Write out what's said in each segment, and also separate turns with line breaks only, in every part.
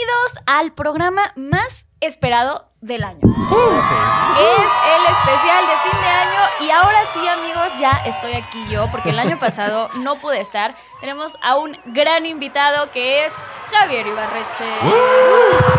Bienvenidos al programa más esperado del año. Es el especial de fin de año. Y ahora sí, amigos, ya estoy aquí yo, porque el año pasado no pude estar. Tenemos a un gran invitado que es Javier Ibarreche.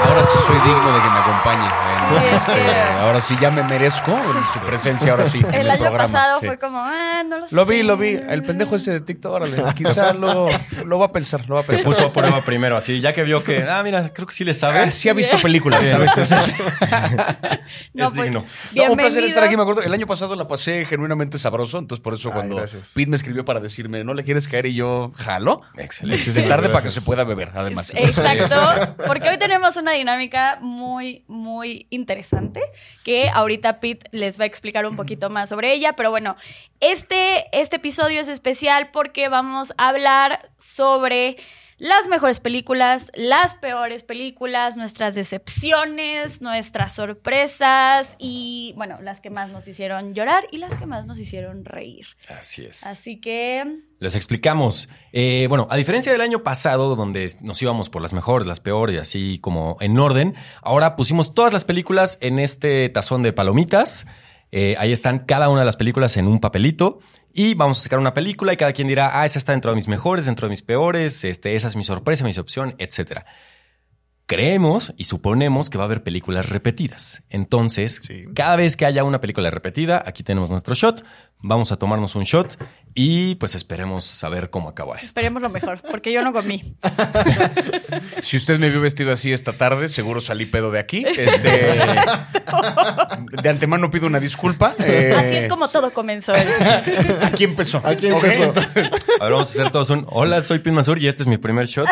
Ahora sí soy digno de que me acompañe.
Sí,
este-
que-
Ahora sí ya me merezco su presencia, ahora sí. en
El
el
año
programa,
pasado
sí.
fue como, ah, no lo sé.
Lo vi, lo vi. El pendejo ese de TikTok, órale. Quizá lo, lo va a pensar, lo va a
Te
pensar.
puso a prueba primero, así, ya que vio que, ah, mira, creo que sí le sabe.
Ah, sí ha visto películas, ¿sabes?
No,
es
pues,
digno.
No, un placer estar aquí, me acuerdo. El año pasado la pasé genuinamente sabroso, entonces por eso
Ay,
cuando
gracias.
Pete me escribió para decirme, ¿no le quieres caer? Y yo, jalo.
Excelente.
Es de tarde para que se pueda beber, además.
Exacto, porque hoy tenemos una dinámica muy, muy interesante que ahorita Pete les va a explicar un poquito más sobre ella, pero bueno, este, este episodio es especial porque vamos a hablar sobre las mejores películas, las peores películas, nuestras decepciones, nuestras sorpresas y bueno, las que más nos hicieron llorar y las que más nos hicieron reír.
Así es.
Así que
Les explicamos. Eh, bueno, a diferencia del año pasado, donde nos íbamos por las mejores, las peores, así como en orden, ahora pusimos todas las películas en este tazón de palomitas. Eh, ahí están cada una de las películas en un papelito y vamos a sacar una película y cada quien dirá, ah, esa está dentro de mis mejores, dentro de mis peores, este, esa es mi sorpresa, mi opción, etcétera. Creemos y suponemos que va a haber películas repetidas. Entonces,
Sí.
cada vez que haya una película repetida, aquí tenemos nuestro shot. Vamos a tomarnos un shot y pues esperemos saber cómo acaba esto.
esperemos lo mejor, porque yo no comí.
Si usted me vio vestido así esta tarde, seguro salí pedo de aquí. Este, de antemano pido una disculpa. Eh,
Así es como todo comenzó.
Aquí empezó.
Aquí
Ok,
empezó.
entonces-
A ver, vamos a hacer todos un hola, soy Pin Mansur y este es mi primer shot.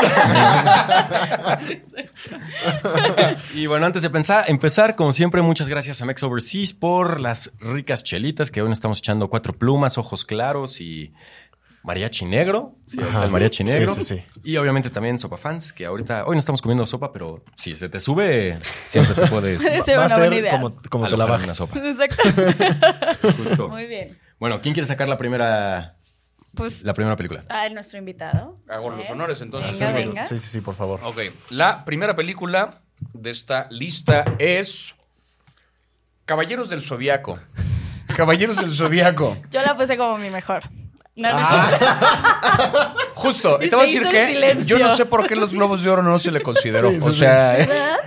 y bueno, antes de pensar, empezar, como siempre, muchas gracias a Mex Overseas por las ricas chelitas que hoy nos estamos echando cuatro plumas, ojos claros y mariachi negro. Sí, el mariachi
Sí,
negro.
sí, sí.
Y obviamente también sopa fans, que ahorita, hoy no estamos comiendo sopa, pero si se te sube, siempre te puedes
Va a
una
ser
idea.
como, como te la bajas.
una sopa.
Exacto.
Justo.
Muy bien.
Bueno, ¿quién quiere sacar la primera,
Pues
la primera película?
a nuestro invitado.
Hago los honores entonces.
Venga,
Sí,
venga.
Sí, sí, sí, por favor.
Ok, la primera película de esta lista es Caballeros del Zodiaco. Caballeros del Zodiaco.
Yo la puse como mi mejor. No, es
Ah.
Justo, y te voy a decir que
silencio.
yo no sé por qué los globos de oro no se le consideró.
Sí,
o
sí.
sea.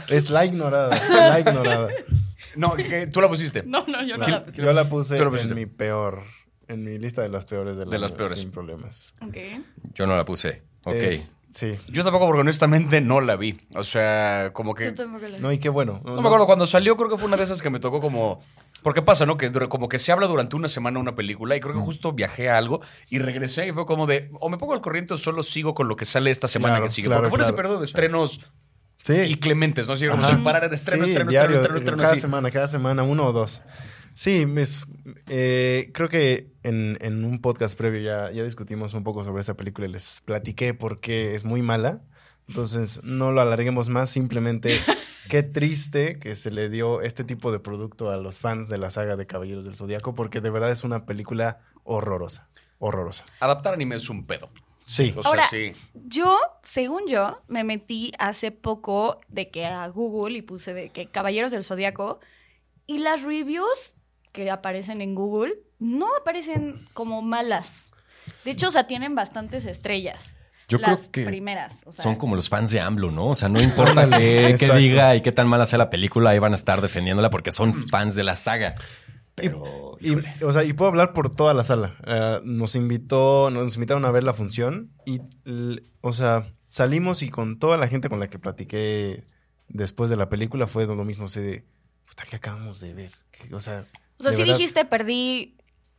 Es la ignorada. La ignorada.
no, tú la pusiste.
No, no, yo no la puse.
Yo la puse
Tú la pusiste.
en mi peor. En mi lista de las peores de,
De las peores.
Sin problemas.
Ok.
Yo no la puse. Ok.
Es- sí.
Yo tampoco porque honestamente no la vi. O sea, como que...
Yo tampoco la
No, y qué bueno.
No me acuerdo, cuando salió creo que fue una de esas que me tocó como... Porque pasa, ¿no? Que como que se habla durante una semana una película y creo que justo viajé a algo y regresé y fue como de... O me pongo al corriente o solo sigo con lo que sale esta semana
Claro,
que sigue.
claro,
Porque fue ese
claro.
periodo de estrenos
Sí.
y clementes, ¿no? Así como sin parar en estreno,
Sí,
estreno,
diario,
estreno, estreno, estreno,
cada
así.
semana, cada semana, uno o dos. Sí, mis- eh, creo que en, en un podcast previo ya, ya discutimos un poco sobre esta película y les platiqué por qué es muy mala. Entonces, no lo alarguemos más, simplemente qué triste que se le dio este tipo de producto a los fans de la saga de Caballeros del Zodiaco, porque de verdad es una película horrorosa, horrorosa.
Adaptar anime es un pedo.
Sí.
O sea,
Ahora,
sí.
yo, según yo, me metí hace poco de que a Google y puse de que Caballeros del Zodiaco y las reviews que aparecen en Google no aparecen como malas. De hecho, o sea, tienen bastantes estrellas.
Yo creo
las
que
primeras. o sea,
Son como los fans de AMLO, ¿no? O sea, no importa qué, diga y qué tan mala sea la película, ahí van a estar defendiéndola porque son fans de la saga. Pero,
Y, o sea, y puedo hablar por toda la sala. Eh, nos invitó, nos invitaron a ver la función y, l- o sea, salimos y con toda la gente con la que platiqué después de la película fue lo mismo, sé de, puta, ¿qué acabamos de ver? O sea,
O sea,
de
sí
verdad,
dijiste, perdí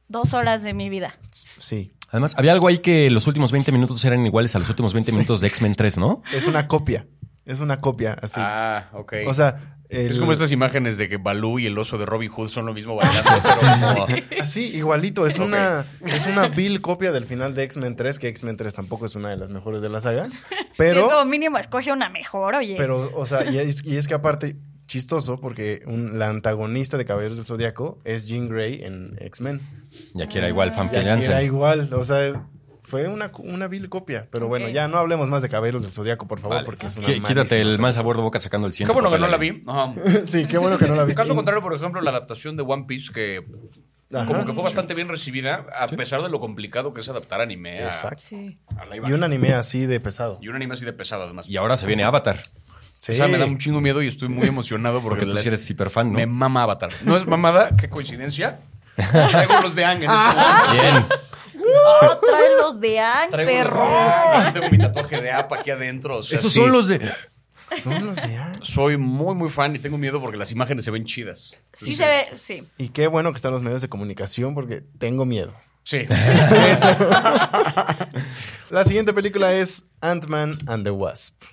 dos horas de mi vida.
Sí,
además, había algo ahí que los últimos 20 minutos eran iguales a los últimos 20 minutos de X-Men 3, ¿no?
es una copia, es una copia, así.
Ah, ok.
o sea,
es como estas imágenes de que Balú y el oso de Robin Hood son lo mismo bailazo, pero como...
Así, igualito. Es una es una vil copia del final de X-Men 3, que X-Men 3 tampoco es una de las mejores de la saga. Pero,
Sí, como mínimo, escoge una mejor, oye.
pero o sea, y es, y es que aparte, chistoso, porque un- la antagonista de Caballeros del Zodiaco es Jean Grey en X-Men.
Y aquí era igual,
Y
Famke
aquí
Janssen.
Era igual, o sea, Fue una, una vil copia. Pero bueno, ya no hablemos más de Caballeros del Zodíaco, por favor,
Vale.
porque es una
Quítate el mal sabor de boca sacando el
Qué
siguiente.
bueno que no la vi. Ajá.
Sí, qué bueno que no la
En
viste.
caso contrario, por ejemplo, la adaptación de One Piece, que
Ajá.
como que fue bastante bien recibida, a pesar de lo complicado que es adaptar anime a,
Exacto.
Sí.
a
Y un anime así de pesado.
Y un anime así de pesado, además.
Y ahora se viene Avatar.
Sí.
O sea, me da un chingo miedo y estoy muy emocionado porque,
Porque tú
la-
sí eres hiper fan, ¿no?
me mama Avatar. No es mamada, qué coincidencia. Traigo los de Ang en este momento.
Bien.
¡Ah, trae los de Ang,
Traigo los de
perro!
Ang. Tengo mi tatuaje de Apa aquí adentro. o sea,
Esos
sí.
son los de.
Son los de Ang.
Soy muy, muy fan y tengo miedo porque las imágenes se ven chidas.
Sí se ve, sí.
Y qué bueno que están los medios de comunicación porque tengo miedo.
Sí.
La siguiente película es Ant-Man and the Wasp.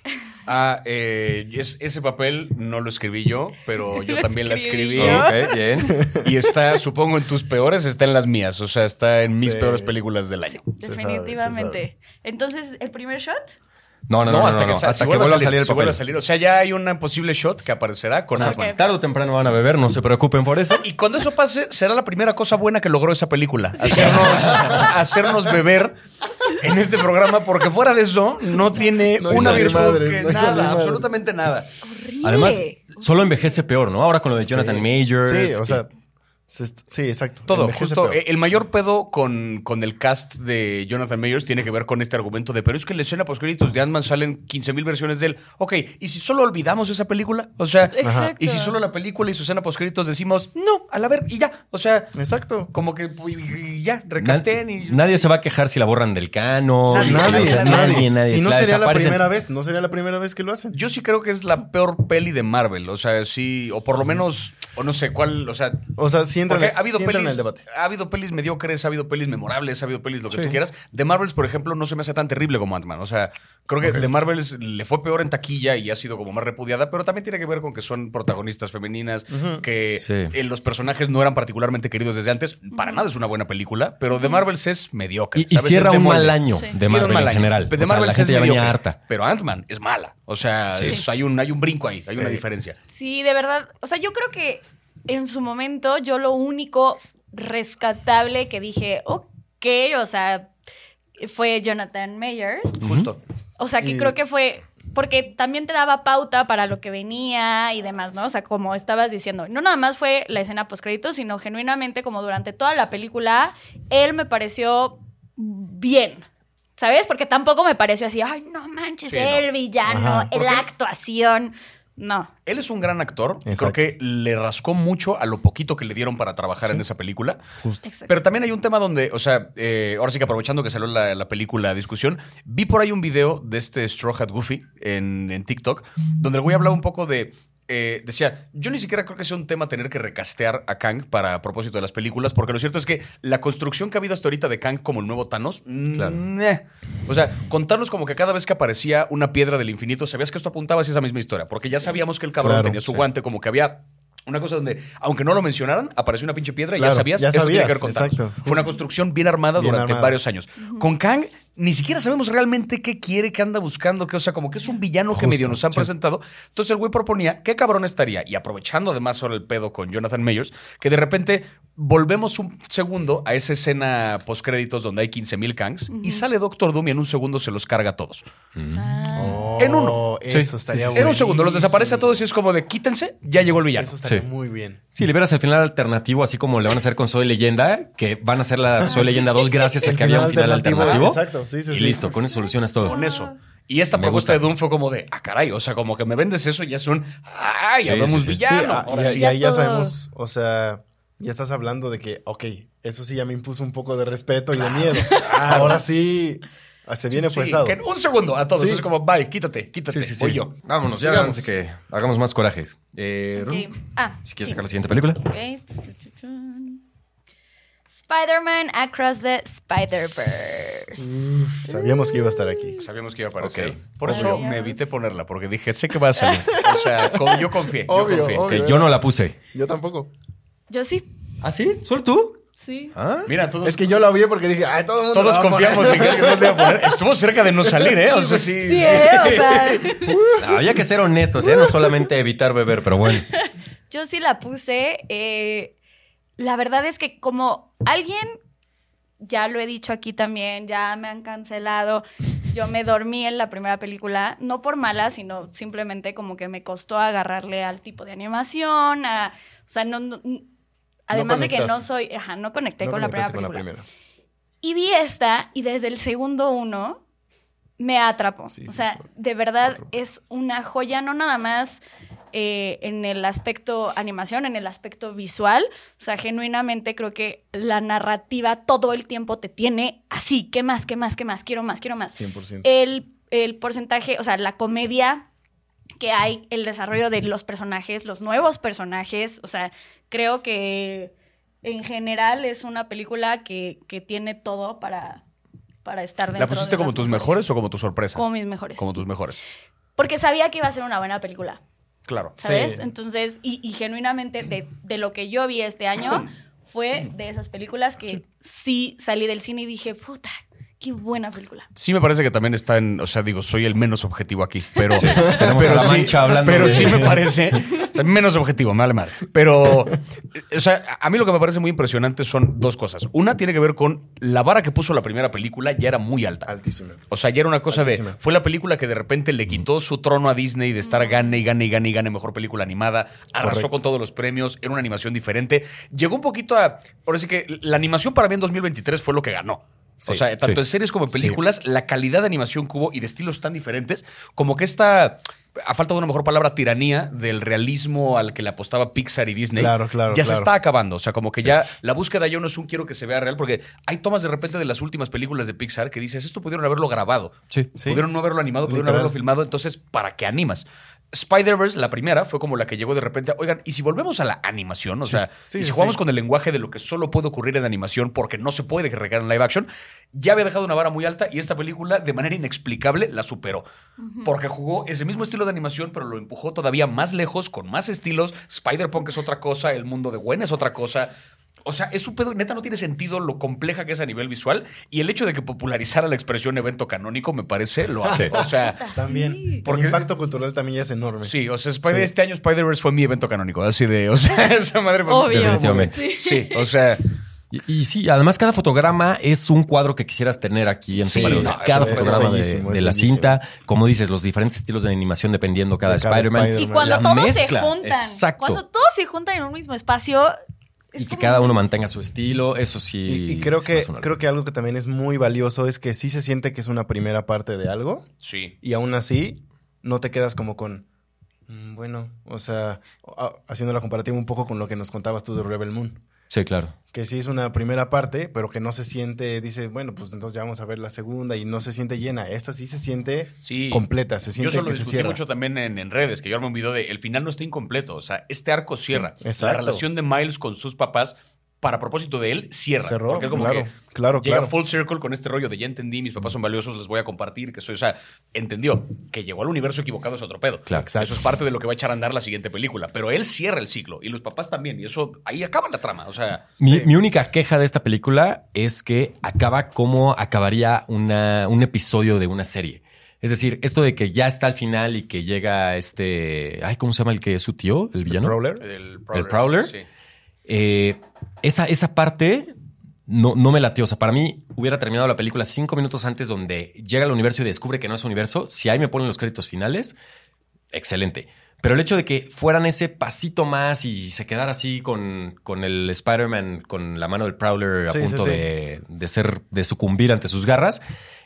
Ah, eh, es- ese papel no lo escribí yo, pero yo
Lo
también la
escribí
bien.
Y está, supongo, en tus peores, está en las mías. O sea, está en mis
Sí.
peores películas del año.
Se sabe, se
Definitivamente. Entonces, ¿el primer shot?
No, no, no, no,
hasta
no,
que,
no, hasta
si
que vuelva a
salir,
salir el
si
papel.
a salir. O sea, ya hay un posible shot que aparecerá con
O sea,
Ant-Man.
tarde o temprano van a beber, no se preocupen por eso.
Y cuando eso pase, será la primera cosa buena que logró esa película. Hacernos, hacernos beber en este programa, porque fuera de eso, no tiene
No
una virtud que
no
nada, absolutamente nada.
Horrible.
Además, solo envejece peor, ¿no? Ahora con lo de Jonathan
Sí.
Majors.
Sí, o sea. Sí, exacto.
Todo, justo.
peor.
eh, El mayor pedo con, con el cast de Jonathan Mayers tiene que ver con este argumento de, pero es que en la escena postcréditos de Ant-Man salen 15.000 versiones de él. Ok, ¿y si solo olvidamos esa película? O sea,
Exacto.
¿y si solo la película y su escena postcréditos decimos, no, a la ver, y ya? O sea,
Exacto.
como que y- y ya,
Na-
recasteen y...
Nadie se va a quejar si la borran del cano.
Nadie, nadie,
o sea,
nadie.
nadie, nadie.
Y no
la
sería la primera vez. No sería la primera vez que lo hacen.
Yo sí creo que es la peor peli de Marvel. O sea, sí, o por lo menos, o no sé cuál, o sea,
O sea, sí
Porque ha habido
sí entra en
pelis,
el debate.
ha habido pelis mediocres, ha habido pelis memorables, ha habido pelis lo que
Sí.
tú quieras. De Marvels, por ejemplo, no se me hace tan terrible como Ant-Man. O sea, creo que de Marvels le fue peor en taquilla y ha sido como más repudiada, pero también tiene que ver con que son protagonistas femeninas, que
Sí.
eh, los personajes no eran particularmente queridos desde antes. Para nada es una buena película, pero de Marvels es mediocre.
Y, y
¿sabes?
cierra un mal año
Sí.
de Marvel
mal
en general.
De
O sea, la
es
gente ya venía
mediocre,
harta.
Pero Ant-Man es mala. O sea, es- hay, un, hay un brinco ahí, hay una
Eh.
diferencia.
Sí, de verdad. O sea, yo creo que en su momento yo lo único rescatable que dije, ok, o sea, fue Jonathan Mayers.
Justo.
O sea, que
Y-
creo que fue porque también te daba pauta para lo que venía y demás, ¿no? O sea, como estabas diciendo, no nada más fue la escena postcrédito, sino genuinamente como durante toda la película, él me pareció bien. ¿Sabes? Porque tampoco me pareció así, ay, no manches,
Sí, no.
el villano,
Ajá.
la actuación. No.
Él es un gran actor. y Creo que le rascó mucho a lo poquito que le dieron para trabajar en esa película.
Exacto.
Pero también hay un tema donde, o sea, eh, ahora sí que aprovechando que salió la, la película a discusión, vi por ahí un video de este Straw Hat Goofy en, en TikTok, donde el güey hablaba un poco de. Eh, decía, yo ni siquiera creo que sea un tema tener que recastear a Kang para a propósito de las películas, porque lo cierto es que la construcción que ha habido hasta ahorita de Kang como el nuevo Thanos,
Claro.
mm, eh. o sea, contarnos como que cada vez que aparecía una piedra del infinito, sabías que esto apuntaba hacia esa misma historia, porque ya sabíamos que el cabrón
Claro,
tenía su
sí.
guante, como que había una cosa donde, aunque no lo mencionaran, apareció una pinche piedra y
Claro,
ya sabías
ya
tiene que ver con Thanos. Fue una construcción bien armada
Bien
durante
armada.
varios años. Con Kang, ni siquiera sabemos realmente qué quiere, qué anda buscando, qué, o sea, como que es un villano que
Justo,
medio nos han
sí.
presentado. Entonces el güey proponía, qué cabrón estaría, y aprovechando además ahora el pedo con Jonathan Mayers, que de repente volvemos un segundo a esa escena postcréditos donde hay 15.000 Kangs y sale Doctor Doom y en un segundo se los carga a todos.
Ah.
En uno.
Oh,
Sí,
Eso estaría
sí, sí.
En un segundo los desaparece a todos y es como de quítense, ya llegó el villano.
Eso estaría
Sí.
muy bien.
Si liberas el final alternativo, así como le van a hacer con Soy Leyenda, que van a hacer la Soy Leyenda 2 gracias a que había un
final alternativo.
alternativo.
Exacto, sí, sí,
y
sí.
listo, con eso solucionas todo.
con eso. Y esta
Me
propuesta
gusta.
de Doom fue como de, ah, caray, o sea, como que me vendes eso y ya es un, ay,
Sí,
ya vemos
sí,
villano.
Sí, ah,
ahora
y, ahí ya sabemos, o sea, ya estás hablando de que, ok, eso sí ya me impuso un poco de respeto y de miedo. Ahora sí, ah, se viene
Sí,
pesado.
que en un segundo a todos.
Sí.
Es como, bye, quítate, quítate,
Sí, sí, sí.
voy yo.
Vámonos, ya que hagamos más corajes. Eh.
Ah,
si quieres
sí.
sacar la siguiente película.
Ok. Spider-Man Across the Spider-Verse.
Sabíamos que iba a estar aquí.
Sabíamos que iba a aparecer.
Ok.
Por eso me evité ponerla, porque dije, sé que va a salir. O sea, con- yo confié, yo
Obvio,
confié.
obvio.
Que yo no la puse.
Yo tampoco.
Yo sí.
¿Ah, sí? ¿Solo tú?
Sí.
¿Ah?
Mira, todos,
Es que yo la vi porque dije, ay, todo el mundo
todos
la va a poner".
confiamos en que alguien le iba a poner. Estuvo cerca de no salir, ¿eh? O sea, sí.
Sí, ¿eh? O sea,
No, había que ser honestos, ¿eh? No solamente evitar beber, pero bueno.
yo sí la puse. eh, la verdad es que como alguien ya lo he dicho aquí también, ya me han cancelado. Yo me dormí en la primera película, no por mala, sino simplemente como que me costó agarrarle al tipo de animación, a, o sea, no, no- además de que no soy, ajá, no conecté
No
con, la primera
con la primera.
Y vi esta y desde el segundo uno me atrapó.
Sí,
o sea, de verdad es una joya, no nada más eh, en el aspecto animación, en el aspecto visual. O sea, genuinamente creo que la narrativa todo el tiempo te tiene así. ¿Qué más? ¿Qué más? ¿Qué más? Quiero más, quiero más.
100%.
El, el porcentaje, o sea, la comedia que hay, el desarrollo de los personajes, los nuevos personajes. O sea, creo que en general es una película que, que tiene todo para, para estar dentro
¿La pusiste
de
como
las
tus mejores o como tu sorpresa?
Como mis mejores.
Como tus mejores.
Porque sabía que iba a ser una buena película,
Claro.
¿sabes?
Sí.
Entonces, y, y genuinamente de, de lo que yo vi este año, fue de esas películas que sí salí del cine y dije, puta, qué buena película.
Sí me parece que también está en, o sea, digo, soy el menos objetivo aquí, pero,
tenemos a La Mancha hablando
pero
de-
sí me parece menos objetivo, me vale madre. Pero, o sea, a mí lo que me parece muy impresionante son dos cosas. Una tiene que ver con la vara que puso la primera película ya era muy alta.
Altísima.
O sea, ya era una cosa
Altísima.
de. Fue la película que de repente le quitó su trono a Disney de estar gane y gane y gane y gane mejor película animada. Arrasó
Correcto.
con todos los premios. Era una animación diferente. Llegó un poquito a. Ahora sí que la animación para mí en 2023 fue lo que ganó. O sea, tanto
sí.
en series como en películas, la calidad de animación que hubo y de estilos tan diferentes, como que esta, a falta de una mejor palabra, tiranía del realismo al que le apostaba Pixar y Disney,
Claro, claro,
ya se está acabando. O sea, como que ya la búsqueda ya no es un quiero que se vea real, porque hay tomas de repente de las últimas películas de Pixar que dices, esto pudieron haberlo grabado. Pudieron no haberlo animado, pudieron
Literal.
haberlo filmado. Entonces, ¿para qué animas? Spider-Verse, la primera, fue como la que llegó de repente. Oigan, ¿y si volvemos a la animación? O sea,
Sí,
y si
sí,
jugamos
sí.
con el lenguaje de lo que solo puede ocurrir en animación porque no se puede regar en live action, ya había dejado una vara muy alta y esta película, de manera inexplicable, la superó. Porque jugó ese mismo estilo de animación, pero lo empujó todavía más lejos, con más estilos. Spider-Punk es otra cosa, el mundo de Gwen es otra cosa. O sea, es un pedo, neta, no tiene sentido lo compleja que es a nivel visual. Y el hecho de que popularizara la expresión evento canónico, me parece, lo hace. O sea,
También. Porque el impacto cultural también ya es enorme.
sí, o sea, Spider-
Sí.
este año Spider-Verse fue mi evento canónico. Así de, o sea, esa madre fue
Obvio.
Definitivamente.
Sí, o sea,
Y, y sí, además cada fotograma es un cuadro que quisieras tener aquí en
Sí,
tu pared.
no,
cada
es- es
fotograma de- la
bellísimo.
cinta, como dices, los diferentes estilos de animación dependiendo cada,
De cada
Spider-Man.
Spider-Man.
Y cuando
La
todos
mezcla,
se juntan,
Exacto.
cuando todos se juntan en un mismo espacio, es
y que cada uno mantenga su estilo, eso sí.
Y, y creo que creo que algo que también es muy valioso es que sí se siente que es una primera parte de algo
sí.
y aún así no te quedas como con mm, bueno, o sea, haciendo la comparativa un poco con lo que nos contabas tú de Rebel Moon,
Sí, claro.
que sí es una primera parte, pero que no se siente, dice, bueno, pues entonces ya vamos a ver la segunda y no se siente llena. Esta sí se siente
Sí.
completa, se
Yo
siente
eso lo
que se
discutí mucho también en, en redes, que yo armé un video de el final no está incompleto. O sea, este arco cierra. la relación de Miles con sus papás, para propósito de él, cierra.
Cerró,
porque como
claro,
que
claro,
llega
claro.
full circle con este rollo de ya entendí, mis papás son valiosos, les voy a compartir, que soy, o sea, entendió que llegó al universo equivocado es otro pedo.
Claro.
Exacto.
Eso es parte de lo que va a echar a andar la siguiente película. Pero él cierra el ciclo y los papás también. Y eso, ahí acaba la trama. O sea,
Mi,
Sí.
mi única queja de esta película es que acaba como acabaría una, un episodio de una serie. Es decir, esto de que ya está al final y que llega este. Ay, ¿cómo se llama el que es su tío? El villano.
Prowler.
el
¿El Prowler?
Sí.
Eh, esa, esa parte no, no me latió. O sea, para mí hubiera terminado la película cinco minutos antes donde llega al universo y descubre que no es universo. Si ahí me ponen los créditos finales, excelente. Pero el hecho de que fueran ese pasito más y se quedara así con, con el Spider-Man con la mano del Prowler a
Sí, sí,
punto
sí.
De, de ser, de sucumbir ante sus garras,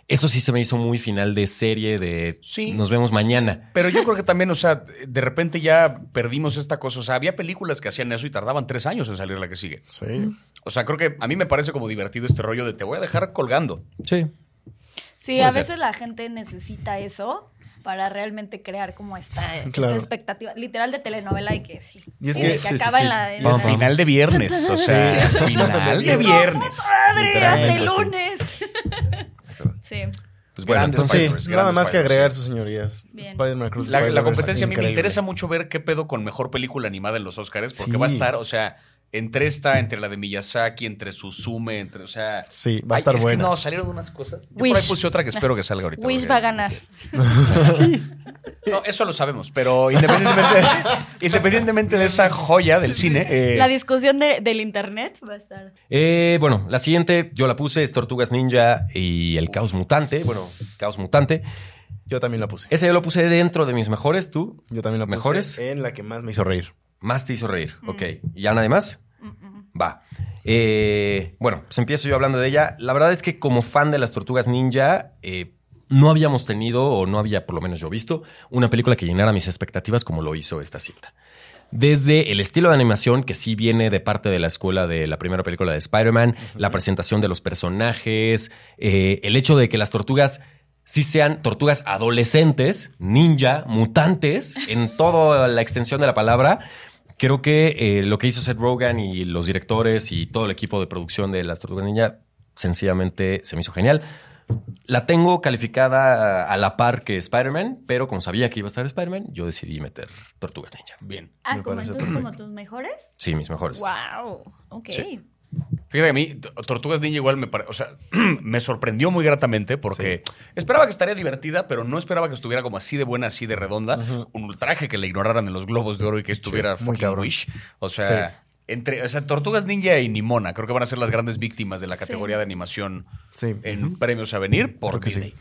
eso sí se me hizo muy final de serie de
Sí.
nos vemos mañana.
Pero yo creo que también, o sea, de repente ya perdimos esta cosa. O sea, había películas que hacían eso y tardaban tres años en salir la que sigue.
Sí.
O sea, creo que a mí me parece como divertido este rollo de te voy a dejar colgando.
Sí.
Sí,
Puede
a
ser.
veces la gente necesita eso para realmente crear como esta, esta
Claro.
expectativa, literal de telenovela y que sí.
Y es que- sí,
acaba
sí.
en la... en
Vamos,
la-
Final de viernes. O sea, final de viernes.
¡Madre! Hasta el lunes. Sí.
Pues bueno,
Grandes
entonces,
Sí, nada más que agregar
sí.
sus señorías. Spider-Man Cruz
La, competencia a mí me interesa mucho ver qué pedo con mejor película animada en los Oscars, porque
Sí.
va a estar, o sea, entre esta, entre la de Miyazaki, entre Suzume, entre, o sea...
Sí, va a
Ay,
estar
es que
buena.
no, salieron unas cosas. Yo por
Wish.
ahí puse otra que espero que salga ahorita.
Wish va a ganar.
No, eso lo sabemos, pero independientemente, independientemente de esa joya del cine... eh,
La discusión de- del internet va a estar.
Eh, bueno, la siguiente yo la puse es Tortugas Ninja y el Caos Mutante. Bueno, Caos Mutante.
Yo también la puse.
Ese yo lo puse dentro de mis mejores, tú.
Yo también la puse.
¿Mejores?
En la que más me hizo reír.
Más te hizo reír. Ok. ¿Y ya nadie más? Va. Eh, bueno, pues empiezo yo hablando de ella. La verdad es que como fan de las Tortugas Ninja, eh, no habíamos tenido, o no había por lo menos yo visto, una película que llenara mis expectativas como lo hizo esta cinta. Desde el estilo de animación, que sí viene de parte de la escuela de la primera película de Spider-Man, la presentación de los personajes, eh, el hecho de que las tortugas sí sean tortugas adolescentes, ninja, mutantes, en toda la extensión de la palabra. Creo que eh, lo que hizo Seth Rogen y los directores y todo el equipo de producción de las Tortugas Ninja sencillamente se me hizo genial. La tengo calificada a la par que Spider-Man, pero como sabía que iba a estar Spider-Man, yo decidí meter Tortugas Ninja.
Bien.
Ah,
Me
como entonces como tus mejores.
Sí, mis mejores.
Wow. Ok.
Sí.
Fíjate que a mí, Tortugas Ninja igual me pare- o sea, me sorprendió muy gratamente porque esperaba que estaría divertida, pero no esperaba que estuviera como así de buena, así de redonda. Un ultraje que le ignoraran en los globos de oro y que estuviera
muy
fucking. Wish. O sea,
Sí.
entre, o sea, Tortugas Ninja y Nimona creo que van a ser las grandes víctimas de la
Sí.
categoría de animación
Sí.
en premios a venir por Disney.
sí.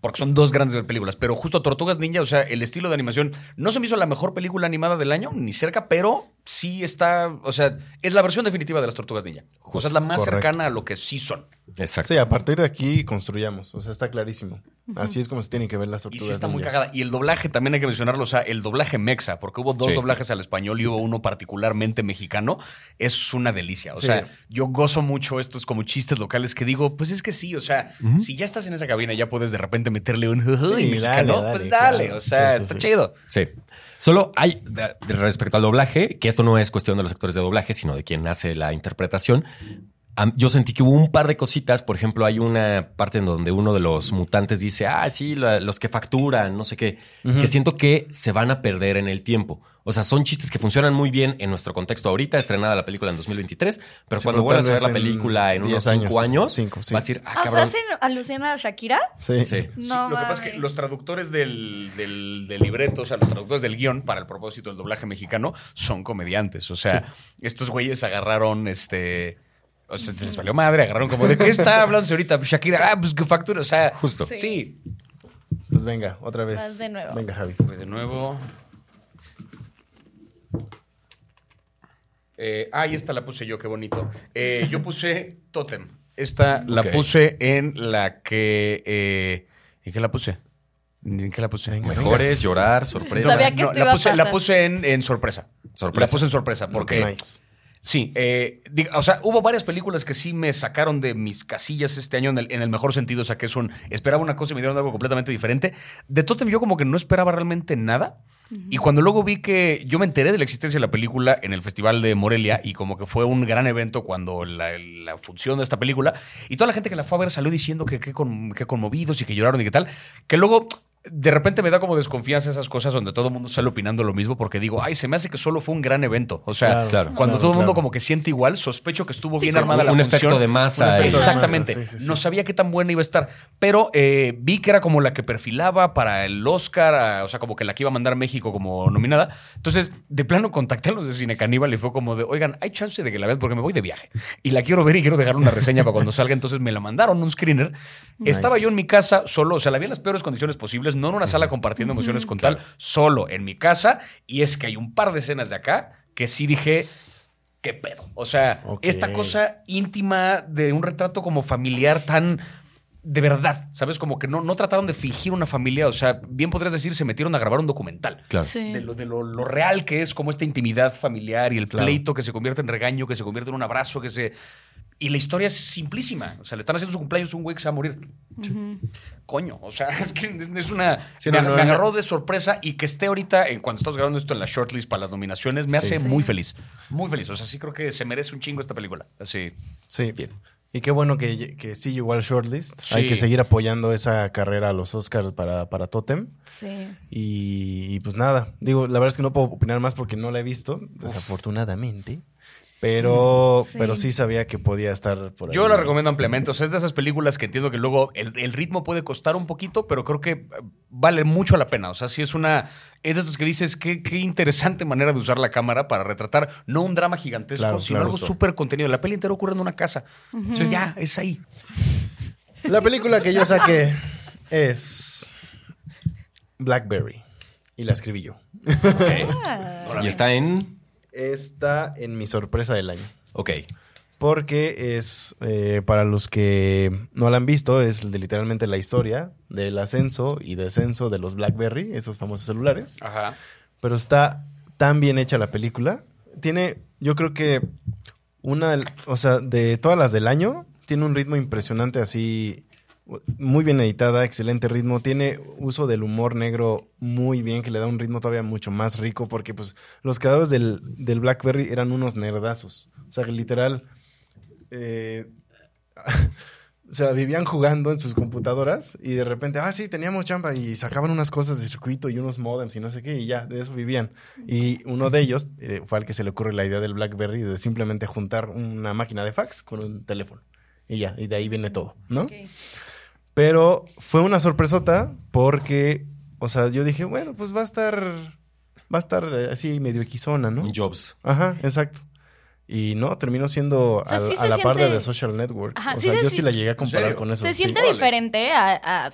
Porque son dos grandes películas. Pero justo Tortugas Ninja, o sea, el estilo de animación no se me hizo la mejor película animada del año, ni cerca, pero sí está. O sea, es la versión definitiva de las Tortugas Ninja. o sea, es la más
correcto.
cercana a lo que sí son.
Exacto.
Sí, a partir de aquí construyamos. O sea, está clarísimo. Así es como se tienen que ver las
Y
tortugas.
sí está muy cagada. Y el doblaje también hay que mencionarlo. O sea, el doblaje mexa, porque hubo dos
Sí.
doblajes al español y hubo uno particularmente mexicano. Es una delicia. O
Sí.
sea, yo gozo mucho estos como chistes locales que digo, pues es que sí. O sea, si ya estás en esa cabina, ya puedes de repente meterle un "Uy,
Sí,
mexicano.
dale,
pues
dale,
dale.
claro.
O sea,
Sí, sí,
está
sí.
chido.
Sí. Solo hay, respecto al doblaje, que esto no es cuestión de los actores de doblaje, sino de quien hace la interpretación. Yo sentí que hubo un par de cositas. Por ejemplo, hay una parte en donde uno de los mutantes dice, ah, sí, la- los que facturan, no sé qué, que siento que se van a perder en el tiempo. O sea, son chistes que funcionan muy bien en nuestro contexto ahorita, estrenada la película en 2023, pero
Sí,
cuando
pero
vuelvas a ver la película en
10
unos cinco
años.
años,
Cinco, sí.
vas a decir, ah,
o sea. ¿hacen alusión a Shakira?
Sí.
Sí.
No
lo que pasa es que los traductores del, del- del libreto, o sea, los traductores del guion para el propósito del doblaje mexicano son comediantes. O sea, estos güeyes agarraron este. O sea, se les valió madre, agarraron como de qué está hablando ahorita Shakira, ah, pues que factura, o sea,
Justo.
Sí.
Sí.
Pues venga, otra vez.
Vas de nuevo.
Venga, Javi.
Pues de nuevo. Eh, ah, ahí esta la puse yo, qué bonito. Eh, yo puse Totem. Esta la puse en la que. Eh, ¿En qué la puse? ¿En qué la puse?
Venga,
Mejores, llorar, sorpresa.
Sabía que esto
la
iba a
puse, la puse en, en sorpresa.
Sorpresa.
La puse en sorpresa porque.
Nice.
Sí, eh, diga- o sea, hubo varias películas que sí me sacaron de mis casillas este año en el, en el mejor sentido, o sea, que es un, esperaba una cosa y me dieron algo completamente diferente. De Totem yo como que no esperaba realmente nada. Y cuando luego vi que yo me enteré de la existencia de la película en el Festival de Morelia y como que fue un gran evento cuando la, función de esta película y toda la gente que la fue a ver salió diciendo que que conmovidos y que lloraron y qué tal, que luego de repente me da como desconfianza esas cosas donde todo el mundo sale opinando lo mismo porque digo, ay, se me hace que solo fue un gran evento. O sea,
Claro,
claro.
cuando
claro,
todo el mundo
claro.
como que siente igual, sospecho que estuvo
Sí,
bien
sí.
armada
Un-
la
un
función.
efecto de masa
Un de- Exactamente.
Sí, sí, sí.
No sabía qué tan buena iba a estar. Pero eh, vi que era como la que perfilaba para el Oscar, a- o sea, como que la que iba a mandar México como nominada. Entonces, de plano contacté a los de Cine Caníbal y fue como de, oigan, hay chance de que la vean porque me voy de viaje. Y la quiero ver y quiero dejar una reseña para cuando salga. Entonces me la mandaron un screener. Estaba yo en mi casa solo, o sea, la vi en las peores condiciones posibles, no en una sala compartiendo emociones con tal, solo en mi casa. Y es que hay un par de escenas de acá que sí dije, ¿qué pedo? O sea, esta cosa íntima de un retrato como familiar tan de verdad, ¿sabes? Como que no, no trataron de fingir una familia, o sea, bien podrías decir, se metieron a grabar un documental.
Claro.
Sí.
De, lo, de lo, lo real que es como esta intimidad familiar y el
Claro.
pleito que se convierte en regaño, que se convierte en un abrazo, que se... Y la historia es simplísima. O sea, le están haciendo su cumpleaños a un güey que se va a morir. Coño, o sea, es que es una...
Sí,
me,
no, no,
me
no.
agarró de sorpresa y que esté ahorita, en cuando estás grabando esto en la shortlist para las nominaciones, me hace
Sí.
muy feliz. Muy feliz. O sea, sí creo que se merece un chingo esta película. Así.
Sí. Bien. Y qué bueno que, que sí llegó al shortlist.
Sí.
Hay que seguir apoyando esa carrera a los Oscars para, para Totem.
Sí.
Y, y pues nada, digo, la verdad es que no puedo opinar más porque no la he visto, desafortunadamente. Pero,
Sí.
pero sí sabía que podía estar por ahí.
Yo la recomiendo ampliamente. O sea, es de esas películas que entiendo que luego el, el ritmo puede costar un poquito, pero creo que eh, vale mucho la pena. O sea, sí es una. Es de estos que dices, qué, qué interesante manera de usar la cámara para retratar no un drama gigantesco,
Claro,
sino
claro.
algo súper contenido. La peli entera ocurre en una casa. O sea, ya, es ahí.
La película que yo saqué es Blackberry. Y la escribí yo.
Y está en.
Está en mi sorpresa del año.
Ok.
Porque es, eh, para los que no la han visto, es de literalmente la historia del ascenso y descenso de los BlackBerry, esos famosos celulares.
Ajá.
Pero está tan bien hecha la película. Tiene, yo creo que una, o sea, de todas las del año, tiene un ritmo impresionante así, muy bien editada, excelente ritmo. Tiene uso del humor negro muy bien, que le da un ritmo todavía mucho más rico, porque pues los creadores del, del BlackBerry eran unos nerdazos. O sea, que literal... eh, se la vivían jugando en sus computadoras y de repente, ah, sí, teníamos chamba y sacaban unas cosas de circuito y unos modems y no sé qué y ya, de eso vivían. Y uno de ellos eh, fue al que se le ocurre la idea del BlackBerry de simplemente juntar una máquina de fax con un teléfono. Y ya, y de ahí viene todo, ¿no? Pero fue una sorpresota porque, o sea, yo dije, bueno, pues va a estar, va a estar eh, así medio equizona, ¿no?
Jobs.
Ajá, exacto. Y no, terminó siendo
sea,
a,
sí
a
se
la par de
siente-
The Social Network.
Ajá,
o
sí
sea,
se
yo
si-
sí la llegué a comparar con eso.
¿Se siente diferente a, a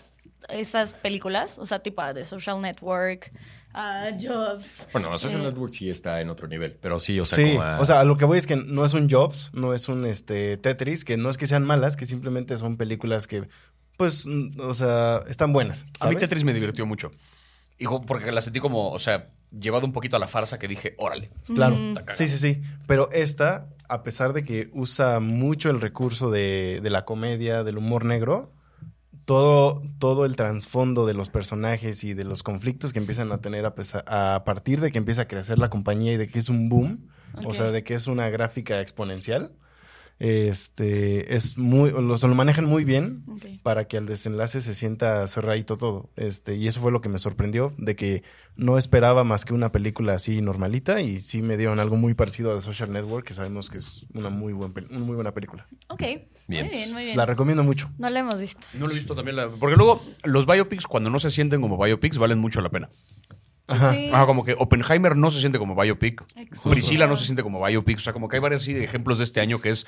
esas películas? O sea, tipo a The Social Network, a Jobs.
Bueno, la Social
Eh,
Network sí está en otro nivel, pero sí, o sea,
sí,
como a-
o sea, a lo que voy es que no es un Jobs, no es un este Tetris, que no es que sean malas, que simplemente son películas que, pues, mm, o sea, están buenas.
A mí. Tetris me divirtió mucho. Y porque la sentí como, o sea, llevado un poquito a la farsa que dije, órale.
Claro,
cagado.
sí, sí, sí. Pero esta, a pesar de que usa mucho el recurso de, de la comedia, del humor negro, todo, todo el trasfondo de los personajes y de los conflictos que empiezan a tener a, pesar- a partir de que empieza a crecer la compañía y de que es un boom, o sea, de que es una gráfica exponencial, este, es muy, lo, se lo manejan muy bien para que al desenlace se sienta cerradito todo. Este, y eso fue lo que me sorprendió, de que no esperaba más que una película así normalita y sí me dieron algo muy parecido a The Social Network, que sabemos que es una muy, buen, una muy buena película.
Ok.
Bien.
Muy bien, muy bien.
La recomiendo mucho.
No la hemos visto.
No lo he visto también. La... Porque luego los biopics, cuando no se sienten como biopics, valen mucho la pena.
Ajá.
Sí.
Ajá, como que Oppenheimer no se siente como biopic.
Exacto.
Priscila no se siente como biopic. O sea, como que hay varios así de ejemplos de este año que es,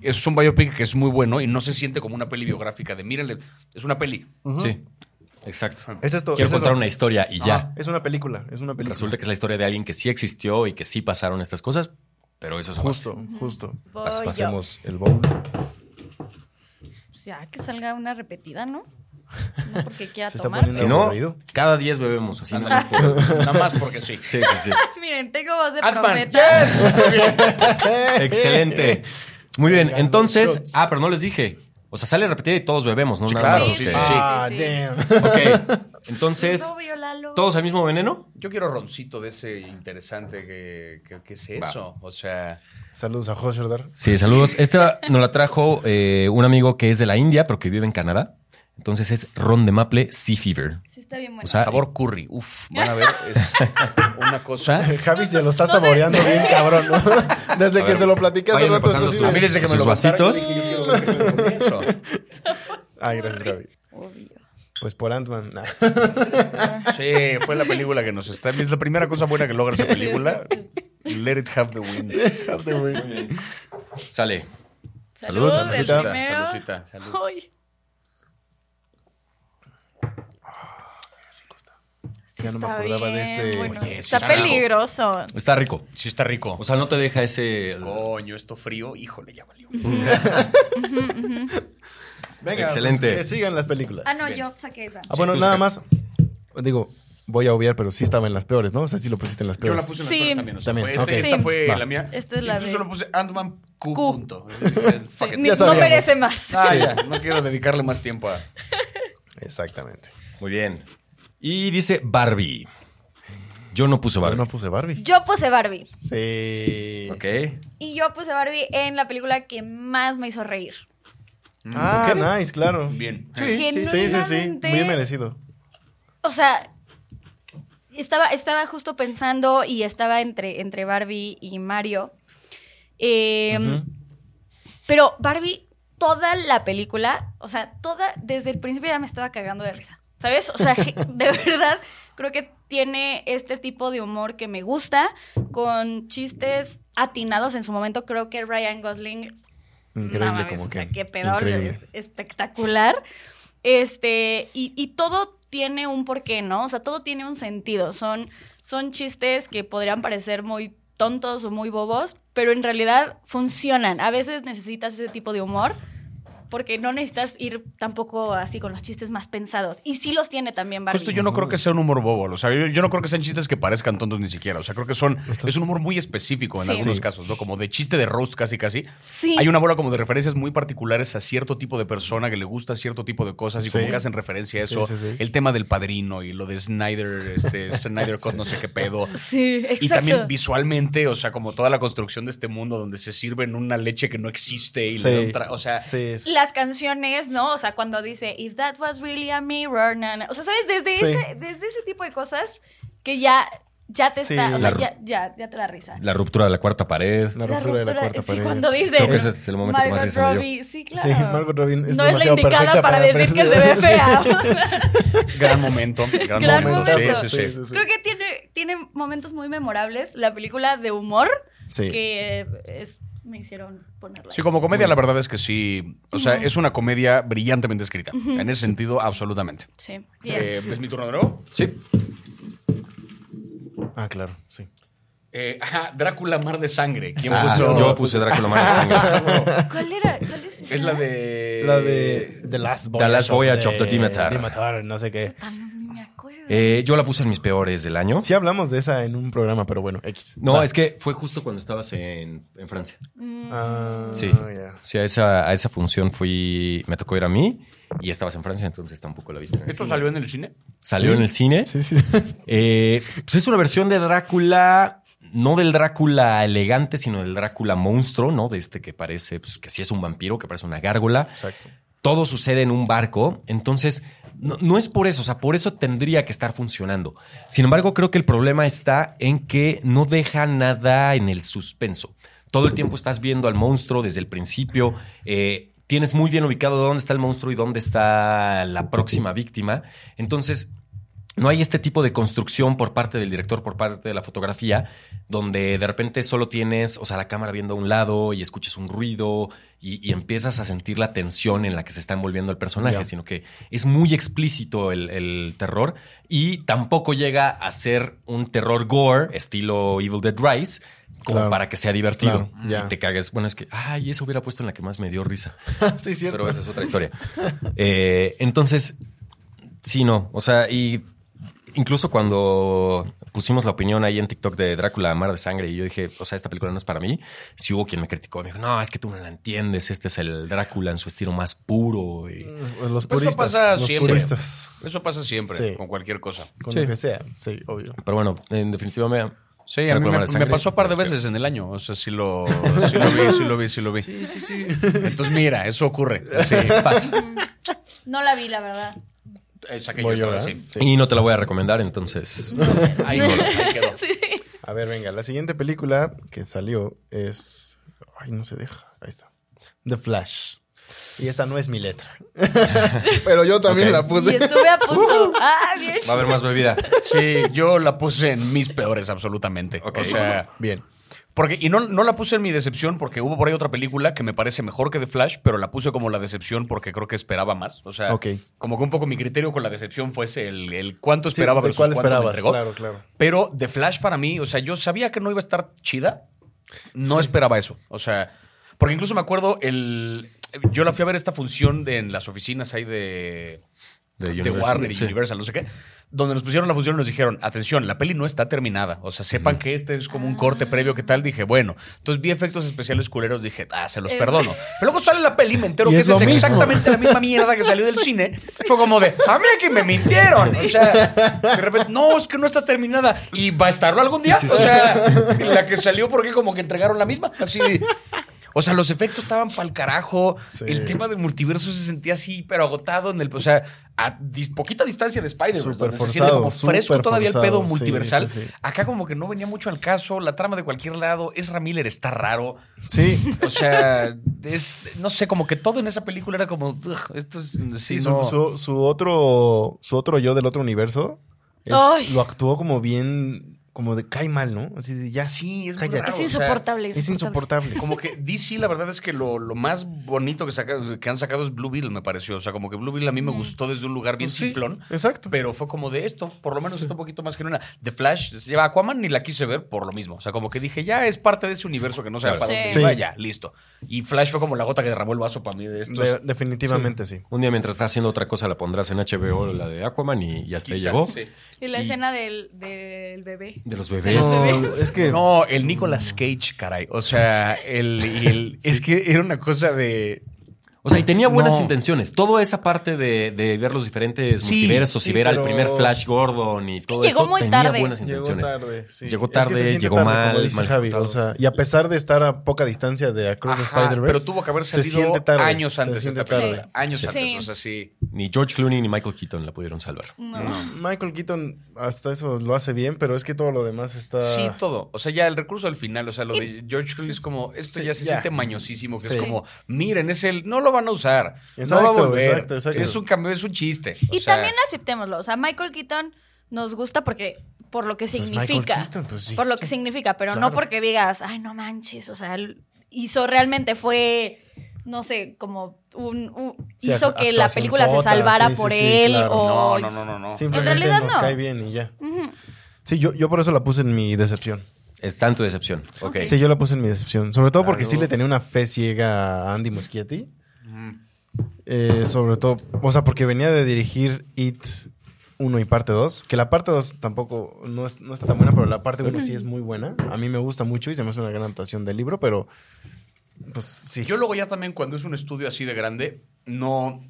es un biopic que es muy bueno y no se siente como una peli biográfica de mírenle, es una peli.
Sí, exacto.
Es esto.
Quiero
es
contar
eso.
una historia y ya.
Es una película, es una película.
Resulta que es la historia de alguien que sí existió y que sí pasaron estas cosas, pero eso es aparte.
Justo, justo.
Voy
Pas-
yo.
pasemos el bowl.
Pues ya que salga una repetida, ¿no? No porque quiera
Se está
tomar.
Si no,
aburrido.
cada 10 bebemos, así
Nada
más.
porque sí.
Sí, sí, sí.
Miren, tengo voz de
Ant-Man,
profeta.
Excelente. Muy bien, entonces, ah, pero no les dije. O sea, sale repetida y todos bebemos, ¿no?
Sí,
Nada
claro,
más
sí,
ustedes.
sí, sí.
Ah,
sí, sí.
damn.
Ok, entonces. ¿todos al mismo veneno?
Yo quiero roncito de ese interesante que, que, que es eso. O sea,
Saludos a Hosherdar.
Sí, saludos. Esta nos la trajo eh, un amigo que es de la India, pero que vive en Canadá. Entonces es ron de maple Sea Fever.
Sí, está bien bueno.
O sea,
sabor curry. Uf, van a ver, es una cosa.
Javi se lo está saboreando bien cabrón, ¿no? Desde
A
que
ver,
se lo platiqué hace
váyanme
rato.
pasando
así
sus-
de-
A mí desde que me lo
vasitos.
Ay, gracias, Javi.
Obvio.
Pues por Ant-Man. nah.
Sí, fue la película que nos está. Es la primera cosa buena que logra esa película. Let it have the wind.
sale.
Salud,
Salud,
el
saludcita.
primero.
Saludcita, salud.
Sí
Ya no me
está
acordaba de este-
bueno.
Oye, sí
está
rico.
peligroso.
Está rico.
Sí, está rico.
O sea, no te deja ese...
Coño, esto frío, híjole, ya valió.
Venga,
Excelente.
pues, que sigan las películas.
Ah, no,
Bien.
yo saqué esa.
Ah, bueno, nada más. Digo, voy a obviar, pero sí estaba en las peores, ¿no? O sea, sí lo pusiste en las
Yo
peores.
la puse en las
Sí.
peores también. O sea,
También,
este-. Esta
Sí.
fue
Va.
la mía.
Esta es la de-
solo puse Ant-Man Q.
Q.
Punto.
Sí, ni- no merece más.
Ah, ya. No quiero dedicarle más tiempo a.
Exactamente.
Muy bien. Y dice Barbie. Yo no puse
Yo
Barbie.
no puse Barbie.
Yo puse Barbie.
Sí.
Ok.
Y yo puse Barbie en la película que más me hizo reír.
Ah, nice, claro.
Bien.
Sí, sí, sí, sí.
Genuinamente-
Muy merecido.
O sea, estaba, estaba justo pensando y estaba entre, entre Barbie y Mario. Eh. Pero Barbie, toda la película, o sea, toda, desde el principio ya me estaba cagando de risa. ¿Sabes? O sea, de verdad, creo que tiene este tipo de humor que me gusta, con chistes atinados en su momento. Creo que Ryan Gosling
Increíble
no mames,
como
o sea,
que.
qué pedo, es espectacular. Este, y, y todo tiene un porqué, ¿no? O sea, todo tiene un sentido. Son, son chistes que podrían parecer muy tontos o muy bobos, pero en realidad funcionan. A veces necesitas ese tipo de humor porque no necesitas ir tampoco así con los chistes más pensados. Y sí los tiene también Barbie.
Justo yo no creo que sea un humor bobo. O sea, yo, yo no creo que sean chistes que parezcan tontos ni siquiera. O sea, creo que son. Es un humor muy específico en
Sí.
algunos
Sí.
casos, ¿no? Como de chiste de roast casi casi.
Sí.
Hay una bola como de referencias muy particulares a cierto tipo de persona que le gusta cierto tipo de cosas y como que hacen referencia a eso.
sí, sí.
El tema del padrino y lo de Snyder, este, Snyder Cut, no sé qué pedo.
Sí, exacto.
Y también visualmente, o sea, como toda la construcción de este mundo donde se sirven una leche que no existe y le
Sí.
dan O sea,
Sí, es-
las canciones, ¿no? O sea, cuando dice, if that was really a mirror, na, na". O sea, ¿sabes? Desde,
Sí.
ese, desde ese tipo de cosas que ya, ya te
Sí.
está, o sea, ya, ya, ya te da risa.
La ruptura de la cuarta pared.
La ruptura de la cuarta
sí,
pared.
cuando dice
Creo que ese es el momento que más.
Robbie, sí, claro.
Sí, Margot Robbie es
no es la indicada para,
para
decir que se ve fea.
gran momento. Gran,
Gran
momento.
momento.
Sí, sí, sí.
Creo que tiene, tiene momentos muy memorables. La película de humor
Sí.
que es, me hicieron ponerla.
Sí, como comedia, la verdad es que sí. O sea, es una comedia brillantemente escrita. En ese sentido, absolutamente.
Sí, bien.
Eh, ¿Es mi turno de nuevo?
Sí.
Ah, claro, sí.
Eh, ajá, Drácula Mar de Sangre. ¿Quién
Ah,
puso?
yo puse Drácula Mar de Sangre.
¿Cuál era? ¿Cuál es esa?
Es la de.
La de The Last Voyage,
Last Voyage of the Demeter.
Demeter, no sé qué.
No, ni me acuerdo.
Eh, yo la puse en mis peores del año.
Sí hablamos de esa en un programa, pero bueno, X.
No,
Va.
es que fue justo cuando estabas en, en Francia.
Ah,
Sí.
ya.
Sí, a esa, a esa función fui. Me tocó ir a mí y estabas en Francia, entonces tampoco la viste. en el
¿Esto
cine.
salió en el cine?
Salió
Sí.
en el cine.
Sí, sí.
Eh, pues es una versión de Drácula, no del Drácula elegante, sino del Drácula monstruo, ¿no? De este que parece, pues, que sí es un vampiro, que parece una gárgola.
Exacto.
Todo sucede en un barco, entonces no, no es por eso, o sea, por eso tendría que estar funcionando. Sin embargo, creo que el problema está en que no deja nada en el suspenso. Todo el tiempo estás viendo al monstruo desde el principio. eh, tienes muy bien ubicado dónde está el monstruo y dónde está la próxima víctima. Entonces, no hay este tipo de construcción por parte del director, por parte de la fotografía, donde de repente solo tienes, o sea, la cámara viendo a un lado y escuchas un ruido y, y empiezas a sentir la tensión en la que se está envolviendo el personaje, sino que es muy explícito el, el terror y tampoco llega a ser un terror gore, estilo Evil Dead Rise, como
Claro.
para que sea divertido.
Claro.
Y te cagues. Bueno, es que, ay, eso hubiera puesto en la que más me dio risa.
sí, cierto.
Pero esa es otra historia. Eh, entonces, sí, no. O sea, y incluso cuando pusimos la opinión ahí en TikTok de Drácula, Mar de Sangre, y yo dije, o sea, esta película no es para mí, si hubo quien me criticó, me dijo, no, es que tú no la entiendes, este es el Drácula en su estilo más puro. y-
Pues Los
Pues eso
puristas.
pasa
los
siempre.
puristas.
Eso pasa siempre,
Sí.
con cualquier cosa.
Con
Sí.
lo que sea. Sí, obvio.
Pero bueno, en definitiva me...
Sí, a mí me, pasó un par de veces en el año. O sea, sí lo, sí lo vi, sí lo vi, sí lo vi. Sí, sí, sí. Entonces, mira, eso ocurre. Sí,
Pasa.
No la vi, la verdad.
Esa que
Voy
yo
yo,
estaba
¿verdad?
así.
Y no te la voy a recomendar, entonces...
Ahí, quedó, ahí quedó.
Sí.
A ver, venga, la siguiente película que salió es. Ay, no se deja. Ahí está. The Flash. Y esta no es mi letra. Pero yo también la
Y
puse.
estuve a punto. Ah, bien.
Va a haber más bebida.
Sí, yo la puse en mis peores, absolutamente.
Ok.
O sea,
Bien.
Porque, y no, no la puse en mi decepción porque hubo por ahí otra película que me parece mejor que The Flash, pero la puse como la decepción porque creo que esperaba más. O sea, como que un poco mi criterio con la decepción fuese el, el cuánto
Sí,
esperaba
¿de
versus
cuál
cuánto me
esperabas?
entregó.
Claro, claro.
Pero The Flash para mí, o sea, yo sabía que no iba a estar chida. No esperaba eso. O sea, porque incluso me acuerdo el. Yo la fui a ver esta función de- en las oficinas ahí de,
De
Warner y
sí.
Universal, no sé qué. Donde nos pusieron la función y nos dijeron, atención, la peli no está terminada. O sea, sepan que este es como un corte previo que tal. Dije, bueno. Entonces vi efectos especiales culeros, dije, ah, se los
Es-
perdono. Pero luego sale la peli y me entero
Y
que
es
es exactamente la misma mierda que salió del cine. Fue como de, a mí aquí me mintieron. O sea, de repente, no, es que no está terminada. Y va a estarlo algún día.
sí,
o
sí.
sea, la que salió porque como que entregaron la misma. Así. O sea, los efectos estaban pa'l carajo.
Sí.
El tema del multiverso se sentía así, pero agotado en el. O sea, a dis- poquita distancia de Spider-Man. Se siente como fresco todavía el pedo multiversal.
sí, sí.
Acá, como que no venía mucho al caso. La trama de cualquier lado. Ezra Miller está raro.
Sí.
O sea, es, no sé, como que todo en esa película era como. "Ugh, esto es. Sí,
su,
no".
su- su otro, su otro yo del otro universo es- lo actuó como bien, como de cae mal, ¿no? Así de ya.
Sí, es muy
cállate.
raro,
Es
o sea,
insoportable.
Es insoportable.
Como que DC, la verdad es que lo, lo más bonito que, saca- que han sacado es Blue Beetle, me pareció. O sea, como que Blue Beetle a mí me gustó desde un lugar bien
Pues sí,
simplón.
Exacto.
Pero fue como de esto, por lo menos está un poquito más que una. The Flash, lleva Aquaman ni la quise ver por lo mismo. O sea, como que dije, ya es parte de ese universo que no sabe
Claro.
para dónde
Sí.
iba,
Sí.
ya, listo. Y Flash fue como la gota que derramó el vaso para mí de esto.
De- definitivamente sí.
Un día mientras estás haciendo otra cosa la pondrás en HBO, la de Aquaman, y, y hasta
Quizá,
llegó.
sí.
Y la
Y-
escena del, del bebé.
De los bebés.
No,
bebés.
es que
No, el Nicolas Cage, caray. O sea, el, y el- es que era una cosa de.
O sea, y tenía buenas
No.
intenciones. Toda esa parte de, de ver los diferentes
Sí,
multiversos
sí,
y ver al primer Flash Gordon y todo
llegó
esto,
muy
tenía
tarde.
buenas
llegó
intenciones.
tarde. sí.
Llegó
Es que se
tarde, llegó
tarde,
mal,
como dice
mal
Javi. O sea, y a pesar de estar a poca distancia de Across the Spider-Verse.
pero tuvo que haber
se
salido
siente tarde,
años
se
antes
siente
esta
tarde.
Años
Sí.
antes, o sea, sí.
Ni George Clooney ni Michael Keaton la pudieron salvar.
No.
Michael Keaton hasta eso lo hace bien, pero es que todo lo demás está.
Sí, todo. O sea, ya el recurso al final, o sea, lo de George Clooney es como, esto
Sí,
ya se
ya.
siente mañosísimo, que
Sí.
es como, miren, es el, no lo van a usar, no
Exacto,
va a volver.
exacto, exacto.
Es un cambio, es un chiste. O
Y
sea,
también aceptémoslo. O sea, Michael Keaton nos gusta porque por lo que
Pues
significa.
Michael Keaton, pues sí.
Por lo que significa, pero no porque digas, ay, no manches. O sea, él hizo realmente fue. No sé, como un. un-
Sí,
hizo que la película se salvara
sí,
por
sí,
él.
claro.
O,
No, no, no, no, no.
Simplemente
En realidad
nos
no.
cae bien y ya. Sí, yo, yo por eso la puse en mi decepción.
Está en tu decepción.
Sí, yo la puse en mi decepción. Sobre todo porque sí le tenía una fe ciega a Andy Muschietti. Eh, sobre todo, o sea, porque venía de dirigir It 1 y parte 2. Que la parte 2 tampoco no, es- no está tan buena, pero la parte 1 sí es muy buena. A mí me gusta mucho y se me hace una gran adaptación del libro, pero pues sí.
Yo luego ya también cuando es un estudio así de grande, no,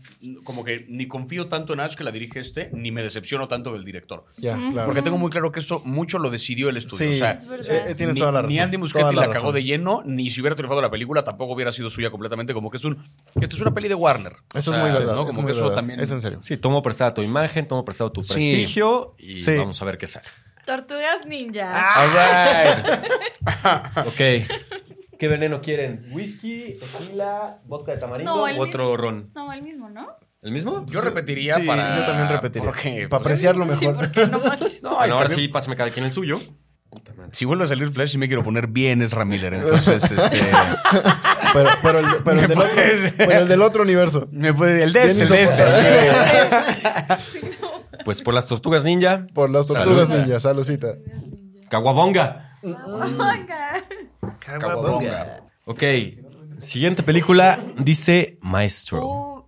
como que ni confío tanto en Ash que la dirige este, ni me decepciono tanto del director.
claro.
Porque tengo muy claro que esto mucho lo decidió el estudio.
Sí,
o sea,
Es verdad.
eh, tienes
ni,
toda la razón.
ni Andy
toda
Muschietti
la
la, cagó de lleno, ni si hubiera triunfado la película tampoco hubiera sido suya completamente. Como que es un. Esto es una peli de Warner. O
Eso
sea,
es muy verdad.
¿no?
es
Como
muy
que eso
verdad.
también.
Es en serio.
Sí, tomo prestada tu imagen, tomo prestado tu
Sí.
prestigio y
Sí.
vamos a ver qué sale.
Tortugas Ninja.
All right.
Ok. ¿Qué veneno quieren? ¿Whisky, tequila, vodka de tamarindo
No, el
u otro
mismo.
ron?
No, el mismo, ¿no?
¿El mismo?
Yo repetiría
Sí,
para.
yo también repetiría.
Porque,
para
pues,
apreciarlo
Sí,
mejor.
porque no
no,
Bueno, ahora
también,
sí, pásame cada quien el suyo.
Si vuelve a salir Flash, sí me quiero poner bien Ezra Miller. Entonces, este.
pero, pero el, pero el del otro,
puedes-
pero el del otro universo.
me puede, el de este, el de este.
Pues por las tortugas ninja,
Por las tortugas
Salud.
ninjas, salucita.
Caguabonga.
Venga.
Caguabonga.
Ok. Siguiente película dice Maestro.
Uh,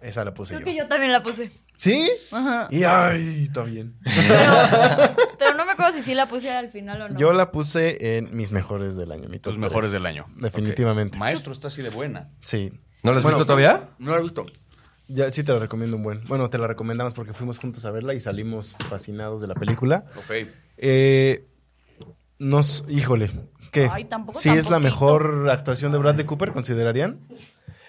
Esa la puse
creo
yo.
que yo también la puse.
¿Sí?
Ajá.
Y ay, está bien.
Pero, pero no me acuerdo si sí la puse al final o no.
Yo la puse en mis mejores del año. mi top
Los mejores
tres.
del año.
Definitivamente.
Maestro está así de buena.
Sí.
¿No la has
Bueno,
visto todavía?
No la he visto.
Ya sí te la recomiendo un buen. Bueno, te la recomendamos porque fuimos juntos a verla y salimos fascinados de la película.
Ok.
Eh, nos, híjole, ¿qué?
Ay, tampoco tan
es la
poquito.
mejor actuación de Bradley Cooper, ¿considerarían?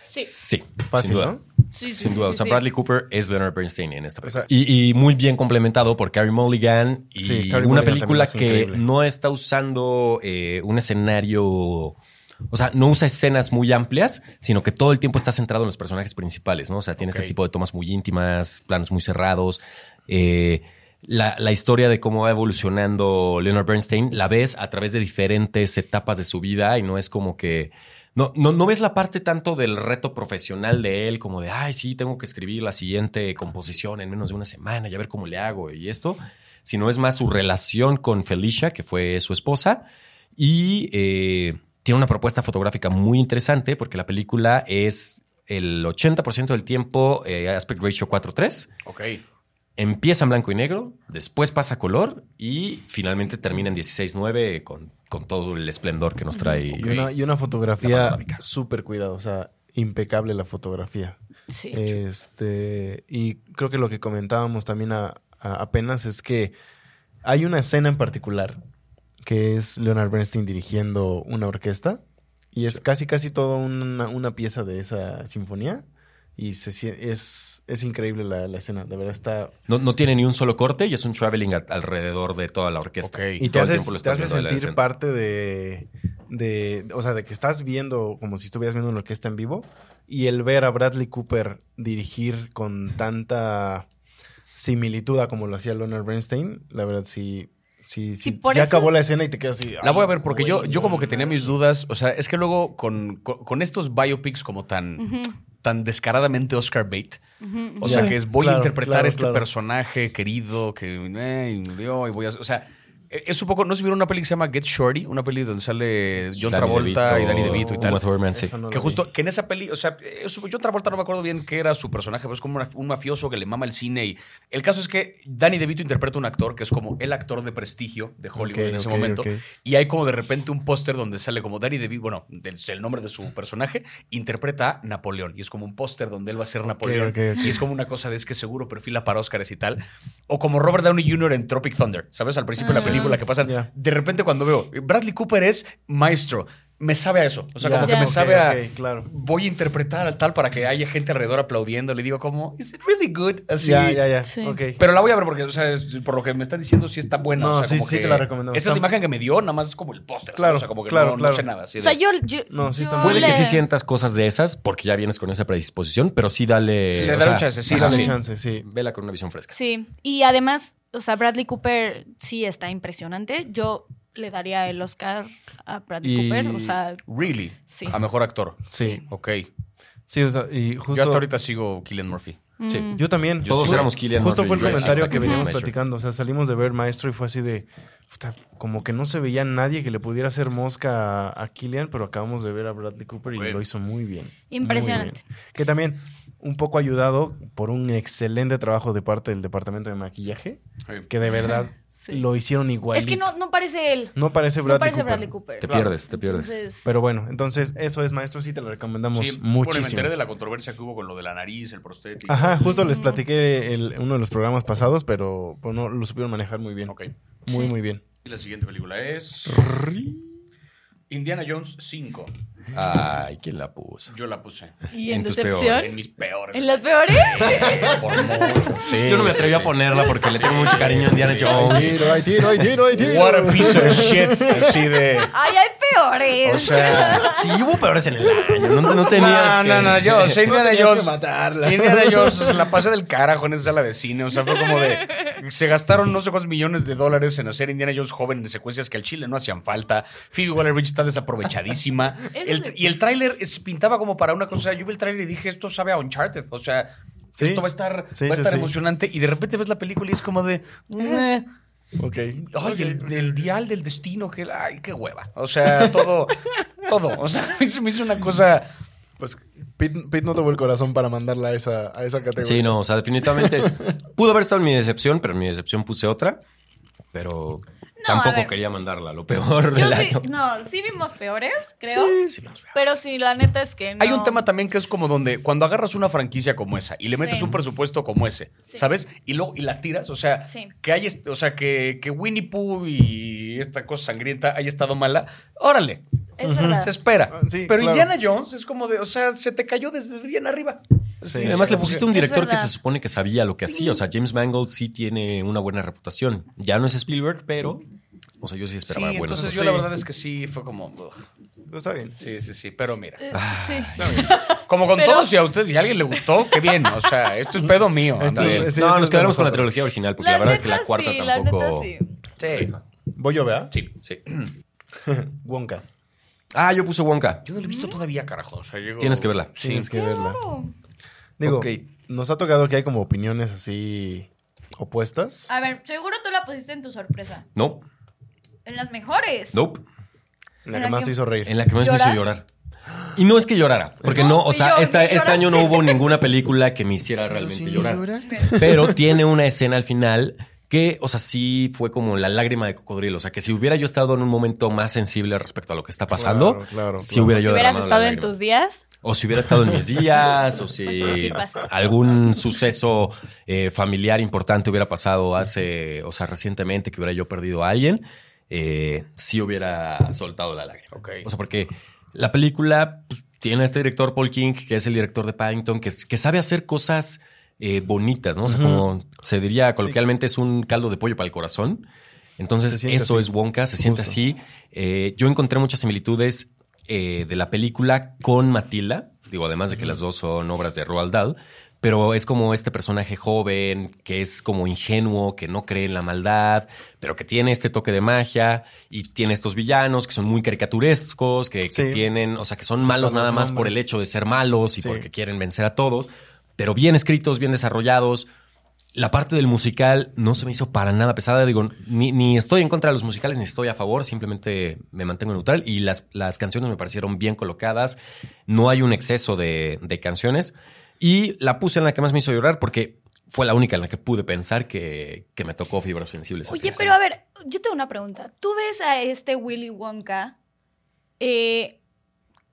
Sí.
Sí.
Fácil,
sin duda.
¿no?
Sí, sí,
Sin duda.
sí,
o sea,
sí.
Bradley Cooper es Leonard Bernstein en esta película.
O sea-
y, y muy bien complementado por Carey Mulligan y una
Mulligan
película
es
que
increíble.
no está usando eh, un escenario. O sea, no usa escenas muy amplias, sino que todo el tiempo está centrado en los personajes principales, ¿no? O sea, tiene este tipo de tomas muy íntimas, planos muy cerrados. Eh, la, la historia de cómo va evolucionando Leonard Bernstein la ves a través de diferentes etapas de su vida y no es como que. No, no, no ves la parte tanto del reto profesional de él, como de, ay, sí, tengo que escribir la siguiente composición en menos de una semana y a ver cómo le hago y esto, sino es más su relación con Felicia, que fue su esposa, y eh, tiene una propuesta fotográfica muy interesante porque la película es el 80% del tiempo eh, aspect ratio 4.3
Ok.
Empieza en blanco y negro, después pasa a color y finalmente termina en 16.9 con, con todo el esplendor que nos trae.
Y una, y una fotografía súper cuidada, o sea, impecable la fotografía.
Sí.
Este, y creo que lo que comentábamos también a- a- apenas es que hay una escena en particular que es Leonard Bernstein dirigiendo una orquesta Y es casi, casi toda una, una pieza de esa sinfonía. Y se, es, es increíble la, la escena. De verdad está.
No, no tiene ni un solo corte y es un traveling a- alrededor de toda la orquesta.
Ok.
Y te
Todo el
haces, te
estás
hace
viendo de la
sentir parte de, de. O sea, de que estás viendo como si estuvieras viendo una orquesta en vivo. Y el ver a Bradley Cooper dirigir con tanta similitud a como lo hacía Leonard Bernstein, la verdad sí. Sí,
Sí,
sí,
eso
acabó
es-
la escena y te quedas así.
La voy a
"Ay,
ver porque
güey,
yo, yo
no
como que tenía mis
mames".
dudas. O sea, es que luego con, con, con estos biopics como tan, tan descaradamente Oscar bait. O sea, que es voy
Claro,
a interpretar
claro,
este
claro.
personaje querido que eh, y murió y voy a... O sea, es un poco... ¿No se vieron una peli que se llama Get Shorty? Una peli donde sale John
Danny
Travolta
DeVito,
y Danny DeVito y tal.
Uma Thurman, sí.
Eso no
Que justo,
vi.
que en esa peli, o sea, John Travolta no me acuerdo bien qué era su personaje, pero es como una- un mafioso que le mama el cine. Y el caso es que Danny DeVito interpreta un actor que es como el actor de prestigio de Hollywood en ese momento.
ok.
Y hay como de repente un póster donde sale como Danny DeVito, bueno, del, el nombre de su personaje, interpreta a Napoleón. Y es como un póster donde él va a ser Napoleón. Y es como una cosa de es que seguro perfila para Oscars y tal. O como Robert Downey Jr. en Tropic Thunder, ¿sabes? Al principio de la
Ah.
Película que pasan. De repente cuando veo, Bradley Cooper es maestro. Me sabe a eso. O sea, como que me sabe a.
claro.
Voy a interpretar al tal para que haya gente alrededor aplaudiendo. Le digo como, ¿Is it really good? Así.
Ya, ya, ya.
Pero la voy a ver porque, o sea, es- por lo que me están diciendo, sí está buena.
No,
o sea,
sí,
como
sí
que
te la recomendamos.
Esa es la imagen que me dio, nada más es como el póster.
Claro,
o sea, como que
claro,
no, no
claro.
sé nada. así
O sea,
de-
yo. yo
No, sí está
Puede que sí sientas cosas de esas porque ya vienes con esa predisposición, pero sí dale.
Le
sea,
un chance, sí,
Dale
sí.
chance, sí.
Vela con una visión fresca.
Sí, y además, o sea, Bradley Cooper sí está impresionante. Yo le daría el Oscar a Bradley
Y-
Cooper, o sea,
Really.
Sí.
A mejor actor.
Sí.
Ok.
Sí, o sea, y justo.
Yo hasta ahorita sigo Killian Murphy.
Sí.
Yo también.
Todos éramos Cillian
Justo
Murphy
fue el
yo
comentario que
que
veníamos
Maestro.
platicando. O sea, salimos de ver Maestro y fue así de. puta, como que no se veía nadie que le pudiera hacer mosca a, a Killian, pero acabamos de ver a Bradley Cooper y
Bueno.
lo hizo muy bien.
Impresionante.
Muy bien. Que también, un poco ayudado por un excelente trabajo de parte del departamento de maquillaje, que de verdad
Sí.
lo hicieron igual.
es que no, no parece él.
No parece
No
Bradley
parece
Cooper.
Bradley Cooper.
Te pierdes, te pierdes.
Entonces,
Pero bueno, entonces eso es Maestro, sí te lo recomendamos
Sí, bueno, me
muchísimo.
enteré de la controversia que hubo con lo de la nariz, el prostético.
Ajá, justo les platiqué el- uno de los programas pasados, pero pues, no lo supieron manejar muy bien.
Ok.
Muy,
Sí.
muy bien.
Y la siguiente película es. Indiana Jones 5.
Ay, ¿quién la puso?
Yo la puse.
¿Y en,
en tus
decepción?
peores.
En mis peores.
¿En las peores?
Por mucho. Sí,
Yo no me atreví a ponerla porque le tengo mucho cariño a Indiana
Sí,
Jones.
sí.
tiro, hay tiro, hay tiro, hay tiro.
What a piece of shit. Así de.
¡Ay, hay peores!
O sea.
Sí, hubo peores en el año. No, no tenías
No,
que...
no, no, yo, o sea, Indiana Jones.
que matarla.
Indiana Jones se la pasé del carajo en esa sala de cine. O sea, fue como de. Se gastaron no sé cuántos millones de dólares en hacer Indiana Jones joven en secuencias que al chile no hacían falta. Phoebe Waller Bridge está desaprovechadísima. El- y el tráiler pintaba como para una cosa. Yo vi el tráiler y dije, esto sabe a Uncharted. O sea,
Sí.
esto va a estar,
Sí,
va a estar
sí.
emocionante. Y de repente ves la película y es como de. "Eh".
Ok.
Ay, el, el dial del destino, que, ay, qué hueva. O sea, todo, todo. O sea, se me hizo una cosa.
Pues Pete, Pete no tuvo el corazón para mandarla a esa, a esa categoría.
Sí, no, o sea, definitivamente pudo haber estado en mi decepción, pero en mi decepción puse otra. Pero tampoco quería mandarla, lo peor
Yo
del
sí,
año.
no, sí vimos peores, creo.
Sí, sí, los veo.
Pero sí, la neta es que no.
Hay un tema también que es como donde cuando agarras una franquicia como esa y le metes
Sí.
un presupuesto como ese,
Sí.
¿sabes? Y luego y la tiras, o sea,
Sí.
que hay, o sea, que, que Winnie Pooh y esta cosa sangrienta haya estado mala, órale,
Es verdad.
se espera.
Ah, sí,
Pero
claro.
Indiana Jones es como de, o sea, se te cayó desde bien arriba.
Sí.
Y además le pusiste un director que se supone que sabía lo que hacía. O sea, James Mangold sí tiene una buena reputación. Ya no es Spielberg, pero... O sea, yo sí
Sí,
esperaba buenas
entonces
cosas.
yo
Sí.
la verdad es que sí fue como, ugh.
Pero está bien.
sí, sí, sí, pero mira.
Eh,
Ah.
sí.
Como con
Pero-
todos, si a usted, si a alguien le gustó, qué bien. O sea, esto es pedo mío.
Esto
anda
es-
bien.
sí,
no,
eso
nos
es de
quedaremos con la
nosotros.
trilogía original, porque la, verdad es que la
neta
cuarta
sí,
tampoco...
La neta sí.
Sí.
Voy yo, ¿verdad?
Sí.
Sí.
Wonka.
Ah, yo puse Wonka.
Yo no lo he visto todavía, carajo. O sea, llego-
Tienes que verla.
Sí.
Tienes que verla. Digo,
Ok.
nos ha tocado que hay como opiniones así opuestas.
A ver, seguro tú la pusiste en tu sorpresa.
No,
En las mejores.
nope.
La
en
que
la
más
que-
te hizo reír.
En la que más me hizo
¿Llorar?
Y no es que llorara, porque no,
No,
o sea,
yo,
esta- este año no hubo ninguna película que me hiciera realmente llorar. Pero tiene una escena al final que, o sea, sí fue como la lágrima de cocodrilo. O sea, que si hubiera yo estado en un momento más sensible respecto a lo que está pasando,
Claro, claro,
si
claro.
hubiera
Si
yo
hubieras
derramado
estado
la
en tus días.
O si hubiera estado en mis días, o si algún suceso eh, familiar importante hubiera pasado hace, o sea, recientemente que hubiera yo perdido a alguien, eh, sí hubiera soltado la lágrima. O sea, porque La película pues, tiene a este director Paul King, que es el director de Paddington, que, que sabe hacer cosas eh, bonitas, ¿no? O sea, como se diría coloquialmente, es un caldo de pollo para el corazón. Entonces, eso
así.
es Wonka, se siente así. Eh, yo encontré muchas similitudes eh, de la película con Matilda. Digo, además de que las dos son obras de Roald Dahl. Pero es como este personaje joven, que es como ingenuo, que no cree en la maldad, pero que tiene este toque de magia y tiene estos villanos que son muy caricaturescos, que, tienen, o sea, que son malos nada más por el hecho de ser malos y
Sí.
porque quieren vencer a todos, pero bien escritos, bien desarrollados. La parte del musical no se me hizo para nada pesada. Digo, ni, ni estoy en contra de los musicales ni estoy a favor, simplemente me mantengo neutral. Y las, las canciones me parecieron bien colocadas. No hay un exceso de, de canciones. Y la puse en la que más me hizo llorar porque fue la única en la que pude pensar que, que me tocó fibras sensibles.
Oye, pero a ver, yo tengo una pregunta. ¿Tú ves a este Willy Wonka eh,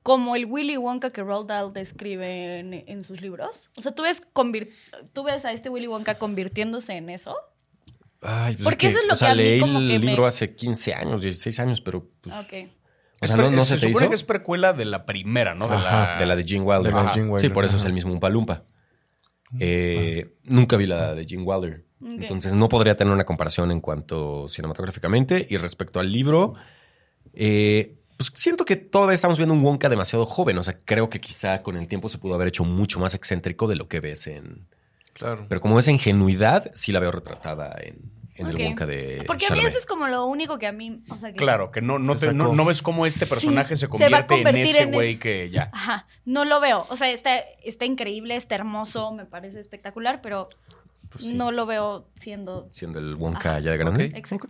como el Willy Wonka que Roald Dahl describe en, en sus libros? O sea, ¿tú ves, ¿tú ves a este Willy Wonka convirtiéndose en eso?
Ay, pues
Porque eso es lo
o sea,
que a mí
leí
como
el
que me-
libro hace 15 años, 16 años, pero... pues,
Ok.
O sea, no, no se,
se
te
supone
hizo.
que es precuela de la primera, ¿no? De
Ajá,
la,
De la de Gene Wilder.
De la de
Ajá.
Gene Wilder,
Sí, por eso es el mismo Umpa Lumpa. Eh, nunca vi la de Gene Wilder. Entonces no podría tener una comparación en cuanto cinematográficamente. Y respecto al libro, eh, pues siento que todavía estamos viendo un Wonka demasiado joven. O sea, creo que quizá con el tiempo se pudo haber hecho mucho más excéntrico de lo que ves en...
Claro.
Pero como esa ingenuidad, sí la veo retratada en, en el Wonka de
Porque a mí eso es como lo único que a mí... O sea, que-
Claro, que no, no,
Te
no, no ves cómo este personaje se convierte en ese güey que ya.
Ajá, no lo veo. O sea, está, está increíble, está hermoso, me parece espectacular, pero
Pues
no lo veo siendo...
Siendo el Wonka
Ajá.
ya de grande.
Ok.
Exacto.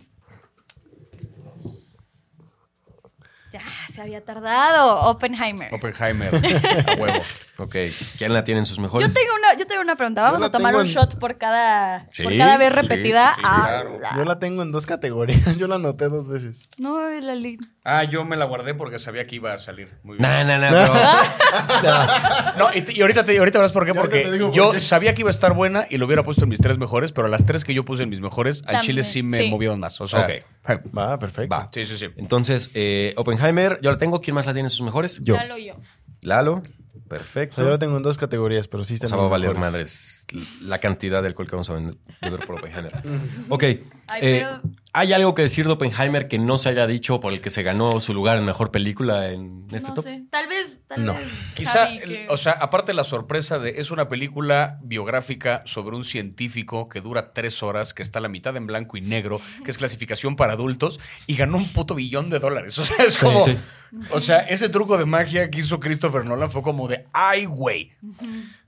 Ya, se había tardado. Oppenheimer.
Oppenheimer, a huevo.
Ok. ¿Quién la tiene en sus
Yo
mejores?
tengo una, yo tengo una pregunta. Vamos
Yo
a tomar un
en-
shot por cada,
Sí,
por cada vez repetida.
sí,
Ah,
claro.
la-
Yo la tengo en dos categorías. Yo la anoté dos veces.
No, es la li-
Ah, yo me la guardé porque sabía que iba a salir. Muy bien.
No, no, no, pero-
No, y, te- y ahorita, te, y ahorita verás por qué. Porque
te digo por
yo
qué.
sabía que iba a estar buena y lo hubiera puesto en mis tres mejores, pero las tres que yo puse en mis mejores, al
También,
chile sí me
sí.
movieron más. O sea,
Ok.
Va, perfecto.
Va.
Sí, sí, sí.
Entonces, eh, Oppenheimer, yo la tengo. ¿Quién más la tiene en sus mejores?
Yo.
Lalo y yo.
Lalo.
O
Perfecto.
sea, yo la tengo en dos categorías, pero sí
O
están
sea, va a valer
mejores.
madres la cantidad de alcohol que vamos a vender por Oppenheimer. ok.
Ay,
eh,
pero-
¿Hay algo que decir de Oppenheimer que no se haya dicho por el que se ganó su lugar en mejor película en este
no
top?
sé. Tal vez, tal
No.
vez.
Quizá,
Javi, que-
o sea, aparte de la sorpresa de es una película biográfica sobre un científico que dura tres horas, que está a la mitad en blanco y negro, que es clasificación para adultos y ganó un puto billón de dólares. O sea, es como.
sí.
O sea, ese truco de magia que hizo Christopher Nolan fue como de ay, güey.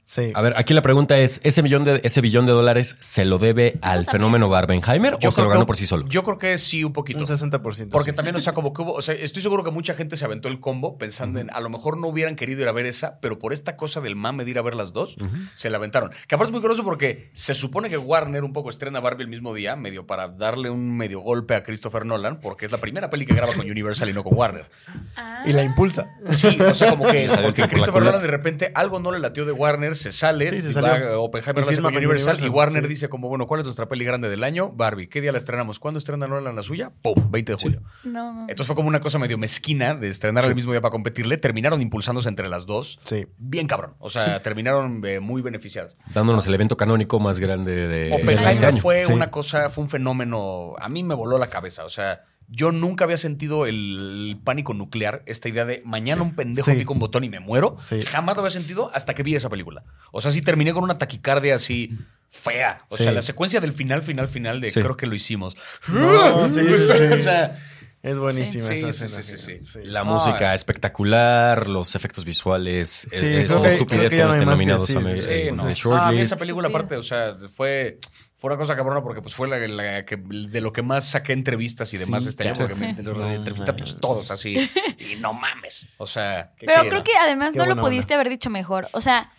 Sí.
A ver, aquí la pregunta es, ¿ese billón de, ese billón de dólares se lo debe al
también.
fenómeno Barbenheimer o se lo ganó
que-
por sí solo?
Yo creo que sí, un poquito.
un 60%.
Porque
sí.
también, o sea, como que hubo, o sea, estoy seguro que mucha gente se aventó el combo pensando en, a lo mejor no hubieran querido ir a ver esa, pero por esta cosa del mame de ir a ver las dos, se la aventaron. Que aparte es muy curioso porque se supone que Warner un poco estrena Barbie el mismo día, medio para darle un medio golpe a Christopher Nolan, porque es la primera peli que graba con Universal y no con Warner.
Ah,
Y la impulsa.
Sí, o sea, como que porque Christopher. Nolan de repente algo no le latió de Warner, se sale,
Sí, se
y
salió.
va, Oppenheimer
Y
la Universal,
Universal,
y Warner
sí.
dice como, bueno, ¿cuál es nuestra peli grande del año? Barbie. ¿Qué día la estrenamos? ¿Cuándo estrena Nolan la suya? ¡Pum! 20 de julio.
no, no.
Entonces fue como una cosa medio mezquina de estrenar el mismo día para competirle. Terminaron impulsándose entre las dos.
Sí.
Bien cabrón. O sea, terminaron eh, muy beneficiadas.
Dándonos el evento canónico más grande de, de este
Oppenheimer
año.
fue
Sí.
una cosa, fue un fenómeno. A mí me voló la cabeza. O sea, yo nunca había sentido el pánico nuclear, esta idea de mañana un pendejo
Sí.
pica un botón y me muero.
Sí.
Jamás lo había sentido hasta que vi esa película. O sea, sí terminé con una taquicardia así fea. O
Sí.
sea, la secuencia del final, final, final de
Sí.
creo que lo hicimos.
No, sí, sí, sí.
o sea,
Es buenísima
Sí,
esa
sí,
escena.
sí, sí, sí.
La
Ah,
música
eh.
espectacular, los efectos visuales,
Sí,
eh, son
que-
estupidez
que
que no estén nominados a eh,
no. Ah, a mí
shortlist.
esa película aparte, o sea, fue, fue una cosa cabrona porque pues fue la, la que de lo que más saqué entrevistas y demás
Sí,
este año
claro.
porque me
Sí.
lo entrevisté a pinches todos así y no mames, o sea,
Pero
sí,
creo
no.
que además
Qué
no lo pudiste haber dicho mejor. O sea,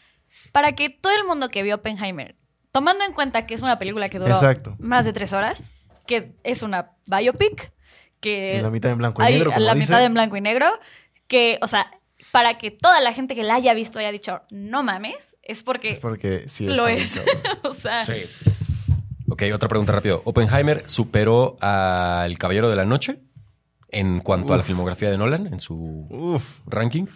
para que todo el mundo que vio Oppenheimer, tomando en cuenta que es una película que duró
Exacto.
más de tres horas, que es una biopic, que
Y la mitad en blanco y
hay
negro, como
la
dice.
mitad en blanco y negro, que, o sea, para que toda la gente que la haya visto haya dicho, no mames, es porque,
Es porque sí
lo es. o sea,
Sí.
Ok, otra pregunta rápido. ¿Oppenheimer superó al Caballero de la Noche? en cuanto a la filmografía de Nolan, en su
Uf.
ranking.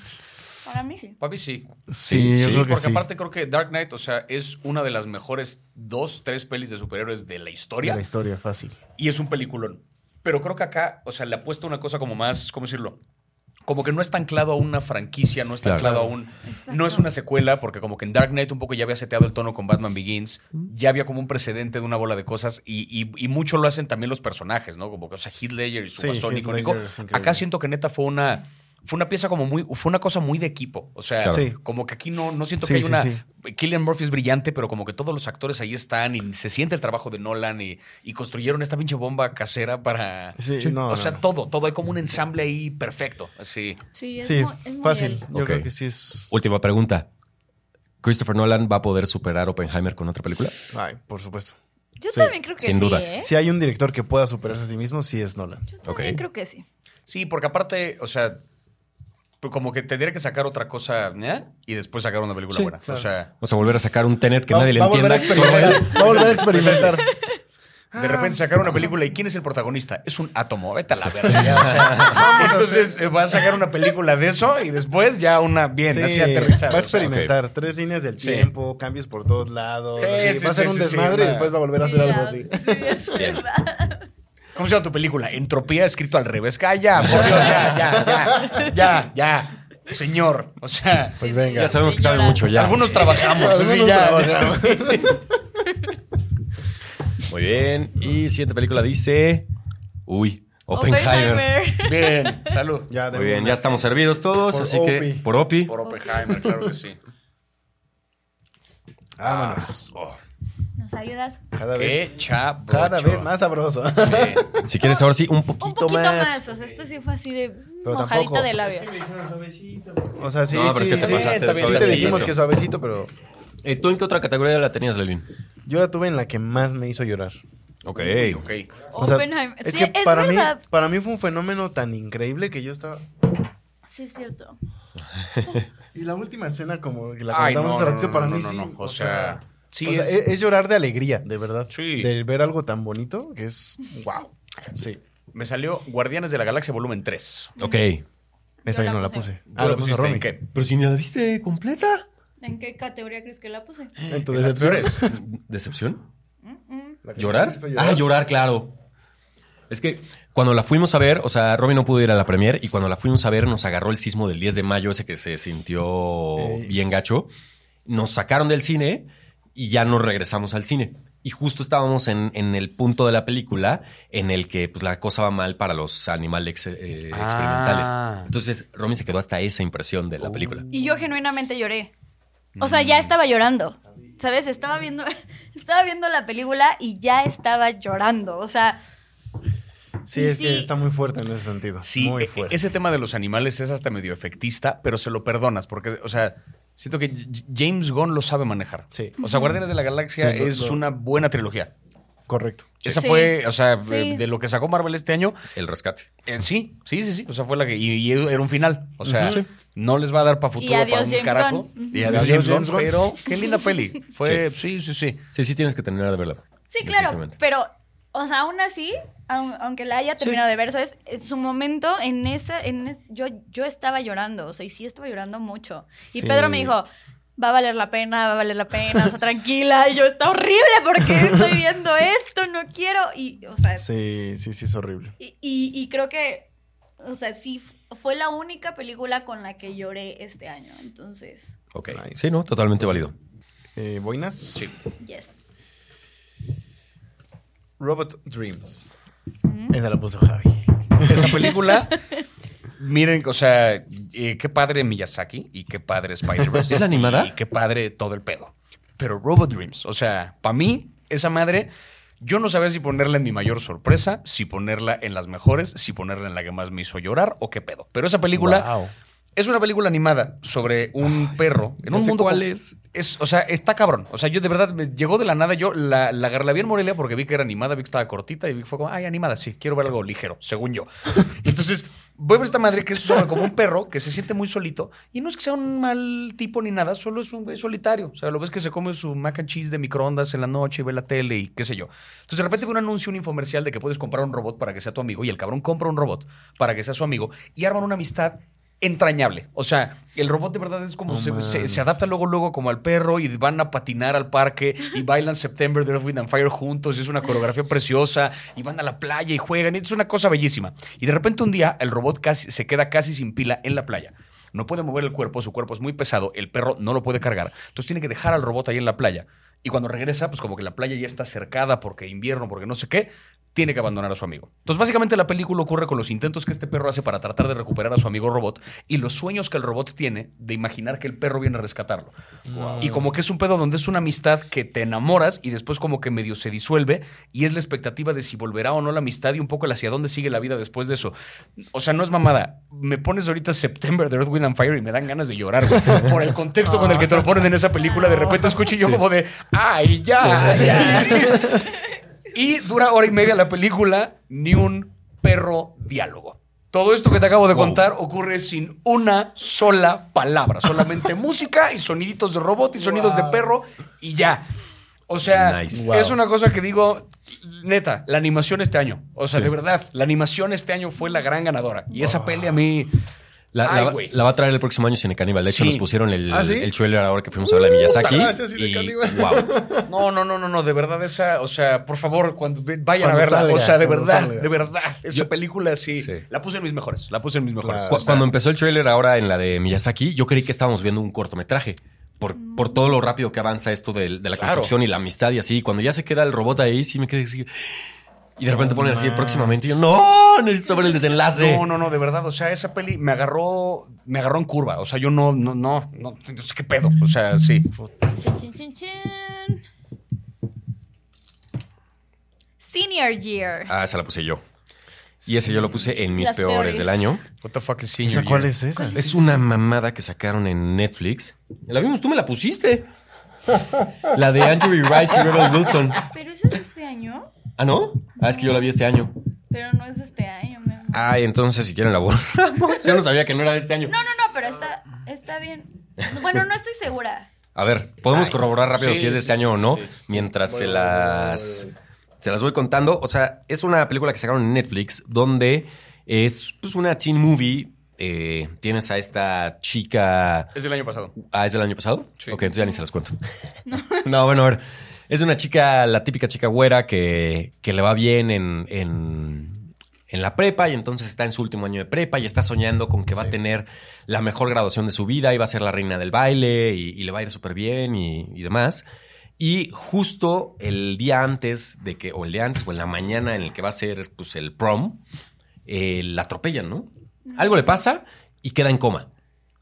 Para mí sí.
Papi, sí.
Sí, yo
sí,
creo que
Porque
sí.
aparte creo que Dark Knight, o sea, es una de las mejores dos, tres pelis de superhéroes de la
De
historia.
la historia, fácil.
y es un peliculón. Pero creo que acá, o sea, le apuesta una cosa como más, ¿cómo decirlo? Como que no está anclado a una franquicia, no está
Claro.
anclado a un...
Exacto.
No es una secuela, porque como que en Dark Knight un poco ya había seteado el tono con Batman Begins, ya había como un precedente de una bola de cosas y, y- y mucho lo hacen también los personajes, ¿no? Como que, o sea, Heath Ledger y su
Sí.
Acá siento que neta fue una... Fue una pieza como muy... Fue una cosa muy de equipo. O sea,
Claro.
Sí.
como que aquí no, no siento
Sí,
que hay
sí,
una...
sí.
Killian Murphy es brillante, pero como que todos los actores ahí están y se siente el trabajo de Nolan y, y construyeron esta pinche bomba casera para...
Sí, no,
o
no,
sea,
no.
todo, todo hay como un ensamble ahí perfecto. Así.
Sí, es
Sí,
muy, es muy
fácil. Yo creo que sí es.
Última pregunta. ¿Christopher Nolan va a poder superar Oppenheimer con otra película?
Ay, por supuesto.
Yo
Sí,
también creo que
sin
sí.
dudas.
¿eh?
Si hay un director que pueda superarse a sí mismo, sí es Nolan.
Yo también
Ok.
creo que sí.
Sí, porque aparte, o sea, como que tendría que sacar otra cosa ¿eh? y después sacar una película
Sí,
buena.
claro.
O sea,
Vamos a volver a sacar un Tenet que
Va-
nadie le
va
entienda.
a volver a experimentar.
de repente sacar una película y ¿quién es el protagonista? Es un átomo, vete a la verga. o sea, entonces eh, va a sacar una película de eso y después ya una bien,
Sí,
así aterrizada.
va a
o sea,
experimentar. Tres líneas del
Sí.
tiempo, cambios por todos lados.
Sí,
así.
sí,
va a ser
sí,
un
sí, sí,
desmadre y después va a volver a hacer algo así.
Sí, es verdad.
¿Cómo se llama tu película? Entropía escrito al revés. Ah, ya, por Dios, ya, ya, ya, ya, ya. Señor, o sea,
Pues venga.
Ya sabemos que sabe mucho ya.
algunos trabajamos.
Algunos
sí, ya,
trabajamos.
Muy bien. Y siguiente película dice... Uy, Oppenheimer.
Bien, salud.
Ya, de
Muy bien, ya estamos servidos todos,
Por
así que por Opi.
Por Oppenheimer, claro que sí.
Vámonos.
Oh,
¿Nos ayudas?
Cada vez,
qué chavo.
cada vez más sabroso.
Si quieres ahora sí, un poquito,
Un poquito
más.
más. O sea, este sí fue así de
Pero
mojadita
tampoco.
de labios.
O sea, sí,
No, pero
sí,
es que te
sí,
pasaste de
sí te
suavecito.
dijimos que suavecito, pero
Eh, ¿Tú en qué otra categoría la tenías, Lelín?
yo la tuve en la que más me hizo llorar.
Ok.
Ok.
O sea,
Oppenheimer.
es
sí,
que
es
para
verdad.
mí, para mí fue un fenómeno tan increíble que yo estaba.
Sí, es cierto.
Y la última escena, como que la
no,
hace ratito,
no,
para
no,
mí
no,
sí.
no. O sea, sí
o sea,
es-
es, llorar de alegría, de verdad.
Sí.
De ver algo tan bonito que es. ¡Wow! Sí.
Me salió Guardianes de la Galaxia volumen 3.
Ok.
Esa
Yo
no
la puse.
puse.
¿Tú
Ah,
la
Romy.
qué?
Pero si ni la viste completa.
¿En qué categoría crees que la puse?
En tu decepción.
¿Decepción? ¿Llorar? Ah, llorar, claro. Es que cuando la fuimos a ver, o sea, Robin no pudo ir a la premier y cuando la fuimos a ver nos agarró el sismo del 10 de mayo, ese que se sintió bien gacho. Nos sacaron del cine y ya nos regresamos al cine. Y justo estábamos en, en el punto de la película en el que pues, la cosa va mal para los animales eh,
Ah.
experimentales. Entonces, Romy se quedó hasta esa impresión de la
Oh.
película.
Y yo genuinamente lloré. O sea, ya estaba llorando. ¿Sabes? Estaba viendo, estaba viendo la película y ya estaba llorando. O sea,
Sí, es
Sí.
que está muy fuerte en ese sentido.
Sí,
Muy
e-
fuerte.
ese tema de los animales es hasta medio efectista, pero se lo perdonas porque, o sea, siento que James Gunn lo sabe manejar.
Sí.
O sea, Guardianes de la Galaxia
Sí,
es
lo-
una buena trilogía.
Correcto.
Esa
Sí.
fue, o sea,
Sí.
eh, de lo que sacó Marvel este año,
El rescate.
eh, sí, sí, sí, sí. O sea, fue la que. Y, y era un final. O sea, no les va a dar para futuro para un
James
carajo.
Gunn.
Y adiós,
Adiós,
James Gunn,
James Gunn.
pero qué linda peli. Fue, sí, sí, sí.
Sí, sí tienes que terminar de verla.
sí, claro. Pero, o sea, aún así, aun- aunque la haya terminado de ver, ¿sabes? En su momento, en esa, en es- yo, yo estaba llorando. O sea, y sí estaba llorando mucho. Y
Sí.
Pedro me dijo. Va a valer la pena, va a valer la pena, o sea, tranquila. Y yo, está horrible porque estoy viendo esto, no quiero. Y, o sea,
Sí, sí, sí, es horrible.
Y, y- y creo que, o sea, sí, fue la única película con la que lloré este año. Entonces,
Ok.
Nice.
Sí, ¿no? Totalmente válido.
Eh, ¿Boinas?
Sí.
yes.
Robot Dreams. Esa la puso Javi.
Esa película. Miren, o sea, eh, qué padre Miyazaki y qué padre Spider-Verse.
¿Es animada?
Y qué padre todo el pedo. Pero Robot Dreams, o sea, para mí, esa madre, yo no sabía si ponerla en mi mayor sorpresa, si ponerla en las mejores, si ponerla en la que más me hizo llorar o qué pedo. Pero esa película
Wow.
es una película animada sobre un perro en
No
un mundo
cuál es.
Es, o sea, está cabrón. O sea, yo de verdad me llegó de la nada. Yo la, la la en Morelia porque vi que era animada, vi que estaba cortita y vi que fue como, ay, animada, sí, quiero ver algo ligero, según yo. Entonces, voy a ver esta madre que es sobre como un perro que se siente muy solito y no es que sea un mal tipo ni nada, solo es un güey solitario. O sea, lo ves que se come su mac and cheese de microondas en la noche y ve la tele y qué sé yo. Entonces, de repente ve un anuncio, un infomercial de que puedes comprar un robot para que sea tu amigo y el cabrón compra un robot para que sea su amigo y arman una amistad entrañable. O sea, el robot de verdad es como se adapta luego luego como al perro y van a patinar al parque y bailan September de Earth, Wind and Fire juntos. y Es una coreografía preciosa y van a la playa y juegan. y Es una cosa bellísima. Y de repente un día el robot casi, se queda casi sin pila en la playa. No puede mover el cuerpo, su cuerpo es muy pesado, el perro no lo puede cargar. Entonces tiene que dejar al robot ahí en la playa. Y cuando regresa, pues como que la playa ya está cercada porque invierno, porque no sé qué, tiene que abandonar a su amigo. Entonces, básicamente la película ocurre con los intentos que este perro hace para tratar de recuperar a su amigo robot y los sueños que el robot tiene de imaginar que el perro viene a rescatarlo. Y como que es un pedo donde es una amistad que te enamoras y después como que medio se disuelve y es la expectativa de si volverá o no la amistad y un poco el hacia dónde sigue la vida después de eso. O sea, no es mamada. Me pones ahorita September de Earth, Wind and Fire y me dan ganas de llorar, güey. Por el contexto con el que te lo ponen en esa película, de repente escucho yo como de, ¡ay, ya! ya". Y dura hora y media la película, ni un perro diálogo. Todo esto que te acabo de contar ocurre sin una sola palabra, solamente música y soniditos de robot y sonidos de perro y ya. O sea,
Nice.
es una cosa que digo, neta, la animación este año. O sea, de verdad, la animación este año fue la gran ganadora. Y esa peli a mí.
La,
Ay,
la-
güey.
la va a traer el próximo año Cine Caníbal. De hecho,
Sí.
nos pusieron el,
¿Ah, sí?
el trailer ahora que fuimos a la de Miyazaki.
gracias, Cine
y,
Caníbal.
wow.
No, no, no, no, no, de verdad esa, o sea, por favor, cuando vayan
Cuando
a verla,
salga,
o sea, de verdad,
salga.
de verdad, esa película sí,
Sí.
la puse en mis mejores, la puse en mis mejores.
Claro.
O
Cu-
sea,
Cuando empezó el trailer ahora en la de Miyazaki, yo creí que estábamos viendo un cortometraje. Por, por todo lo rápido que avanza esto de, de la
Claro.
construcción y la amistad y así. Cuando ya se queda el robot ahí, sí me quedé así. Y de repente ponen así próximamente. Y yo, no, necesito saber el desenlace.
No, no, no, de verdad, o sea, esa peli me agarró, me agarró en curva, o sea, yo no, no, no, no, entonces, ¿qué pedo? O sea, sí.
Chin, chin, chin, chin. Senior Year.
Ah, esa la puse yo. Y ese yo lo puse en mis
Las
peores,
peores.
del año.
What the fuck is senior
¿Esa cuál
year?
es esa?
Es una mamada que sacaron en Netflix. La vimos, tú me la pusiste. La de Andrew Rice y Rebel Wilson.
Pero ese es de este año.
¿Ah, no? Ah, es que yo la vi este año.
Pero no es de este año, mi amor.
Ay, entonces si quieren la borramos. Yo no sabía que no era de este año.
No, no, no, pero está, está bien. Bueno, no estoy segura.
A ver, podemos
Ay,
corroborar rápido
sí,
si es de
sí,
este año
sí,
o no,
sí, sí.
mientras se las se las voy contando. O sea, es una película que sacaron en Netflix donde es pues una teen movie. Eh, tienes a esta chica
Es del año pasado.
Ah, ¿es del año pasado?
Sí.
Ok, entonces ya ni se las cuento. No, bueno, a ver. Es una chica, la típica chica güera que, que le va bien en, en, en la prepa y entonces está en su último año de prepa y está soñando con que va a tener la mejor graduación de su vida y va a ser la reina del baile y, y le va a ir súper bien y, y demás. Y justo el día antes de que, o el día antes, o en la mañana en el que va a ser pues, el prom, eh, la atropellan, ¿no? Algo le pasa y queda en coma.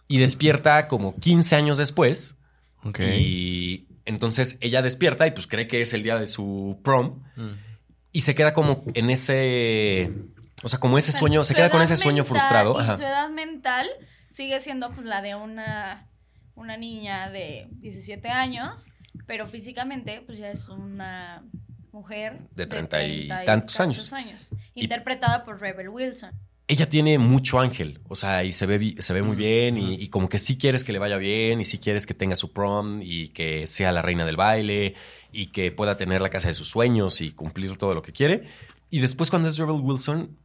Y despierta como 15 años después.
Ok.
Y entonces ella despierta y pues cree que es el día de su prom. Y se queda como en ese. O sea, como ese sueño.
Su
Se queda con ese sueño frustrado.
Y
Ajá.
su edad mental sigue siendo pues, la de una, una niña de 17 años, pero físicamente pues ya es una mujer
De 30 y
30
tantos años. Y-
Interpretada por Rebel Wilson.
Ella tiene mucho ángel. O sea, y se ve, se ve muy bien. Y, y como que sí quieres que le vaya bien. Y sí quieres que tenga su prom. Y que sea la reina del baile. Y que pueda tener la casa de sus sueños. Y cumplir todo lo que quiere. Y después, cuando es Rebel Wilson.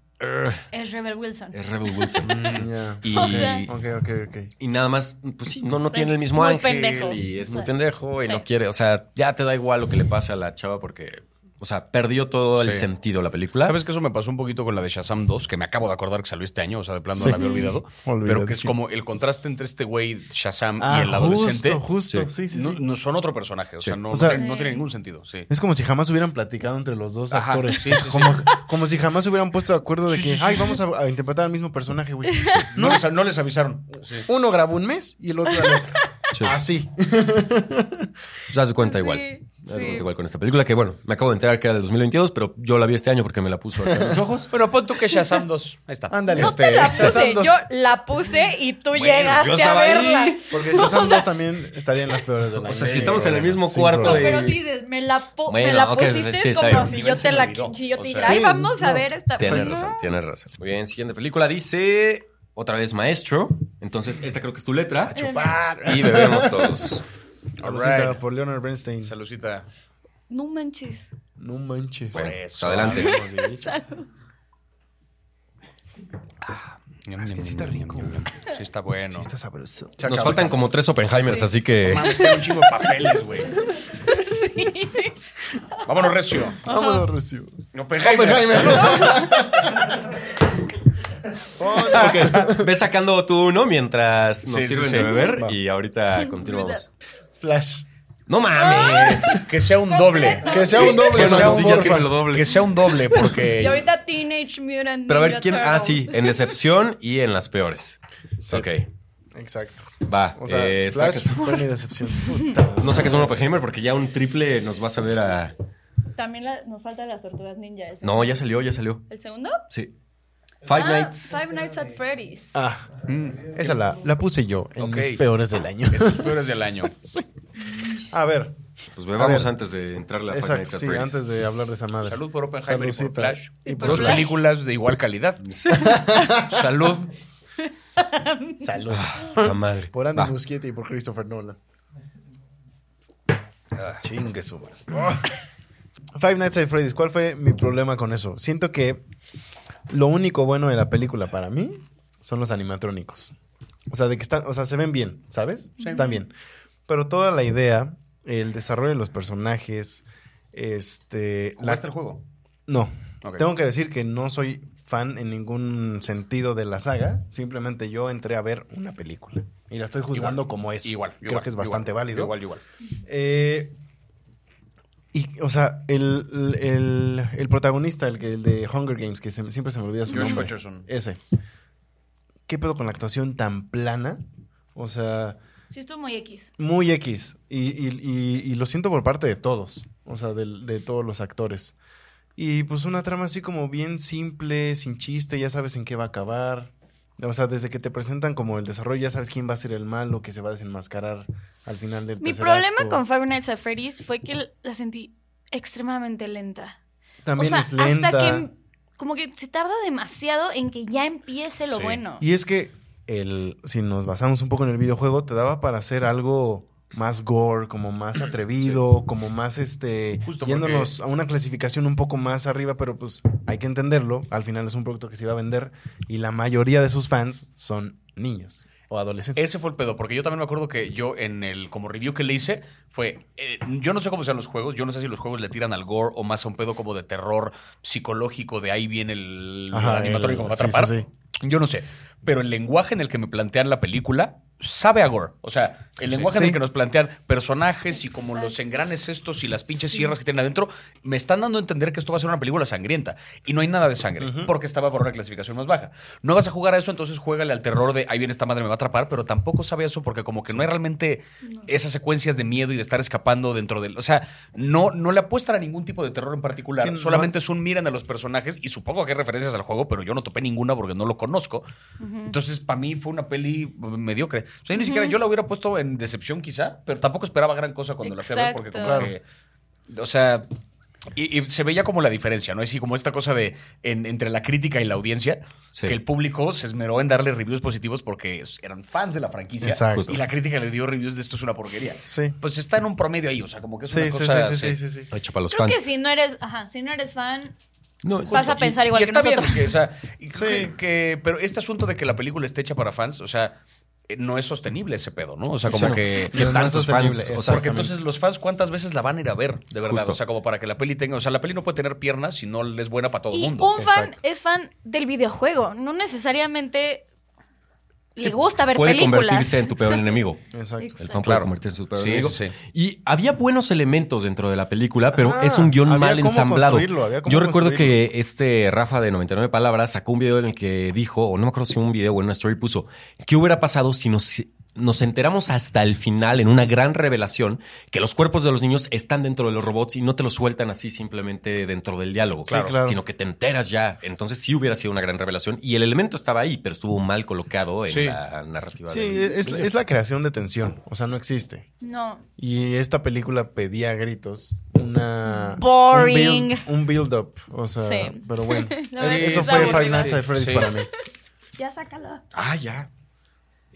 Es Rebel Wilson.
es Rebel Wilson.
Mm, ya.
Y,
O sea-
Ok, ok, ok.
y nada más, pues sí, no, no tiene el mismo
muy
ángel
pendejo.
y es
O
muy pendejo y
sí.
no quiere, o sea, ya te da igual lo que le pasa a la chava porque, o sea, perdió todo el sentido la película.
¿Sabes que eso me pasó un poquito con la de Shazam 2? Que me acabo de acordar que salió este año, o sea, de plano no la había olvidado. Pero que es como el contraste entre este güey Shazam
Ah,
y el adolescente.
Justo, justo. Sí, sí, sí.
No, no son otro personaje, o sea, no,
O sea-
no tiene ningún sentido, sí.
Es como si jamás hubieran platicado entre los dos
Ajá,
actores.
sí, sí, sí.
como, como si jamás se hubieran puesto de acuerdo de
Sí,
que, ay,
sí.
vamos a, a interpretar al mismo personaje, güey.
No, les, no les avisaron. Sí.
Uno grabó un mes y el otro al otro.
Sí.
Así.
Ya se cuenta
Sí,
igual.
Sí.
cuenta igual con esta película que, bueno, me acabo de enterar que era del 2022, pero yo la vi este año porque me la puso acá en los ojos.
Bueno, pon tú que Shazam 2. Ahí está.
Ándale.
No
Este,
te la
Shazam
puse,
2.
yo la puse y tú
Bueno,
llegaste a
estaba ahí.
verla.
Porque Shazam 2 también estaría en las peores del año.
O sea, si estamos en el mismo cuarto
No,
de-
pero dices, me la, po-
Bueno,
me la
ok,
pusiste como si yo te la si yo te
O
dijera,
sea,
ay, vamos a ver esta
Tienes
pues,
razón, tienes razón. Muy bien, siguiente película dice otra vez Maestro. Entonces, esta creo que es tu letra.
Chupar.
Y bebemos todos.
Saludcita por Leonard Bernstein.
Saludcita.
No manches.
No manches.
Bueno,
Por eso.
adelante.
Salud.
Es que sí está rico.
Sí está bueno.
Sí, está sabroso.
Nos faltan como tres Oppenheimers, así que.
Mames, que hay un chingo de papeles, güey. Vámonos, Recio.
Vámonos, recibo.
Oppenheimer.
Ok, Ve sacando tú uno mientras nos
Sí,
sirven
sí.
de beber
Va.
y ahorita continuamos.
Flash.
No mames.
Que sea un doble.
Que sea un doble,
Que
Bueno,
sea un
doble.
Que sea un doble, porque.
Y ahorita Teenage Mutant
Pero a ver
Ninja
quién. Ah, sí, en decepción y en las peores.
Sí.
Ok,
Exacto.
va.
O sea,
eh,
Flash
sacas-
fue mi decepción. Puta.
no saques un Oppenheimer porque ya un triple nos vas a ver a.
También la- nos faltan las tortugas ninja.
No, ya salió, ya salió.
¿El segundo?
Sí. Five
Ah,
Nights.
Five Nights at Freddy's.
Ah, esa la, la puse yo en
Ok.
mis peores del año.
Los peores del año.
A ver.
Pues bebamos antes de entrar a Five Nights
Exacto,
at
sí,
Freddy's.
antes de hablar de esa madre.
Salud por Oppenheimer y por
Saludcita.
Flash.
Y por
Dos
Flash.
películas de igual calidad. Salud.
Salud.
La madre.
Por Andy. Muschietti y por Christopher Nolan. Chingue su madre. Five Nights at Freddy's, ¿cuál fue mi problema con eso? Siento que lo único bueno de la película para mí son los animatrónicos. O sea, de que están, o sea, se ven bien, ¿sabes? Están bien. Pero toda la idea, el desarrollo de los personajes, este, la-
¿Jugaste el juego?
no. Tengo que decir que no soy fan en ningún sentido de la saga. Simplemente yo entré a ver una película. Y la estoy juzgando
Igual.
como es.
Igual.
Creo
igual,
que es bastante
igual,
válido.
Igual, igual.
Eh, y, o sea, el, el- el- protagonista, el, que- el de Hunger Games, que se- siempre se me olvida su
Josh
nombre.
Hutcherson.
Ese. ¿Qué pedo con la actuación tan plana? O sea,
Sí, estuvo muy X.
muy X. Y, y- y- y lo siento por parte de todos. O sea, del- de, todos los actores. Y pues una trama así como bien simple, sin chiste, ya sabes en qué va a acabar. O sea, desde que te presentan como el desarrollo, ya sabes quién va a ser el malo, que se va a desenmascarar al final del
Mi problema
acto.
con Five Nights at Freddy's fue que la sentí extremadamente lenta.
También
o sea,
es lenta.
hasta que como que se tarda demasiado en que ya empiece lo
Sí.
bueno.
Y es que el, si nos basamos un poco en el videojuego, te daba para hacer algo más gore, como más atrevido, como más este
Justo
yéndonos a una clasificación un poco más arriba, pero pues hay que entenderlo, al final es un producto que se iba a vender y la mayoría de sus fans son niños o adolescentes.
Ese fue el pedo, porque yo también me acuerdo que yo en el como review que le hice fue, eh, yo no sé cómo sean los juegos, yo no sé si los juegos le tiran al gore o más a un pedo como de terror psicológico, de ahí viene el, el animatorio
el-
que me va a
sí,
atrapar.
sí,
Yo no sé, pero el lenguaje en el que me plantean la película sabe a gore. O sea, el lenguaje en el que nos plantean personajes y como los engranes estos y las pinches sierras que tienen adentro, me están dando a entender que esto va a ser una película sangrienta. Y no hay nada de sangre, porque estaba por una clasificación más baja. No vas a jugar a eso, entonces juégale al terror de ahí viene esta madre, me va a atrapar, pero tampoco sabe eso porque como que no hay realmente esas secuencias de miedo y de estar escapando dentro del... O sea, no, no le apuestan a ningún tipo de terror en particular.
Sí, no-
Solamente es un miran a los personajes y supongo que hay referencias al juego, pero yo no topé ninguna porque no lo conozco. Entonces, para mí fue una peli mediocre. O sea, ni siquiera yo la hubiera puesto en decepción quizá, pero tampoco esperaba gran cosa cuando la fui a ver porque como que... O sea... Y, y se veía como la diferencia, ¿no? Es así como esta cosa de en- entre la crítica y la audiencia,
Sí.
que el público se esmeró en darle reviews positivos porque eran fans de la franquicia.
Exacto.
Y la crítica le dio reviews de esto es una porquería.
Sí.
Pues está en un promedio ahí, o sea, como que es
Sí,
una
sí,
cosa...
sí, sí, sí, sí, sí.
Hecho para los
Creo
fans.
que si no eres, ajá, si no eres fan,
No,
vas a pensar igual
y
que
está bien, que, o sea, y creo
Sí.
que- que- pero este asunto de que la película esté hecha para fans, o sea, no es sostenible ese pedo, ¿no? O sea, como
Exacto.
que...
¿Qué
No es
tantos
sostenible,
fans? O sea,
Porque entonces los fans, ¿cuántas veces la van a ir a ver? De verdad.
Justo.
O sea, como para que la peli tenga. O sea, la peli no puede tener piernas si no es buena para todo el
y
mundo.
un fan
Exacto.
es fan del videojuego, no necesariamente le gusta ver
puede
películas.
convertirse en tu peor enemigo.
Exacto.
El fan puede
Claro.
convertirse en su peor
Sí,
enemigo.
sí, sí.
Y había buenos elementos dentro de la película, pero
Ah,
es un guion
había
mal
cómo
ensamblado.
construirlo, había cómo
Yo recuerdo
construirlo.
que este Rafa de 99 Palabras sacó un video en el que dijo, o no me acuerdo si un video o en una story puso, ¿qué hubiera pasado si nos nos enteramos hasta el final en una gran revelación que los cuerpos de los niños están dentro de los robots y no te los sueltan así simplemente dentro del diálogo,
Claro. claro.
sino que te enteras ya. Entonces sí hubiera sido una gran revelación y el elemento estaba ahí, pero estuvo mal colocado en
Sí.
la narrativa.
Sí,
del-
es, es la creación de tensión. O sea, no existe.
No.
Y esta película pedía a gritos una...
Boring.
Un build- Un build-up. o sea,
Sí.
pero bueno. Eso
es
fue. Five Nights at Freddy's para mí.
Ya sácalo.
Ah, ya.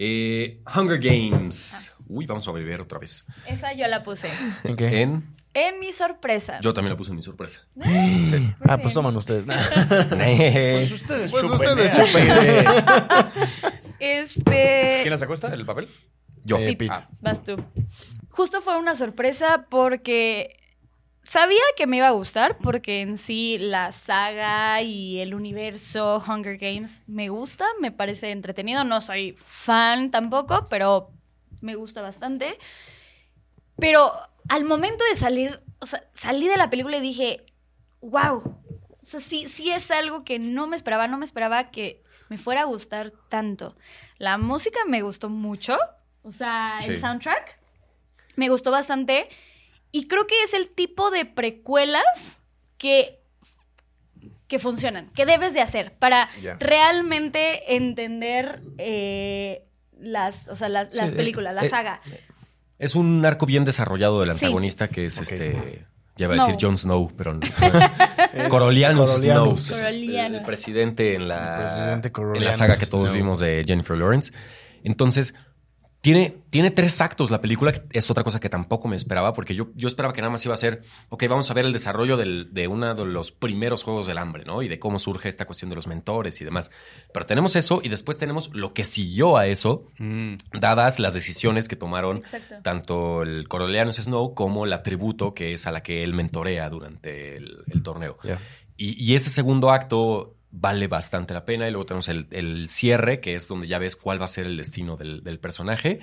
Eh, Hunger Games. Uy, vamos a beber otra vez.
Esa yo la puse.
¿En qué?
En.
En mi sorpresa.
Yo también la puse en mi sorpresa.
Ah, pues toman ustedes.
Pues ustedes
Pues
chupen,
ustedes
¿eh?
chupen.
Este.
¿Quién la sacó esta? ¿El papel?
Yo.
Eh,
Pete,
Pete.
Ah.
vas tú. Justo fue una sorpresa porque sabía que me iba a gustar porque en sí la saga y el universo Hunger Games me gusta, me parece entretenido, no soy fan tampoco, pero me gusta bastante. Pero al momento de salir, o sea, salí de la película y dije, wow, o sea, sí, sí es algo que no me esperaba, no me esperaba que me fuera a gustar tanto. La música me gustó mucho, o sea, el soundtrack me gustó bastante y creo que es el tipo de precuelas que que funcionan, que debes de hacer para realmente entender eh, las, o sea, las,
Sí,
las
eh,
películas, la
eh,
saga.
Es un arco bien desarrollado del
Sí.
antagonista que es este. Ya iba a
Snow.
decir Jon Snow, pero no. es Corolianus
Corolianus.
Snow.
Corolianus.
El presidente en la,
El presidente
en la saga que todos
Snow.
vimos de Jennifer Lawrence. Entonces, tiene, tiene tres actos la película, que es otra cosa que tampoco me esperaba, porque yo, yo esperaba que nada más iba a ser, ok, vamos a ver el desarrollo del- de uno de los primeros Juegos del Hambre, ¿no? Y de cómo surge esta cuestión de los mentores y demás. Pero tenemos eso y después tenemos lo que siguió a eso,
Mm.
dadas las decisiones que tomaron
Exacto.
tanto el Corolianus Snow como la tributo que es a la que él mentorea durante el, el torneo. Y ese segundo acto vale bastante la pena. Y luego tenemos el, el cierre, que es donde ya ves cuál va a ser el destino del, del personaje,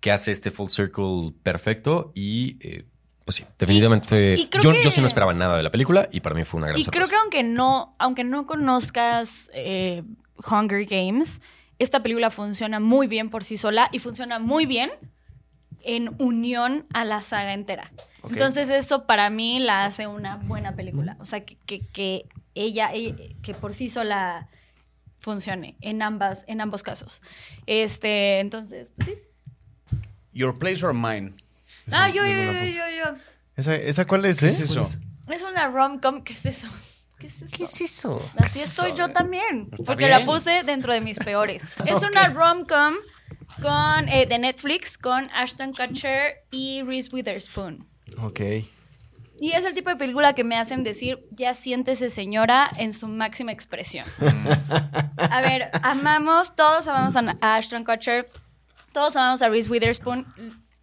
que hace este full circle perfecto. Y eh, pues sí, definitivamente fue.
y creo
yo,
que-
yo sí no esperaba nada de la película y para mí fue una gran
Y creo
sorpresa.
que aunque no, aunque no conozcas eh, Hunger Games, esta película funciona muy bien por sí sola y funciona muy bien en unión a la saga entera. Entonces eso para mí la hace una buena película. O sea, que, que- que ella, eh, que por sí sola funcione en ambas, en ambos casos. Este, entonces, pues sí.
Your Place or Mine.
Ah, yo, yo,
yo
yo,
puse.
yo, yo.
¿Esa, esa cuál es,
¿Qué
eh?
es eso?
Es una rom-com. ¿Qué es eso? ¿Qué es eso?
eso?
Así estoy yo también.
Está
Porque
bien.
la puse dentro de mis peores. Es una rom-com con, eh, de Netflix con Ashton Kutcher y Reese Witherspoon.
Ok.
Y es el tipo de película que me hacen decir, ya siéntese señora en su máxima expresión. A ver, amamos, todos amamos a Ashton Kutcher, todos amamos a Reese Witherspoon.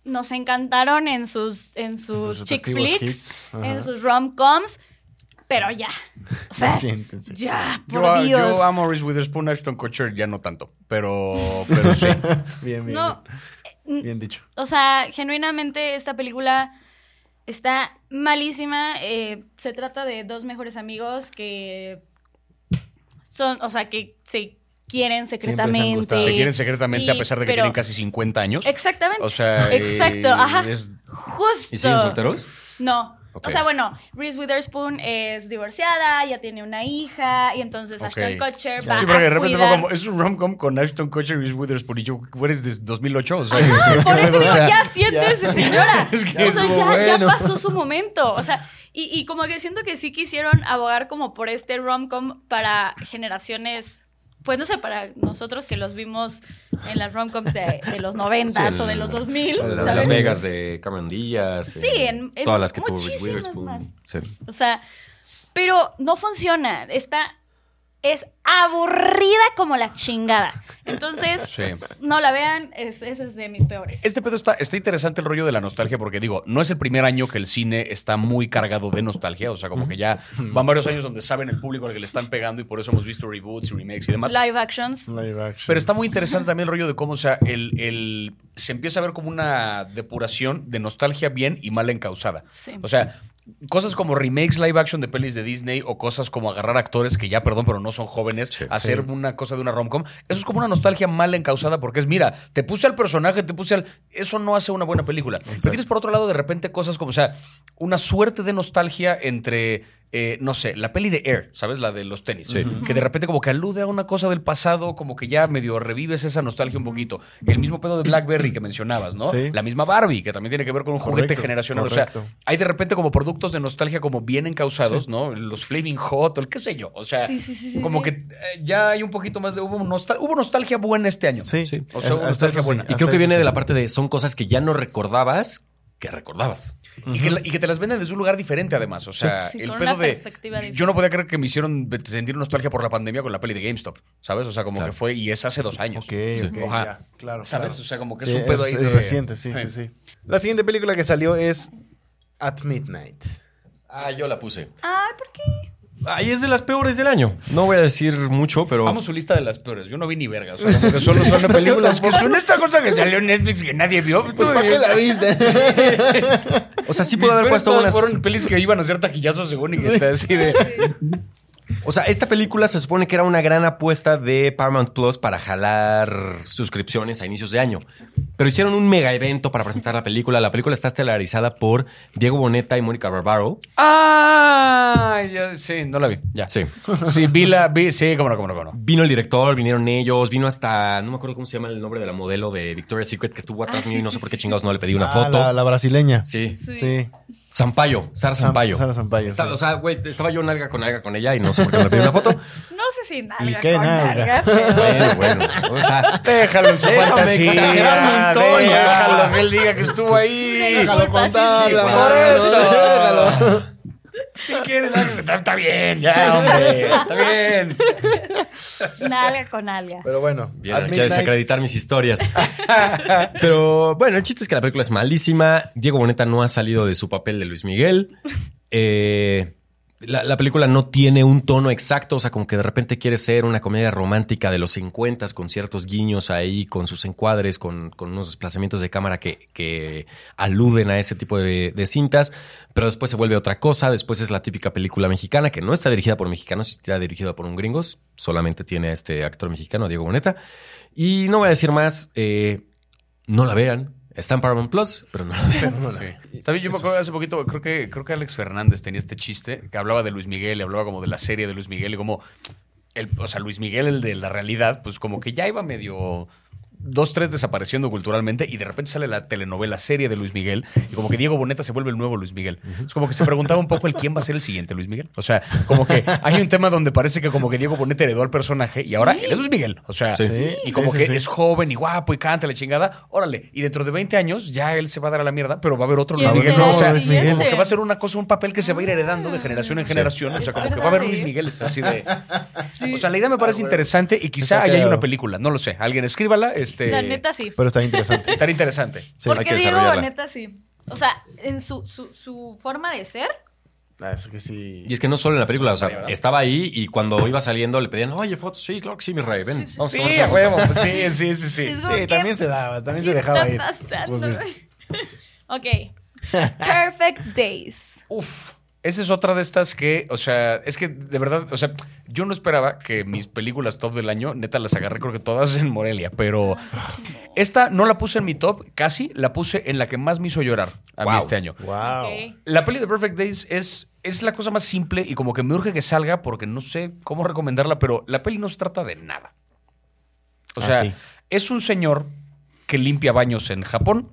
Nos encantaron en sus, en sus,
sus
chick flicks, en sus rom-coms, pero ya. O sea,
Siéntense.
ya, por
a-
Dios.
yo amo a Reese Witherspoon, Ashton Kutcher ya no tanto. Pero, pero sí.
Bien, bien.
No,
bien. Bien dicho.
O sea, genuinamente esta película está malísima. Eh, se trata de dos mejores amigos que son, o sea, que se quieren secretamente.
gustado.
Se quieren secretamente
Y-
a pesar de que
pero-
tienen casi 50 años.
Exactamente.
O sea, eh,
exacto, ajá.
es-
Justo.
¿Y siguen solteros?
No. O sea, bueno, Reese Witherspoon es divorciada, ya tiene una hija, y entonces
Ok.
Ashton Kutcher
Ya.
va
Sí, porque de repente fue como, es un rom-com con Ashton Kutcher y Reese Witherspoon. Y yo, ¿eres de 2008? O sea,
por eso digo, ya siéntese, señora.
Es que
o sea, ya, ya pasó su momento. O sea, y, y como que siento que sí quisieron abogar como por este rom-com para generaciones, pues no sé, para nosotros que los vimos en las rom-coms de, de los 90
Sí,
o de los 2000.
La de. Las Vegas de Cameron Díaz.
Sí,
eh,
en, en
todas las que tuvo Reese
muchísimas
Witherspoon.
más.
Sí.
O sea, pero no funciona. Está. Es aburrida como la chingada. Entonces,
Sí.
no la vean, es, ese es de mis peores.
Este pedo está, está interesante el rollo de la nostalgia porque digo, no es el primer año que el cine está muy cargado de nostalgia, o sea, como que ya van varios años donde saben el público al que le están pegando y por eso hemos visto reboots y remakes y demás.
Live actions.
Live action.
Pero está muy interesante también el rollo de cómo, o sea, el, el- se empieza a ver como una depuración de nostalgia bien y mal encausada.
Sí.
O sea, cosas como remakes live action de pelis de Disney o cosas como agarrar actores que ya, perdón, pero no son jóvenes, hacer una cosa de una romcom, eso es como una nostalgia mal encausada porque es, mira, te puse al personaje, te puse al... Eso no hace una buena película. Pero tienes por otro lado de repente cosas como, o sea, una suerte de nostalgia entre eh, no sé, la peli de Air, ¿sabes? La de los tenis. Que de repente como que alude a una cosa del pasado, como que ya medio revives esa nostalgia un poquito. El mismo pedo de Blackberry que mencionabas, ¿no?
Sí.
La misma Barbie, que también tiene que ver con un juguete
Correcto,
generacional. O sea, hay de repente como productos de nostalgia como bien encausados, ¿no? Los Flaming Hot, o el qué sé yo. O sea,
Sí, sí, sí, sí,
como
sí.
que eh, ya hay un poquito más de... Hubo, nostal- hubo nostalgia buena este año.
Sí,
Sí.
O sea, hubo nostalgia
sí.
buena.
Y creo que viene
sí.
de la parte de son cosas que ya no recordabas que recordabas.
Y, que, la- y que te las venden desde un lugar diferente, además. O sea,
Sí,
el
con
pedo
una
de. Yo no podía creer que me hicieron sentir nostalgia por la pandemia con la peli de GameStop, ¿sabes? O sea, como
Claro.
que fue. Y es hace dos años.
Ok, ok,
Ajá.
ya, claro.
¿Sabes?
claro.
O sea, como que
Sí,
es un pedo ahí
es
de.
reciente, sí, sí, sí. La siguiente película que salió es At Midnight.
Ah, yo la puse.
Ay, ¿por qué?
Ay, es de las peores del año. No voy a decir mucho, pero.
Vamos su lista de las peores. Yo no vi ni verga. O sea, solo son de películas que son esta cosa que salió en Netflix que nadie vio.
Pues, ¿para qué la viste?
O sea, sí puedo haber puesto unas.
fueron pelis que iban a hacer taquillazos según y que está así de.
O sea, esta película se supone que era una gran apuesta de Paramount Plus para jalar suscripciones a inicios de año. Pero hicieron un mega evento para presentar la película. La película está estelarizada por Diego Boneta y Mónica Barbaro.
¡Ah! Ya, sí, no la vi. Ya.
Sí.
Sí, vi la. Vi, sí, cómo no, cómo no, cómo no.
Vino el director, vinieron ellos, vino hasta, no me acuerdo cómo se llama el nombre de la modelo de Victoria's Secret que estuvo atrás
Ah,
mío y no sé por qué chingados no le pedí una
Ah,
foto.
La, la brasileña.
Sí.
Sí.
Sí.
Sampaio, Sara Sampaio.
Sara Sampaio,
Está-
sí.
O sea, güey, estaba yo nalga con nalga con ella y no sé por qué no le pedí una foto.
No sé si
¿Y
nalga
qué
con
nalga?
nalga, pero...
Bueno, bueno. O sea,
Déjalo en su
Déjame
fantasía.
exagerar mi historia.
Déjalo que él diga que estuvo ahí.
Déjalo
Déjalo contarla,
por eso.
déjalo.
Si quieres, está, bien, ya, hombre. Está bien.
Nalga con nalga.
Pero bueno,
Bien,
At
hay que
Midnight-
desacreditar mis historias. Pero bueno, el chiste es que la película es malísima. Diego Boneta no ha salido de su papel de Luis Miguel. Eh, la, la película no tiene un tono exacto, o sea, como que de repente quiere ser una comedia romántica de los 50 con ciertos guiños ahí, con sus encuadres, con, con unos desplazamientos de cámara que, que aluden a ese tipo de, cintas, pero después se vuelve otra cosa. Después es la típica película mexicana que no está dirigida por mexicanos, está dirigida por un gringos. Solamente tiene a este actor mexicano, Diego Boneta. Y no voy a decir más, eh, no la vean. Está en Paramount Plus, pero no la vean.
Sí. También yo me acuerdo hace poquito, creo que, creo que Alex Fernández tenía este chiste que hablaba de Luis Miguel y hablaba como de la serie de Luis Miguel y como, el, o sea, Luis Miguel, el de la realidad, pues como que ya iba medio dos, tres desapareciendo culturalmente y de repente sale la telenovela serie de Luis Miguel y como que Diego Boneta se vuelve el nuevo Luis Miguel. Es como que se preguntaba un poco el quién va a ser el siguiente Luis Miguel. O sea, como que hay un tema donde parece que como que Diego Boneta heredó al personaje y ahora él es Luis Miguel. O sea,
Sí.
y como
sí,
que
sí.
es joven y guapo y canta la chingada, órale. Y dentro de 20 años ya él se va a dar a la mierda, pero va a haber otro Luis
¿Quién
Miguel. O sea, como que va a ser una cosa, un papel que se va a ir heredando de generación en generación. O sea, como que va a haber Luis
¿eh?
Miguel. Así de.
Sí.
O sea, la idea me parece interesante y quizá ahí hay una película. No lo sé. Alguien escríbala. Este,
La neta sí.
Pero está interesante.
Estaría interesante.
Sí, hay
Porque
que
Diego
desarrollarla.
Boneta sí. O sea, en su, su, su forma de ser,
Ah, es que sí.
Y es que no solo en la película, o sea,
¿verdad?
estaba ahí y cuando iba saliendo le pedían, oye, fotos, sí, claro que sí, mi rey, ven.
Sí, sí,
vamos,
Sí,
vamos,
a
vamos".
huevo. pues Sí, sí, sí, sí.
también se daba, también se
¿qué
dejaba
está
ir.
pasando?
Pues sí.
ok. Perfect Days.
Uf. Esa es otra de estas que, o sea, es que de verdad, o sea, yo no esperaba que mis películas top del año, neta, las agarré creo que todas en Morelia, pero esta no la puse en mi top, casi la puse en la que más me hizo llorar a mí este año.
Wow.
La peli de Perfect Days es, es la cosa más simple y como que me urge que salga porque no sé cómo recomendarla, pero la peli no se trata de nada. O
Ah,
sea,
sí.
es un señor que limpia baños en Japón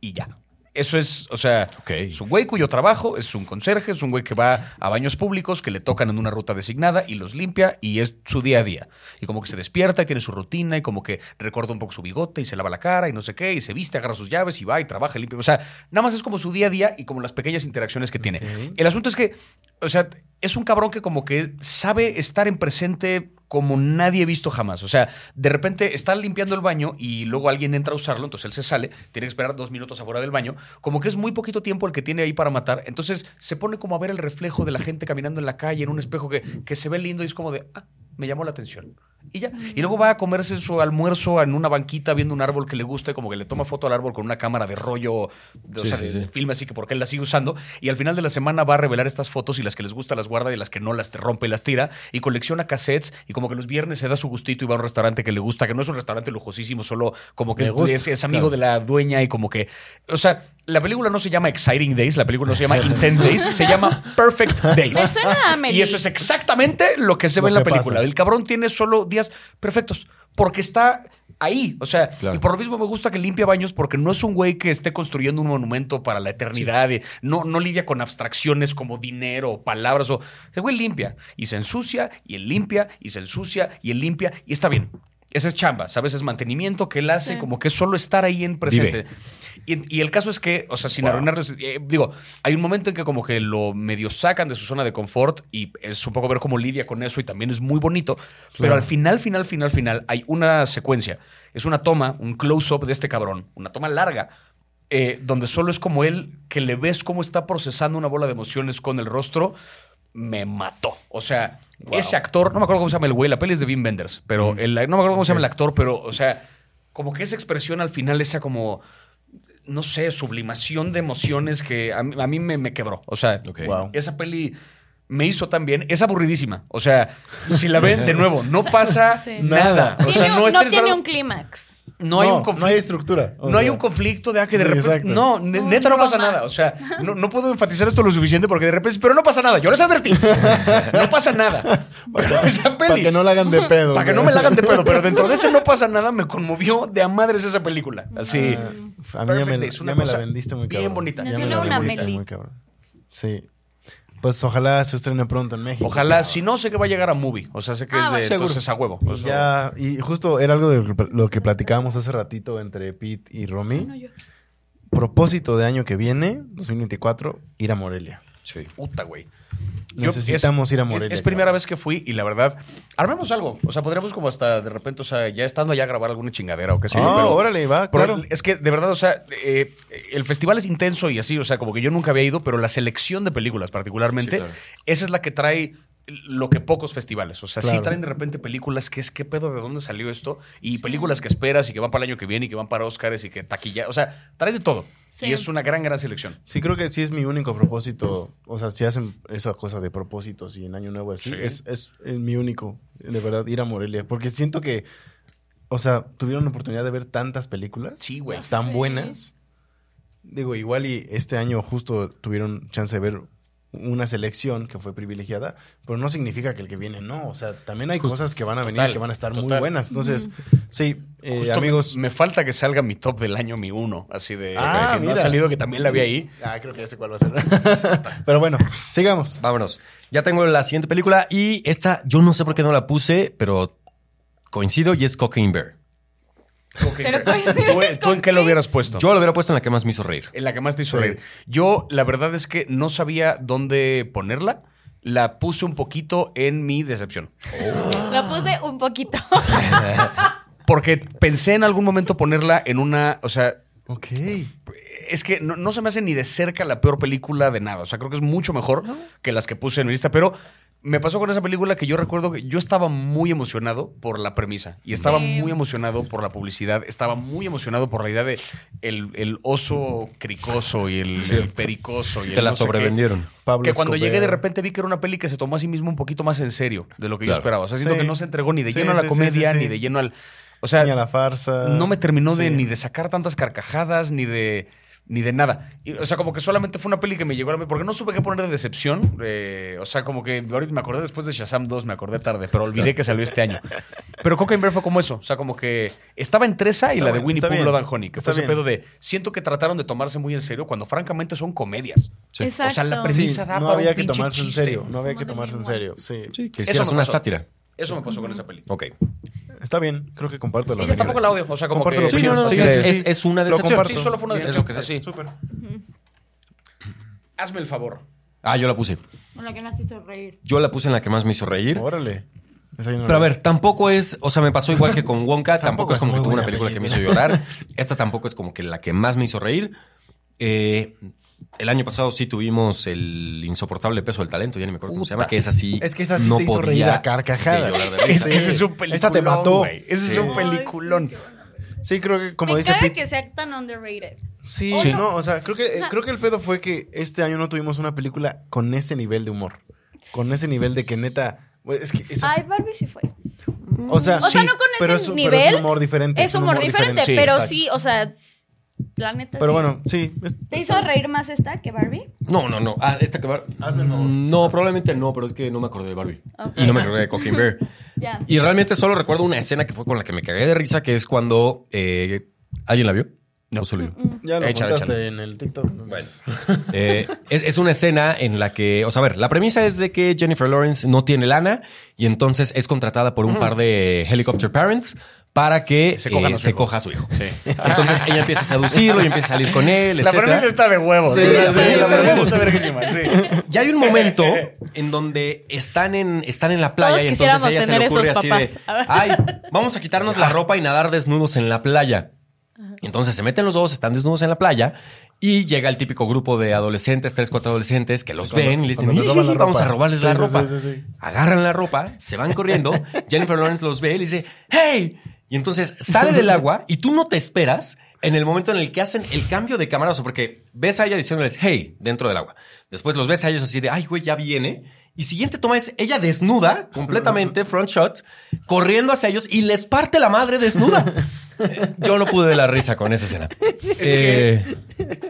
y ya. Eso es, o sea, es un güey cuyo trabajo es un conserje, es un güey que va a baños públicos que le tocan en una ruta designada y los limpia y es su día a día. Y como que se despierta y tiene su rutina y como que recorta un poco su bigote y se lava la cara y no sé qué y se viste, agarra sus llaves y va y trabaja, y limpia. O sea, nada más es como su día a día y como las pequeñas interacciones que tiene. El asunto es que, o sea, es un cabrón que como que sabe estar en presente como nadie he visto jamás. O sea, de repente está limpiando el baño y luego alguien entra a usarlo, entonces él se sale, tiene que esperar dos minutos afuera del baño, como que es muy poquito tiempo el que tiene ahí para matar, entonces se pone como a ver el reflejo de la gente caminando en la calle en un espejo que, que se ve lindo y es como de, ah, me llamó la atención. Y ya. Y luego va a comerse su almuerzo en una banquita viendo un árbol que le gusta como que le toma foto al árbol con una cámara de rollo, de, o
Sí,
sea,
sí,
de,
sí.
de filme así que porque él la sigue usando. Y al final de la semana va a revelar estas fotos y las que les gusta las guarda y las que no las te rompe y las tira. Y colecciona cassettes y como que los viernes se da su gustito y va a un restaurante que le gusta, que no es un restaurante lujosísimo, solo como que es,
gusta,
es- es amigo de la dueña y como que... O sea, la película no se llama Exciting Days, la película no se llama Intense Days, se llama Perfect Days.
Me suena a.
Y eso es exactamente lo que se
Lo
ve en la película.
pasa.
El cabrón tiene solo días perfectos porque está ahí. O sea,
Claro.
y por lo mismo me gusta que limpia baños porque no es un güey que esté construyendo un monumento para la eternidad. y no, no lidia con abstracciones como dinero o palabras. O, el güey limpia y se ensucia y él limpia y se ensucia y él limpia y está bien. Esa es chamba, ¿sabes? Es mantenimiento que él hace,
Sí.
como que es solo estar ahí en presente.
Vive.
Y, y el caso es que, o sea, sin
Wow.
arruinarles, eh, digo, hay un momento en que como que lo medio sacan de su zona de confort y es un poco ver cómo lidia con eso y también es muy bonito. Pero al final, final, final, final, hay una secuencia. Es una toma, un close-up de este cabrón, una toma larga, eh, donde solo es como él, que le ves cómo está procesando una bola de emociones con el rostro. Me mató. O sea, ese actor, no me acuerdo cómo se llama el güey, la peli es de Wim Wenders, pero el- no me acuerdo cómo se llama el actor, pero, o sea, como que esa expresión al final, esa como no sé, sublimación de emociones que a mí, a mí me, me quebró. O sea.
Wow.
esa peli me hizo tan bien. Es aburridísima. O sea, si la ven de nuevo, no pasa
Sí.
nada. O sea, no,
no, tiene un clímax.
No hay un
No
conflicto.
hay estructura. o
No hay un conflicto de ah, que de
Sí,
repente.
exacto.
No, ne-
No,
neta no
no
pasa nada. O sea, no, no puedo enfatizar esto lo suficiente porque de repente. Pero no pasa nada. Yo les advertí. No pasa nada. Pero esa peli.
Para que no la hagan de pedo.
Para que no me la hagan de pedo, pero dentro de ese no pasa nada, me conmovió de a madres esa película. Así.
Ah, a mí ya me, ya me la vendiste muy
bien
cabrón.
bonita.
Me
Ya me la
una
vendiste
Amelie.
muy cabrón. Sí. Pues ojalá se estrene pronto en México.
Ojalá, si no, sé que va a llegar a movie. O sea, sé que
Ah,
es de
bueno.
entonces a huevo. O sea,
Ya, y justo era algo de lo que- lo que platicábamos hace ratito entre Pete y Romy.
No, yo.
Propósito de año que viene, 2024, ir a Morelia.
Sí.
Puta, güey.
Necesitamos ir a
es-
Morelia,
Es, primera vez que fui y la verdad, armemos algo. O sea, podríamos como hasta de repente, o sea, ya estando allá grabar alguna chingadera o qué sé yo.
Ah,
pero-
órale, va, claro.
Es que de verdad, o sea, eh, el festival es intenso y así, o sea, como que yo nunca había ido, pero la selección de películas particularmente,
Sí, claro.
esa es la que trae lo que pocos festivales. O sea, sí traen de repente películas que es qué pedo de dónde salió esto y películas que esperas y que van para el año que viene y que van para Oscars y que taquilla, o sea, trae de todo.
Sí.
Y es una gran, gran selección.
Sí, creo que sí es mi único propósito. O sea, si hacen esa cosa de propósitos y en Año Nuevo así,
Sí.
es, es, es mi único, de verdad, ir a Morelia. Porque siento que, o sea, tuvieron la oportunidad de ver tantas películas
Sí, güey.
tan
Sí.
buenas. Digo, igual y este año justo tuvieron chance de ver una selección que fue privilegiada, pero no significa que el que viene no. O sea, también hay cosas que van a venir
Total,
que van a estar muy buenas. Entonces, sí, eh,
Justo
amigos.
Me, me falta que salga mi top del año, mi uno. Así de.
Ah,
que no ha salido, que también la vi ahí.
Ah, creo que ya sé cuál va a ser. pero bueno, sigamos.
Vámonos. Ya tengo la siguiente película y esta yo no sé por qué no la puse, pero coincido y es Cocaine Bear.
Pero
¿Tú, tú en qué lo hubieras puesto?
Yo lo hubiera puesto en la que más me hizo reír.
En la que más te hizo
Sí.
reír. Yo, la verdad es que no sabía dónde ponerla. La puse un poquito en mi decepción.
Lo puse un poquito.
Porque pensé en algún momento ponerla en una. O sea,
Ok.
es que no, no se me hace ni de cerca la peor película de nada. O sea, creo que es mucho mejor que las que puse en mi lista. Pero me pasó con esa película que yo recuerdo que yo estaba muy emocionado por la premisa. Y estaba
Sí.
muy emocionado por la publicidad. Estaba muy emocionado por la idea de el, el oso cricoso y el, el pericoso. y
Te
el
la
no sé qué.
sobrevendieron.
Pablo
que cuando
Escobar.
llegué de repente vi que era una peli que se tomó a sí mismo un poquito más en serio de lo que yo esperaba. O sea, siento
Sí.
que no se entregó ni de
Sí,
lleno a la comedia,
sí, sí.
ni de lleno al. O sea,
Ni a la farsa.
no me terminó de ni de sacar tantas carcajadas, ni de. Ni de nada. Y, o sea, como que solamente fue una peli que me llegó a la Porque no supe qué poner de decepción. eh, o sea, como que ahorita me acordé después de Shazam 2, me acordé tarde, pero olvidé que salió este año. Pero Cocaine Bear fue como eso. O sea, como que estaba entre esa y
Está
la de Winnie Pooh. Blood and Honey. Que
Está
fue ese pedo de. Siento que trataron de tomarse muy en serio cuando francamente son comedias.
Exacto.
O sea, la
Sí,
premisa da
no
para
había
un
que
pinche
tomarse en serio. No había que tomarse en serio. Sí.
Sí, que
Eso
hicieras
me
una
pasó.
sátira.
Eso me pasó con esa peli.
Ok.
Está bien. Creo que comparto la
Ella
opinión.
tampoco la odio. O sea, como
Comparto
que.
la opinión.
no, no,
Sí,
sí,
sí,
es-
sí.
es una
Lo
decepción.
comparto.
Sí, solo fue una
Y es
decepción,
lo que es.
así.
Súper.
Hazme el favor.
Ah, yo la puse.
Con la que más hizo reír.
Yo la puse en la que más me hizo reír.
Órale. Esa yo no
Pero a
la-
ver, tampoco es, o sea, me pasó igual que con Wonka, tampoco,
Tampoco
es
es
como que tuvo una
buena
película que me hizo llorar. Esta tampoco es como que la que más me hizo reír. Eh, el año pasado sí tuvimos el insoportable peso del talento, ya ni me acuerdo cómo se llama, que es así.
Es que esa sí te hizo reír a
de
Ese, es un peliculón.
Esta te mató.
güey. Ese es un peliculón.
Sí, creo que como
Me
dice Pete.
que sea tan underrated.
Sí,
Sí.
no, o sea, creo que,
O sea-
creo que el pedo fue que este año no tuvimos una película con ese nivel de humor. Con ese nivel de que neta. Es que esa-
Ay, Barbie sí fue.
o sea,
O sea,
sí,
no con
pero
ese
es
nivel.
Pero es un humor diferente.
Es humor diferente,
Sí,
pero
exacto.
sí, o sea, la neta.
Pero
sí.
bueno, sí. es-
¿Te hizo reír más esta que Barbie?
No, no, no. Ah, esta que va.
Hazme el favor.
No, probablemente no, pero es que no me acordé de Barbie. Y no me acordé de Cocaine Bear. Y realmente solo recuerdo una escena que fue con la que me cagué de risa, que es cuando. eh, ¿Alguien la vio? No, solo yo.
Ya lo
Échale,
contaste
échale.
en el TikTok. entonces-
Eh, es, es una escena en la que, o sea, a ver, la premisa es de que Jennifer Lawrence no tiene lana y entonces es contratada por un par de helicopter parents para que
Se cojan
eh,
a su
se
hijo.
coja a su hijo. Entonces ella empieza a seducirlo y empieza a salir con él,
La
etcétera.
premisa está de huevos.
Sí,
Sí, la
sí,
premisa
sí,
está de huevos, está verguísima, sí.
Y hay un momento en donde están en, están en la playa
Todos
y entonces ella se le ocurre así
papás.
de, ay, vamos a quitarnos la ropa y nadar desnudos en la playa. Entonces se meten los dos, están desnudos en la playa y llega el típico grupo de adolescentes, tres, cuatro adolescentes que los
cuando-
ven y les dicen,
cuando les roban la
"Ih, vamos
ropa".
a robarles
Sí,
la
sí,
ropa.
sí, sí, sí.
Agarran la ropa, se van corriendo, Jennifer Lawrence los ve y le dice, hey, y entonces sale del agua y tú no te esperas en el momento en el que hacen el cambio de cámara, o sea, porque ves a ella diciéndoles, hey, dentro del agua. Después los ves a ellos así de, ay, güey, ya viene. Y siguiente toma es ella desnuda, completamente front shot, corriendo hacia ellos y les parte la madre desnuda. Yo no pude de la risa con esa escena. Eh,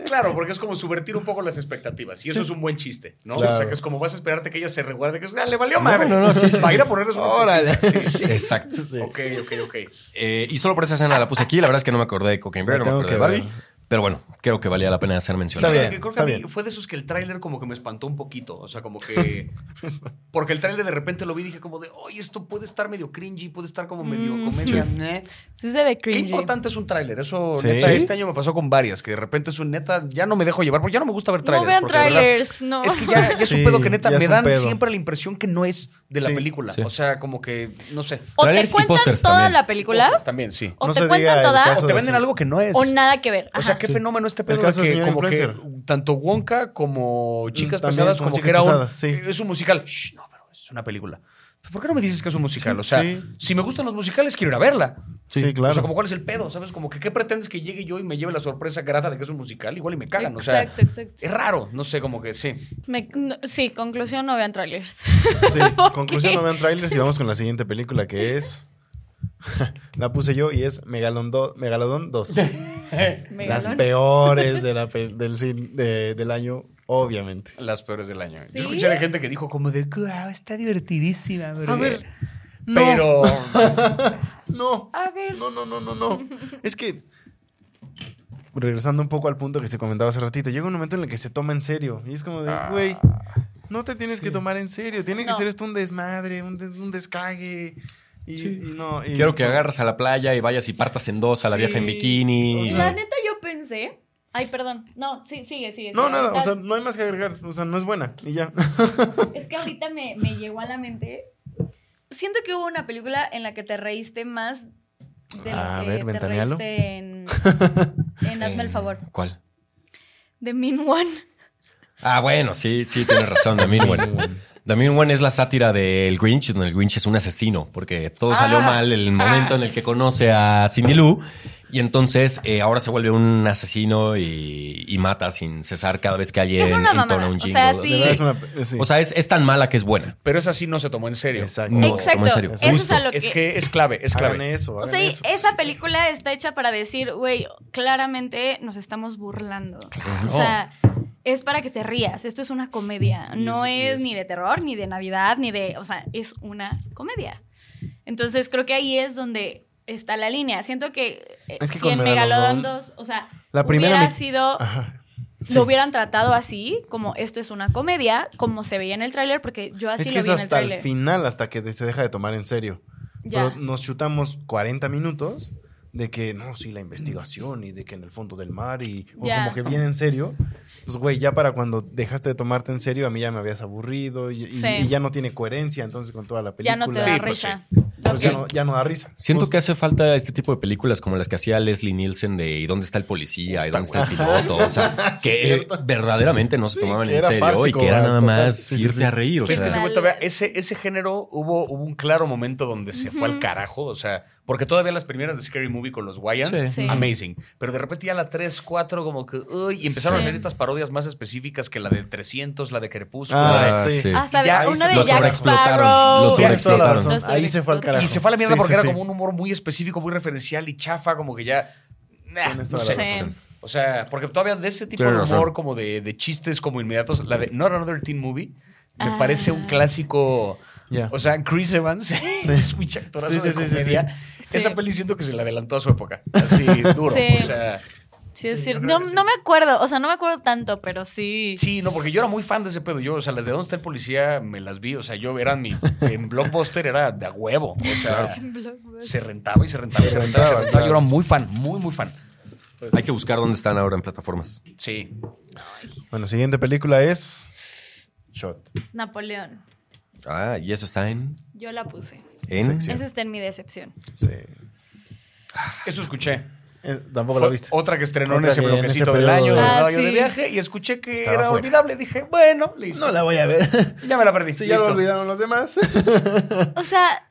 Claro, porque es como subvertir un poco las expectativas. Y eso es un buen chiste, ¿no?
Claro.
O sea, que es como vas a esperarte que ella se reguarde, que ah, le valió madre.
no, no, sí, sí,
Va a ir a ponerles una
Órale.
exacto.
Ok, ok, ok.
Eh, y solo por esa escena la puse aquí. La verdad es que no me acordé de Cocaine Bear, no me acordé de
que
Barbie. Pero bueno, creo que valía la pena ser mencionado.
Está bien.
Que creo que
está
a mí
bien.
fue de esos que el tráiler como que me espantó un poquito. O sea, como que... Porque el tráiler de repente lo vi y dije como de, oye, esto puede estar medio cringy, puede estar como medio comedia. meh".
Sí se ve
Qué
cringy.
importante es un tráiler. Eso,
Sí.
neta, este año me pasó con varias, que de repente es un neta, ya no me dejo llevar, porque ya no me gusta ver trailers.
vean
de verdad,
trailers, no.
Es que ya, ya es un pedo que neta me dan
pedo.
siempre la impresión que no es de la
Sí.
película.
Sí.
O sea, como que, no sé.
O te cuentan toda
también.
la película
También, sí.
o
No
te cuentan toda
O te
de
venden algo que no es.
o nada que ver.
O sea, qué fenómeno este pedo de que
señor
como que
influencer.
tanto Wonka como Chicas
también,
Pesadas
como
como que
Chicas
era un
Pesadas, sí.
es un musical. Shh, no, pero es una película. ¿Por qué no me dices que es un musical? O sea,
Sí.
si me gustan los musicales quiero ir a verla.
Sí, claro.
O sea, como cuál es el pedo, ¿sabes? Como que qué pretendes que llegue yo y me lleve la sorpresa grata de que es un musical, igual y me cagan, o sea,
Exacto, exacto.
es raro, no sé, como que sí.
Me- no, sí, conclusión, no vean trailers.
Sí, conclusión, no vean trailers y vamos con la siguiente película que es. la puse yo y es Megalon do- Megalodon 2. Las peores de la del, de- del año, obviamente.
Las peores del año.
¿Sí?
Yo escuché de gente que dijo como de, "Guau, está divertidísima, bebé".
A ver, no.
pero
No.
A ver.
No, no, no, no, no. Es que. Regresando un poco al punto que se comentaba hace ratito, llega un momento en el que se toma en serio. Y es como de, güey, no te tienes que tomar en serio. Tiene que
No.
ser esto un desmadre, un, des- un descague. Y, y no. y-
Quiero que agarras a la playa y vayas y partas en dos a la
Sí,
vieja en bikini.
o sea-
La neta yo pensé. Ay, perdón. No, sí, sigue, sigue.
No,
sigue.
nada, o sea, no hay más que agregar. O sea, no es buena. Y ya.
Es que ahorita me, me llegó a la mente. Siento que hubo una película en la que te reíste más de lo
A
que
ver,
te
ventanealo.
reíste en, en Hazme el favor.
¿Cuál?
De Mean One.
Ah, bueno, sí, sí, tienes razón, The Mean One. The Mean One es la sátira del Grinch, donde el Grinch es un asesino, porque todo salió mal el momento en el que conoce a Cindy Lou, y entonces eh, ahora se vuelve un asesino y, y mata sin cesar cada vez que alguien entona un
o
jingle.
sea, sí.
verdad es una- sí.
O sea, es, es tan mala que es buena.
pero esa sí no se tomó en serio.
Exacto.
No,
Exacto.
como en serio.
Eso es
Justo.
a lo que.
Es que es clave, es
Hagan
clave.
eso.
o sea,
eso.
esa película está hecha para decir, güey, claramente nos estamos burlando. O sea, es para que te rías. Esto es una comedia. No
es-
es,
es-
ni de terror, ni de Navidad, ni de. O sea, es una comedia. Entonces creo que ahí es donde está la línea. Siento que, eh,
Es que
si en Megalodon
Megalodon-
2, o sea,
La primera
hubiera sido.
Ajá. Sí.
Lo hubieran tratado así, como esto es una comedia, como se veía en el tráiler, porque yo así
Es que
lo
es
vi en el
hasta el
tráiler.
final, hasta que se deja de tomar en serio.
Ya.
Pero nos chutamos 40 minutos de que, no, sí, la investigación y de que en el fondo del mar y o como que bien en serio. Pues, güey, ya para cuando dejaste de tomarte en serio, a mí ya me habías aburrido y, y-
Sí.
y ya no tiene coherencia entonces con toda la película.
Ya no te
Sí,
da
pues
risa.
Pues ya, no, ya no da risa.
Siento
Justo.
que hace falta este tipo de películas como las que hacía Leslie Nielsen de ¿Y dónde está el policía? ¿Y dónde está el piloto? O sea, que
cierto.
verdaderamente no se
Sí,
tomaban en serio y que era nada
Total.
más
Sí, sí,
irte a reír. O
Pero es que
sea,
ese güey todavía- ese, ese género hubo, hubo un claro momento donde se fue al carajo. O sea, porque todavía las primeras de Scary Movie con los Wayans,
Sí.
Sí.
amazing. Pero de repente ya la 3, 4, como que, uy, y empezaron
Sí.
a salir estas parodias más específicas que la de 300, la de Crepúsculo.
Ah,
la de-
sí.
sí.
Hasta
Ya,
una
se-
de
lo
Jack
sobreexplotaron,
Sparrow.
lo sobreexplotaron.
Ahí se fue al carajo.
Y se fue a la mierda
Sí,
porque
sí,
era
sí.
como un humor muy específico, muy referencial y chafa, como que ya. nah, no sé. O sea, porque todavía de ese tipo
Tienes
de humor,
razón.
como de, de chistes como inmediatos, la de Not Another Teen Movie, me
Ah.
parece un clásico. O sea, Chris Evans es un actorazo
Sí, sí,
de comedia.
sí.
Esa
Sí.
peli siento que se le adelantó a su época. Así, duro.
Sí.
O sea,
Sí, es
Sí,
cierto. No,
que sí.
no me acuerdo, o sea, no me acuerdo tanto, pero sí.
sí, no, porque yo era muy fan de ese pedo. Yo, o sea, las de Dónde está el policía me las vi. O sea, yo eran mi. En Blockbuster era de a huevo. O sea, se rentaba y se rentaba y se rentaba. y se
rentaba,
rentaba. Yo era muy fan, muy, muy fan.
Hay que buscar dónde están ahora en plataformas.
Sí.
Bueno, siguiente película es. Shot.
Napoleón.
Ah, y eso está en...
Yo la puse.
en
Sexy.
Esa está en mi decepción.
Sí.
Eso escuché.
Eh, Tampoco
Fue
la viste.
Otra que estrenó en
Otra
ese
que en
bloquecito
ese
del
periodo
año,
de-
del
Ah,
de
sí.
viaje, y escuché que
Estaba
era
fuera.
olvidable. Dije, bueno, listo.
No la voy a ver.
Ya me la perdí.
Sí, ya lo
listo.
olvidaron los demás.
O sea,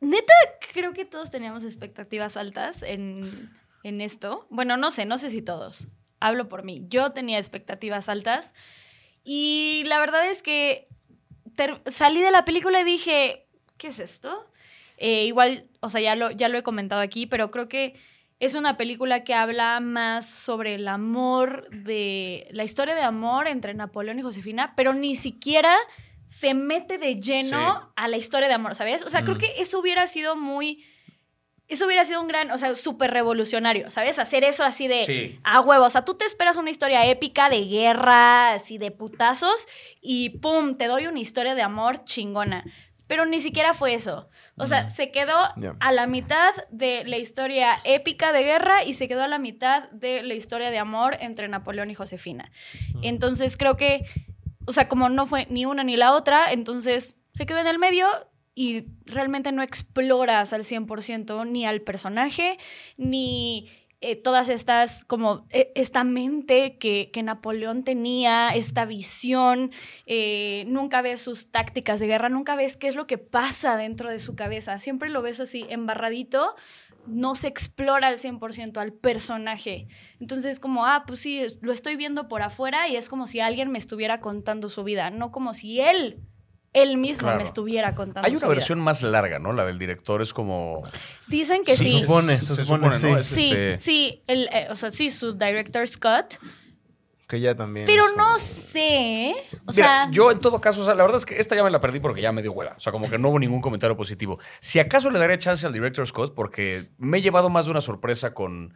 neta, creo que todos teníamos expectativas altas en, en esto. Bueno, no sé, no sé si todos. Hablo por mí. Yo tenía expectativas altas. Y la verdad es que salí de la película y dije, ¿qué es esto? Eh, igual, o sea, ya lo, ya lo he comentado aquí, pero creo que es una película que habla más sobre el amor de la historia de amor entre Napoleón y Josefina, pero ni siquiera se mete de lleno
Sí.
a la historia de amor, ¿sabes? O sea, creo que eso hubiera sido muy eso hubiera sido un gran, o sea, súper revolucionario, ¿sabes? Hacer eso así de
Sí.
a huevo. O sea, tú te esperas una historia épica de guerra, así de putazos, y pum, te doy una historia de amor chingona. Pero ni siquiera fue eso. O sea, se quedó a la mitad de la historia épica de guerra y se quedó a la mitad de la historia de amor entre Napoleón y Josefina. Entonces creo que, o sea, como no fue ni una ni la otra, entonces se quedó en el medio y realmente no exploras al 100% ni al personaje, ni eh, todas estas, como eh, esta mente que, Napoleón tenía, esta visión, eh, nunca ves sus tácticas de guerra, nunca ves qué es lo que pasa dentro de su cabeza, siempre lo ves así embarradito, no se explora al 100% al personaje. Entonces, como, ah, pues sí, lo estoy viendo por afuera y es como si alguien me estuviera contando su vida, no como si él, él mismo
Claro.
me estuviera contando
Hay
su
una
vida.
versión más larga, ¿no? La del director es como.
Dicen que
Se
sí.
supone, se, supone.
¿no? Es
Sí,
este-
sí, el, eh, o sea, sí, su director Scott,
Que ya también.
pero no
como-
sé, o
Mira,
sea,
yo en todo caso, o sea, la verdad es que esta ya me la perdí porque ya me dio hueva. O sea, como que no hubo ningún comentario positivo. Si acaso le daré chance al director Scott porque me he llevado más de una sorpresa con,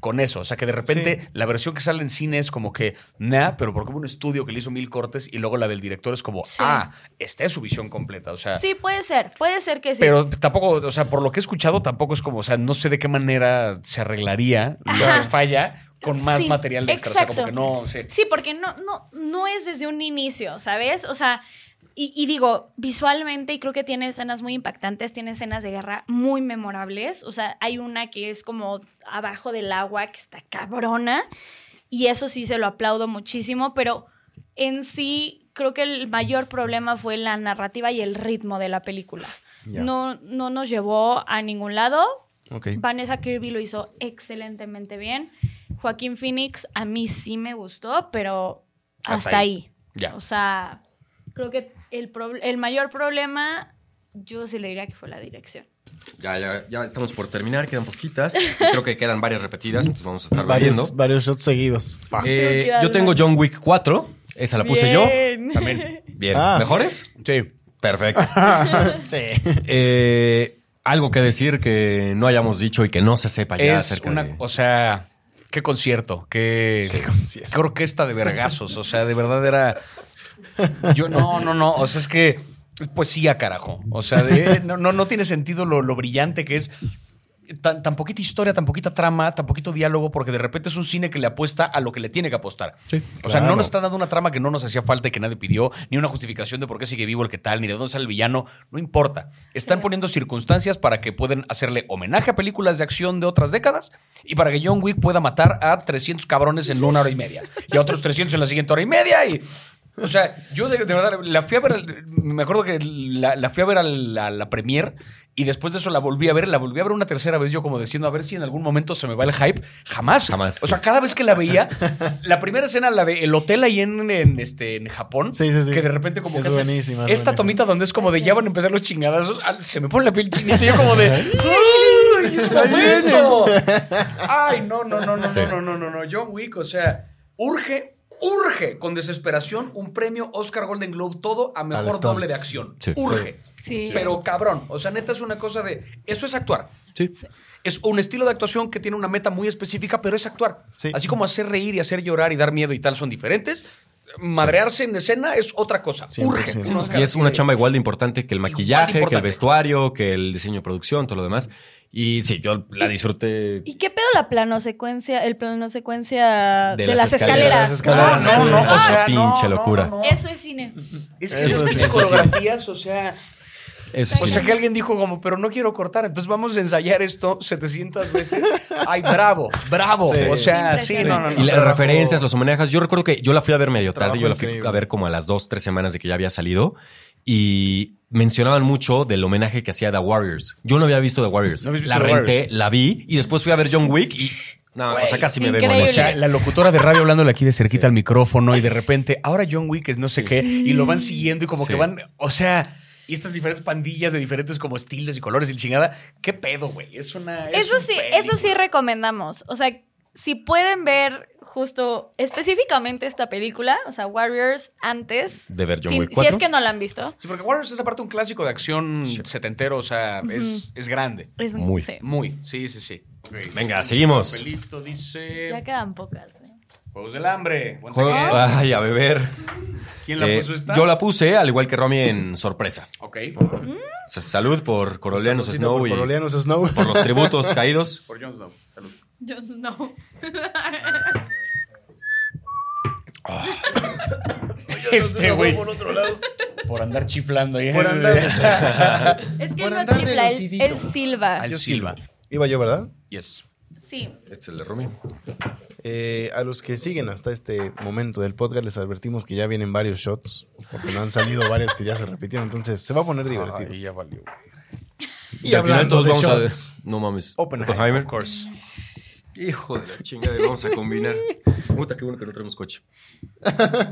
con eso. O sea, que de repente
Sí.
la versión que sale en cine es como que, nah, pero porque hubo un estudio que le hizo mil cortes y luego la del director es como,
Sí.
ah, esta es su visión completa. O sea,
sí puede ser, puede ser que sí.
pero tampoco, o sea, por lo que he escuchado, tampoco es como, o sea, no sé de qué manera se arreglaría que falla con más
Sí,
material extra. O sea, como que no, sí.
Sí, porque no, no, no es desde un inicio, ¿sabes? O sea, y, y digo, visualmente, y creo que tiene escenas muy impactantes, tiene escenas de guerra muy memorables. O sea, hay una que es como abajo del agua, que está cabrona, y eso sí se lo aplaudo muchísimo, pero en sí creo que el mayor problema fue la narrativa y el ritmo de la película.
Ya.
No, no nos llevó a ningún lado. Vanessa Kirby lo hizo excelentemente bien. Joaquín Phoenix a mí sí me gustó, pero
Hasta
hasta,
ahí.
ahí.
Ya.
O sea, creo que el, el mayor problema, yo sí le diría que fue la dirección.
Ya, ya, ya estamos por terminar, quedan poquitas. Creo que quedan varias repetidas, entonces vamos a estar
Varios,
viendo.
varios shots seguidos.
Eh, yo tengo. John Wick 4, esa la puse yo.
También.
Bien,
Ah.
¿mejores?
Sí.
Perfecto.
sí.
Eh, algo que decir que no hayamos dicho y que no se sepa ya
es
acerca
una,
de...
o sea, qué concierto, qué,
Qué concierto.
qué orquesta de vergazos, o sea, de verdad era yo no, no, no, o sea, es que poesía, carajo. O sea, de- no, no, no tiene sentido lo, lo brillante que es tan, tan poquita historia, tan poquita trama, tan poquito diálogo, porque de repente es un cine que le apuesta a lo que le tiene que apostar. o sea, no nos están dando una trama que no nos hacía falta y que nadie pidió, ni una justificación de por qué sigue vivo el que tal, ni de dónde sale el villano. No importa. Están
Sí.
poniendo circunstancias para que puedan hacerle homenaje a películas de acción de otras décadas y para que John Wick pueda matar a 300 cabrones en una hora y media y a otros 300 en la siguiente hora y media y. O sea, yo de, de verdad la fui a ver, al- me acuerdo que la, la fui a ver a la, la premier y después de eso la volví a ver, la volví a ver una tercera vez yo como diciendo a ver si en algún momento se me va el hype. Jamás.
Jamás,
O sea, cada vez que la veía, la primera escena, la de el hotel ahí en, en, este, en Japón,
Sí, sí, sí.
que de repente como
Es
que
buenísima, es
esta
buenísima.
tomita donde es como de ya van a empezar los chingadazos, ah, se me pone la piel chinita y yo como de ¡Ay, es momento! Ay, no, no, no, no,
Sí.
no, no, no, no, John Wick, o sea, urge, urge con desesperación un premio Oscar Golden Globe todo a mejor doble de acción.
Sí.
Urge.
Sí.
Pero cabrón, o sea, neta es una cosa de eso es actuar.
Sí.
Es un estilo de actuación que tiene una meta muy específica, pero es actuar.
Sí.
Así como hacer reír y hacer llorar y dar miedo y tal son diferentes. Madrearse en escena es otra cosa.
100%.
Urge.
Y es una chamba igual de importante que el maquillaje, que el vestuario, que el diseño de producción, todo lo demás. Y sí, yo la disfruté.
¿Y qué pedo la plano secuencia, el plano secuencia de,
De
las,
las
escaleras?
escaleras.
No, no, no, o
Ah,
sea,
pinche
no, no,
locura.
no, no.
Eso es cine.
Es que
Eso
esas
sí.
coreografías, o sea,
Eso
o
sí.
sea que alguien dijo como, pero no quiero cortar, entonces vamos a ensayar esto 700 veces. Ay, bravo, bravo.
Sí.
O sea, sí, no, no, no.
Y las referencias, los homenajes. Yo recuerdo que yo la fui a ver medio tarde.
Trabajo
Yo la fui
increíble.
a ver como a las dos, tres semanas de que ya había salido. Y mencionaban mucho del homenaje que hacía The Warriors. Yo no había visto The Warriors.
¿No visto
la
The
renté,
Warriors?
la vi y después fui a ver John Wick y. No, o sea, casi me vengo.
O sea, la locutora de radio hablándole aquí de cerquita al micrófono y de repente, ahora John Wick es no sé qué, y lo van siguiendo y como
Sí.
que van, o sea, y estas diferentes pandillas de diferentes como estilos y colores y chingada, ¿qué pedo, güey? Es una... es
Eso
un
sí, eso sí recomendamos. O sea, si pueden ver justo específicamente esta película, o sea, Warriors antes.
De ver John
si,
Wick
si
4.
es que no la han visto.
Sí, porque Warriors es aparte un clásico de acción setentero, o sea, es, es grande.
Es-
Muy.
sí.
Muy, sí, sí, sí.
Venga,
sí.
seguimos.
Papelito dice...
Ya quedan pocas. ¿eh?
Juegos del hambre.
Ay, a beber.
¿Quién la
Eh,
puso esta?
Yo la puse, al igual que Romy, en sorpresa.
Ok.
Salud por Corolianos Snow
por
y
Corolianos Snow.
por los tributos caídos.
Por Jon Snow. Salud.
Jon Snow.
Este güey.
Por otro lado.
Por andar chiflando ahí.
Por andar.
Es que
Por
no chifla, él, él silba.
Al Silva.
Iba yo, ¿verdad?
Yes.
Sí.
Este es el de Romy.
Eh, a los que siguen hasta este momento del podcast les advertimos que ya vienen varios shots, porque no han salido varios que ya se repitieron, entonces se va a poner divertido.
Ahí ya valió.
y hablando de shots,
a... No mames.
Oppenheimer.
Of course.
Hijo de la chingada, vamos a combinar. Puta, qué bueno que no traemos coche.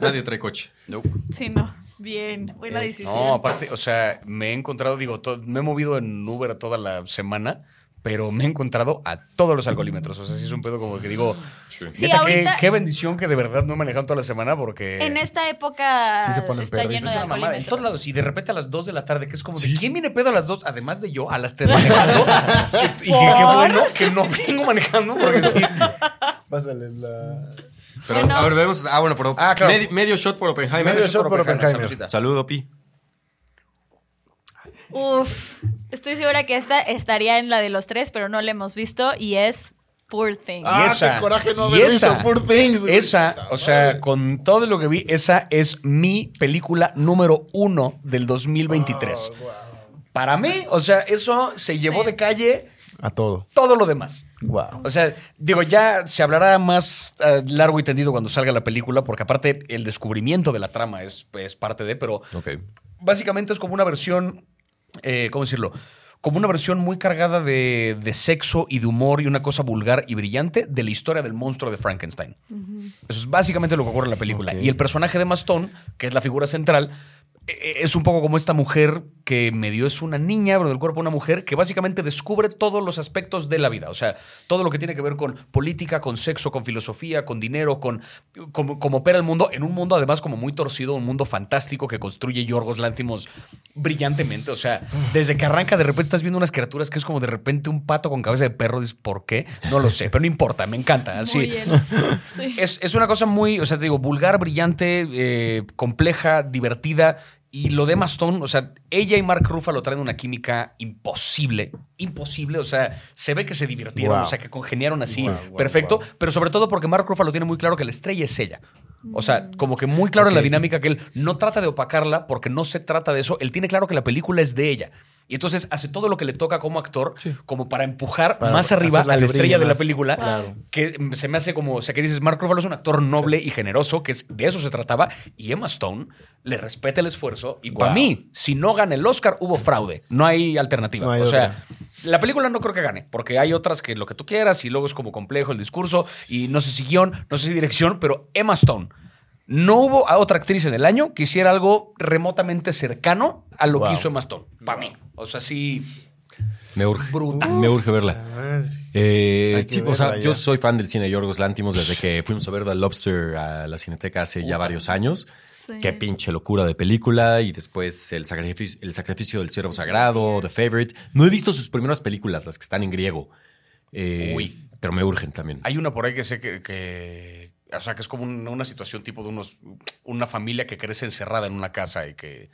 Nadie trae coche.
Nope.
Sí, no. Bien. Buena
Eh,
decisión.
No, aparte, o sea, me he encontrado, digo, me he movido en Uber toda la semana, pero me he encontrado a todos los alcoholímetros. O sea, sí es un pedo como que digo,
Sí,
neta, qué,
ahorita-
qué bendición que de verdad no he manejado toda la semana porque...
En esta época
Sí se ponen
está
perris.
lleno
Es
de
una mamada. En todos lados. Y de repente a las 2 de la tarde, que es como de ¿quién viene pedo a las 2? Además de yo, a las 3 manejando. y y que qué
¿Por?
bueno que no vengo manejando, porque sí.
Pásale la...
Pero,
Bueno.
a ver, vemos. Ah, bueno, pero
Ah, claro.
medi- medio shot por Oppenheimer.
Medio shot por Oppenheimer.
Salucita.
Saludo, Pi.
Uf. Estoy segura que esta estaría en la de los tres, pero no la hemos visto y es Poor Thing.
Ah,
esa,
qué coraje no haber
esa,
visto Poor Things, güey.
Esa, o sea, con todo lo que vi, esa es mi película número uno del 2023. Para mí, o sea, eso se llevó
Sí.
de calle
A todo.
todo lo demás.
Wow.
O sea, digo, ya se hablará más eh, largo y tendido cuando salga la película, porque aparte el descubrimiento de la trama es, es parte de, pero básicamente es como una versión, eh, ¿cómo decirlo? Como una versión muy cargada de, de sexo y de humor y una cosa vulgar y brillante de la historia del monstruo de Frankenstein. Eso es básicamente lo que ocurre en la película. Y el personaje de Maston, que es la figura central, es un poco como esta mujer que medio es una niña, pero del cuerpo una mujer, que básicamente descubre todos los aspectos de la vida. O sea, todo lo que tiene que ver con política, con sexo, con filosofía, con dinero, con cómo cómo opera el mundo, en un mundo además como muy torcido, un mundo fantástico que construye Yorgos Lántimos brillantemente. O sea, desde que arranca, de repente estás viendo unas criaturas que es como de repente un pato con cabeza de perro. Dices, ¿por qué? No lo sé, pero no importa, me encanta. Así.
Sí.
Es, es una cosa muy, o sea, te digo, vulgar, brillante, eh, compleja, divertida Y lo de Emma Stone, o sea, ella y Mark Ruffalo traen una química imposible, imposible, o sea, se ve que se divirtieron,
Wow.
o sea, que congeniaron así,
Wow, wow,
perfecto, pero sobre todo porque Mark Ruffalo tiene muy claro que la estrella es ella. O sea, como que muy claro en la dinámica que él no trata de opacarla porque no se trata de eso, él tiene claro que la película es de ella. Y entonces hace todo lo que le toca como actor, como para empujar
Para
más arriba a la estrella de la película
Claro.
que se me hace como, o sea, que dices, Mark Ruffalo es un actor noble y generoso, que es, de eso se trataba, y Emma Stone le respeta el esfuerzo, y para mí, si no gana el Oscar, hubo fraude, no hay alternativa.
No hay
o sea,
otra.
la película no creo que gane, porque hay otras que lo que tú quieras, y luego es como complejo el discurso, y no sé si guion, no sé si dirección, pero Emma Stone. No hubo a otra actriz en el año que hiciera algo remotamente cercano a lo que hizo Emma Stone. Para mí. O sea, sí.
Me urge.
Brutal.
Me urge verla.
Madre.
Eh, sí, o sea, yo soy fan del cine de Yorgos Lántimos desde que fuimos a ver The Lobster a la Cineteca hace ya varios años.
Sí.
Qué pinche locura de película. Y después el sacrificio, el sacrificio del ciervo sagrado, The Favorite. No he visto sus primeras películas, las que están en griego. Eh,
Uy.
Pero me urgen también.
Hay una por ahí que sé que, que- o sea, que es como un- una situación tipo de unos, una familia que crece encerrada en una casa y que,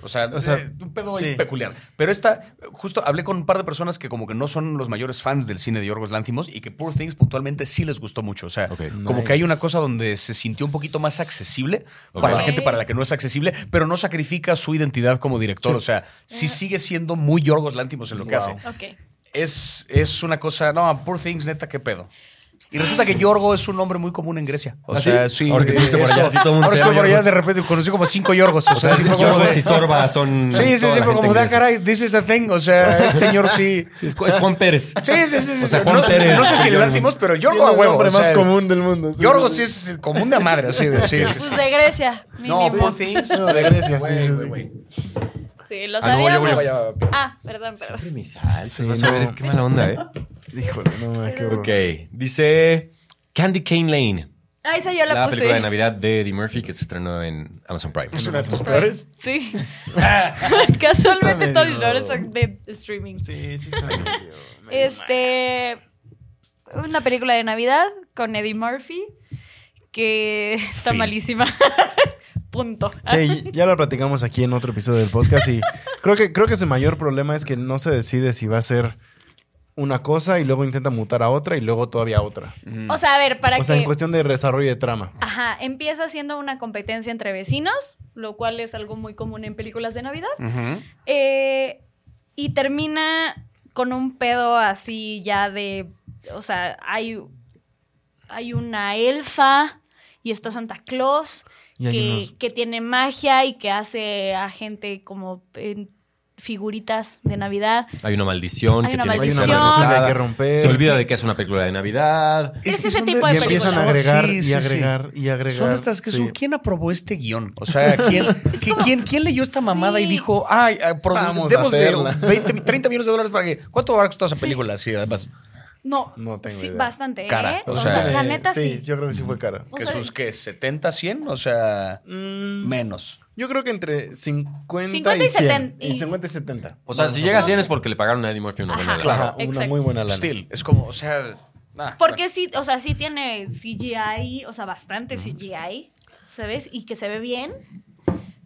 o sea,
O sea,
eh, un pedo ahí
sí.
peculiar. Pero esta, justo hablé con un par de personas que como que no son los mayores fans del cine de Yorgos Lanthimos y que Poor Things puntualmente sí les gustó mucho. O sea, como que hay una cosa donde se sintió un poquito más accesible para la gente para la que no es accesible, pero no sacrifica su identidad como director. O sea, sí sigue siendo muy Yorgos Lanthimos en lo que
Wow.
hace es, es una cosa. No, Poor Things, neta, qué pedo. Y resulta que Yorgo es un nombre muy común en Grecia. O
¿Ah,
sea,
sí? Ahora que estuviste por allá, sí, todo el mundo
Ahora estoy por allá, de repente conocí como cinco Yorgos. O sea,
O sea,
sí
sí,
fue como
Yorgos
de-
y Sorba son.
Sí, sí, sí, como de, ah, caray, this is a thing. O sea, el señor sí.
Sí, es, Juan Pérez.
Sí, sí, sí. sí,
O sea. Juan
no,
Pérez.
No sé si le lántimos, pero Yorgo a
el
huevo.
nombre
o sea,
más común del mundo. sí.
Yorgo sí es común de madre, así de sí, sí, sí.
Pues de Grecia.
No, Things.
No, de Grecia, sí,
Güey,
sí, sí.
Sí, lo
Ah, no, yo
sabíamos.
voy
a-
Ah, perdón, perdón.
Siempre mis salsas,
Sí,
vas a ver qué mala onda, ¿eh?
Híjole, no, ma, qué horror.
Ok, dice Candy Cane Lane,
Ah, esa yo la,
la
puse.
película de Navidad de Eddie Murphy que se estrenó en Amazon Prime.
¿Es una de tus peores?
Sí. Casualmente todos
medio-
peores son de streaming.
Sí, sí está medio- medio
Este. Una película de Navidad con Eddie Murphy que está
Fin.
malísima. Punto.
Sí, ya lo platicamos aquí en otro episodio del podcast y creo que, creo que su mayor problema es que no se decide si va a ser una cosa y luego intenta mutar a otra y luego todavía a otra.
O sea, a ver, para
O sea, en
que.
cuestión de desarrollo de trama.
Ajá, empieza siendo una competencia entre vecinos, lo cual es algo muy común en películas de Navidad. Eh, y termina con un pedo así ya de. O sea, hay, hay una elfa y está Santa Claus que,
unos-
que tiene magia y que hace a gente como en figuritas de Navidad.
Hay una maldición
Hay
que
una
tiene que
maldición.
ser
Hay una maldición
que hay que romper.
Se olvida de que es una película de Navidad.
Es
que
ese tipo de
Y empiezan a
películas.
agregar
Sí,
y
sí, sí.
agregar y agregar.
Son de estas que
Sí.
son, ¿quién aprobó este guion? O sea, ¿quién, ¿qui- ¿quién, quién leyó esta mamada y dijo, ay, produ-
Vamos a
demos de
hacerla"?
20, 30 millones de dólares para que. ¿Cuánto va a costar esa
Sí.
película? Sí, además.
No,
No tengo
sí,
idea.
bastante, ¿eh?
Cara,
O,
o
sea,
sea,
la
Eh,
neta sí.
yo creo que sí fue cara.
¿Que
sea,
sus qué? ¿70, 100? O sea,
Mm,
menos.
Yo creo que entre 50,
50
y
y
100.
70.
Y 50 y 70.
O sea, si
a
llega a
poner.
100 es porque le pagaron a Eddie Murphy una buena lana.
Ajá, una
Exacto.
muy buena lana.
Still, es como, o sea. ah,
Porque sí, o sea, sí tiene CGI, o sea, bastante CGI, ¿sabes? Y que se ve bien.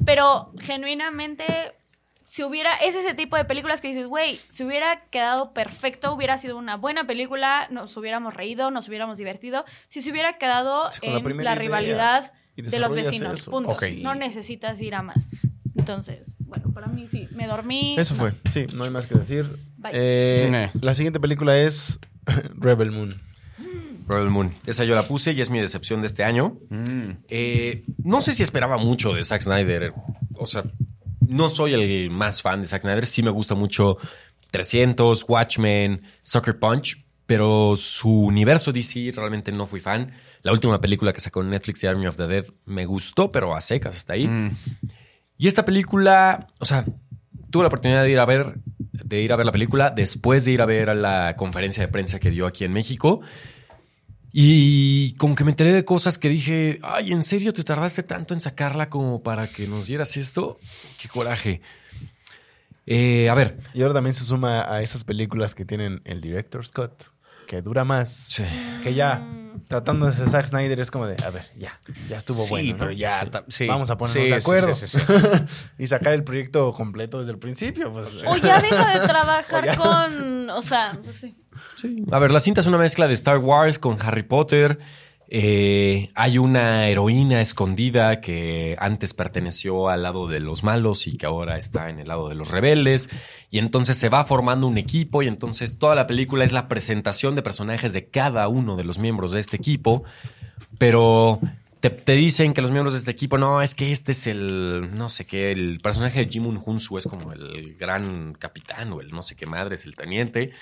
Pero genuinamente, si hubiera, es ese tipo de películas que dices, güey, si hubiera quedado perfecto, hubiera sido una buena película, nos hubiéramos reído, nos hubiéramos divertido. Si se hubiera quedado
Sí, con la
en la rivalidad de los vecinos,
eso.
punto. No necesitas ir a más. Entonces, bueno, para mí sí, me dormí.
Eso fue. Sí, no hay más que decir.
Bye.
Eh,
Eh.
La siguiente película es Rebel Moon.
Rebel Moon. Esa yo la puse y es mi decepción de este año.
mm.
Eh, no sé si esperaba mucho de Zack Snyder. O sea, no soy el más fan de Zack Snyder. Sí me gusta mucho 300, Watchmen, Sucker Punch. Pero su universo DC realmente no fui fan. La última película que sacó en Netflix, The Army of the Dead, me gustó, pero a secas hasta ahí.
Mm.
Y esta película, o sea, tuve la oportunidad de ir a ver, de ir a ver la película después de ir a ver a la conferencia de prensa que dio aquí en México. Y como que me enteré de cosas que dije, ay, ¿en serio te tardaste tanto en sacarla como para que nos dieras esto? Qué coraje. Eh, a ver,
Y ahora también se suma a esas películas que tienen el Director's Cut. Que dura más. Que ya tratando de ser Zack Snyder es como de, a ver, ya, ya estuvo
Sí,
bueno. ¿no?
pero ya, sí.
Vamos a ponernos
Sí,
de acuerdo.
sí, sí, sí.
y sacar el proyecto completo desde el principio. Pues,
O ya deja de trabajar
O ya.
con. O sea, pues sí.
Sí. A ver, la cinta es una mezcla de Star Wars con Harry Potter. Eh, hay una heroína escondida que antes perteneció al lado de los malos y que ahora está en el lado de los rebeldes. Y entonces se va formando un equipo y entonces toda la película es la presentación de personajes de cada uno de los miembros de este equipo. Pero te, te dicen que los miembros de este equipo, no, es que este es el, no sé qué, el personaje de Jimun Hunsu es como el gran capitán o el no sé qué madre, es el teniente.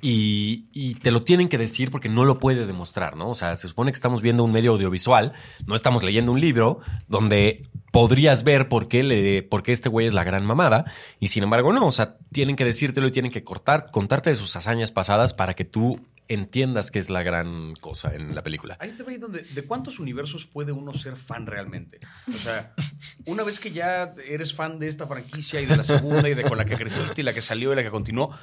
Y, te lo tienen que decir porque no lo puede demostrar, ¿no? O sea, se supone que estamos viendo un medio audiovisual, no estamos leyendo un libro donde podrías ver por qué, le, por qué este güey es la gran mamada. Y sin embargo, no. O sea, tienen que decírtelo y tienen que cortar, contarte de sus hazañas pasadas para que tú entiendas que es la gran cosa en la película.
Ahí te ve donde, ¿de cuántos universos puede uno ser fan realmente? O sea, una vez que ya eres fan de esta franquicia y de la segunda y de con la que creciste y la que salió y la que continuó,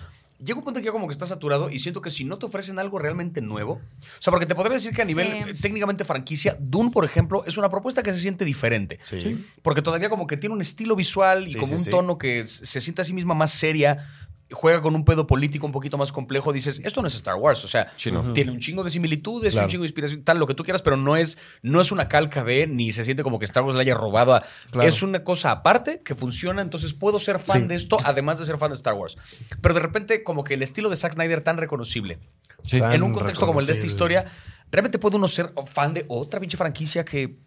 llega un punto que ya como que está saturado y siento que si no te ofrecen algo realmente nuevo, o sea, porque te podría decir que a nivel
Sí.
eh, técnicamente franquicia, Dune, por ejemplo, es una propuesta que se siente diferente.
Sí.
Porque todavía como que tiene un estilo visual y
Sí,
como
sí,
un
sí.
tono que se siente a sí misma más seria. Juega con un pedo político un poquito más complejo. Dices, esto no es Star Wars. O sea,
Sí, no.
tiene un chingo de similitudes,
Claro.
un chingo de inspiración, tal, lo que tú quieras, pero no es, no es una calca de, ni se siente como que Star Wars le haya robado. a-
Claro.
Es una cosa aparte que funciona, entonces puedo ser fan
Sí.
de esto, además de ser fan de Star Wars. Pero de repente, como que el estilo de Zack Snyder tan reconocible,
Sí.
Tan
en un contexto como el de esta historia, realmente puede uno ser fan de otra pinche franquicia que.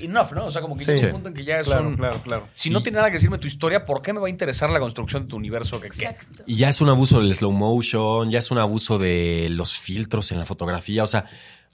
Enough, ¿no? O sea, como que
Sí.
llega un punto en que ya
Claro,
son.
claro, claro.
Si no tiene nada que decirme tu historia, ¿por qué me va a interesar la construcción de tu universo?
Exacto.
Y ya es un abuso del slow motion, ya es un abuso de los filtros en la fotografía. O sea,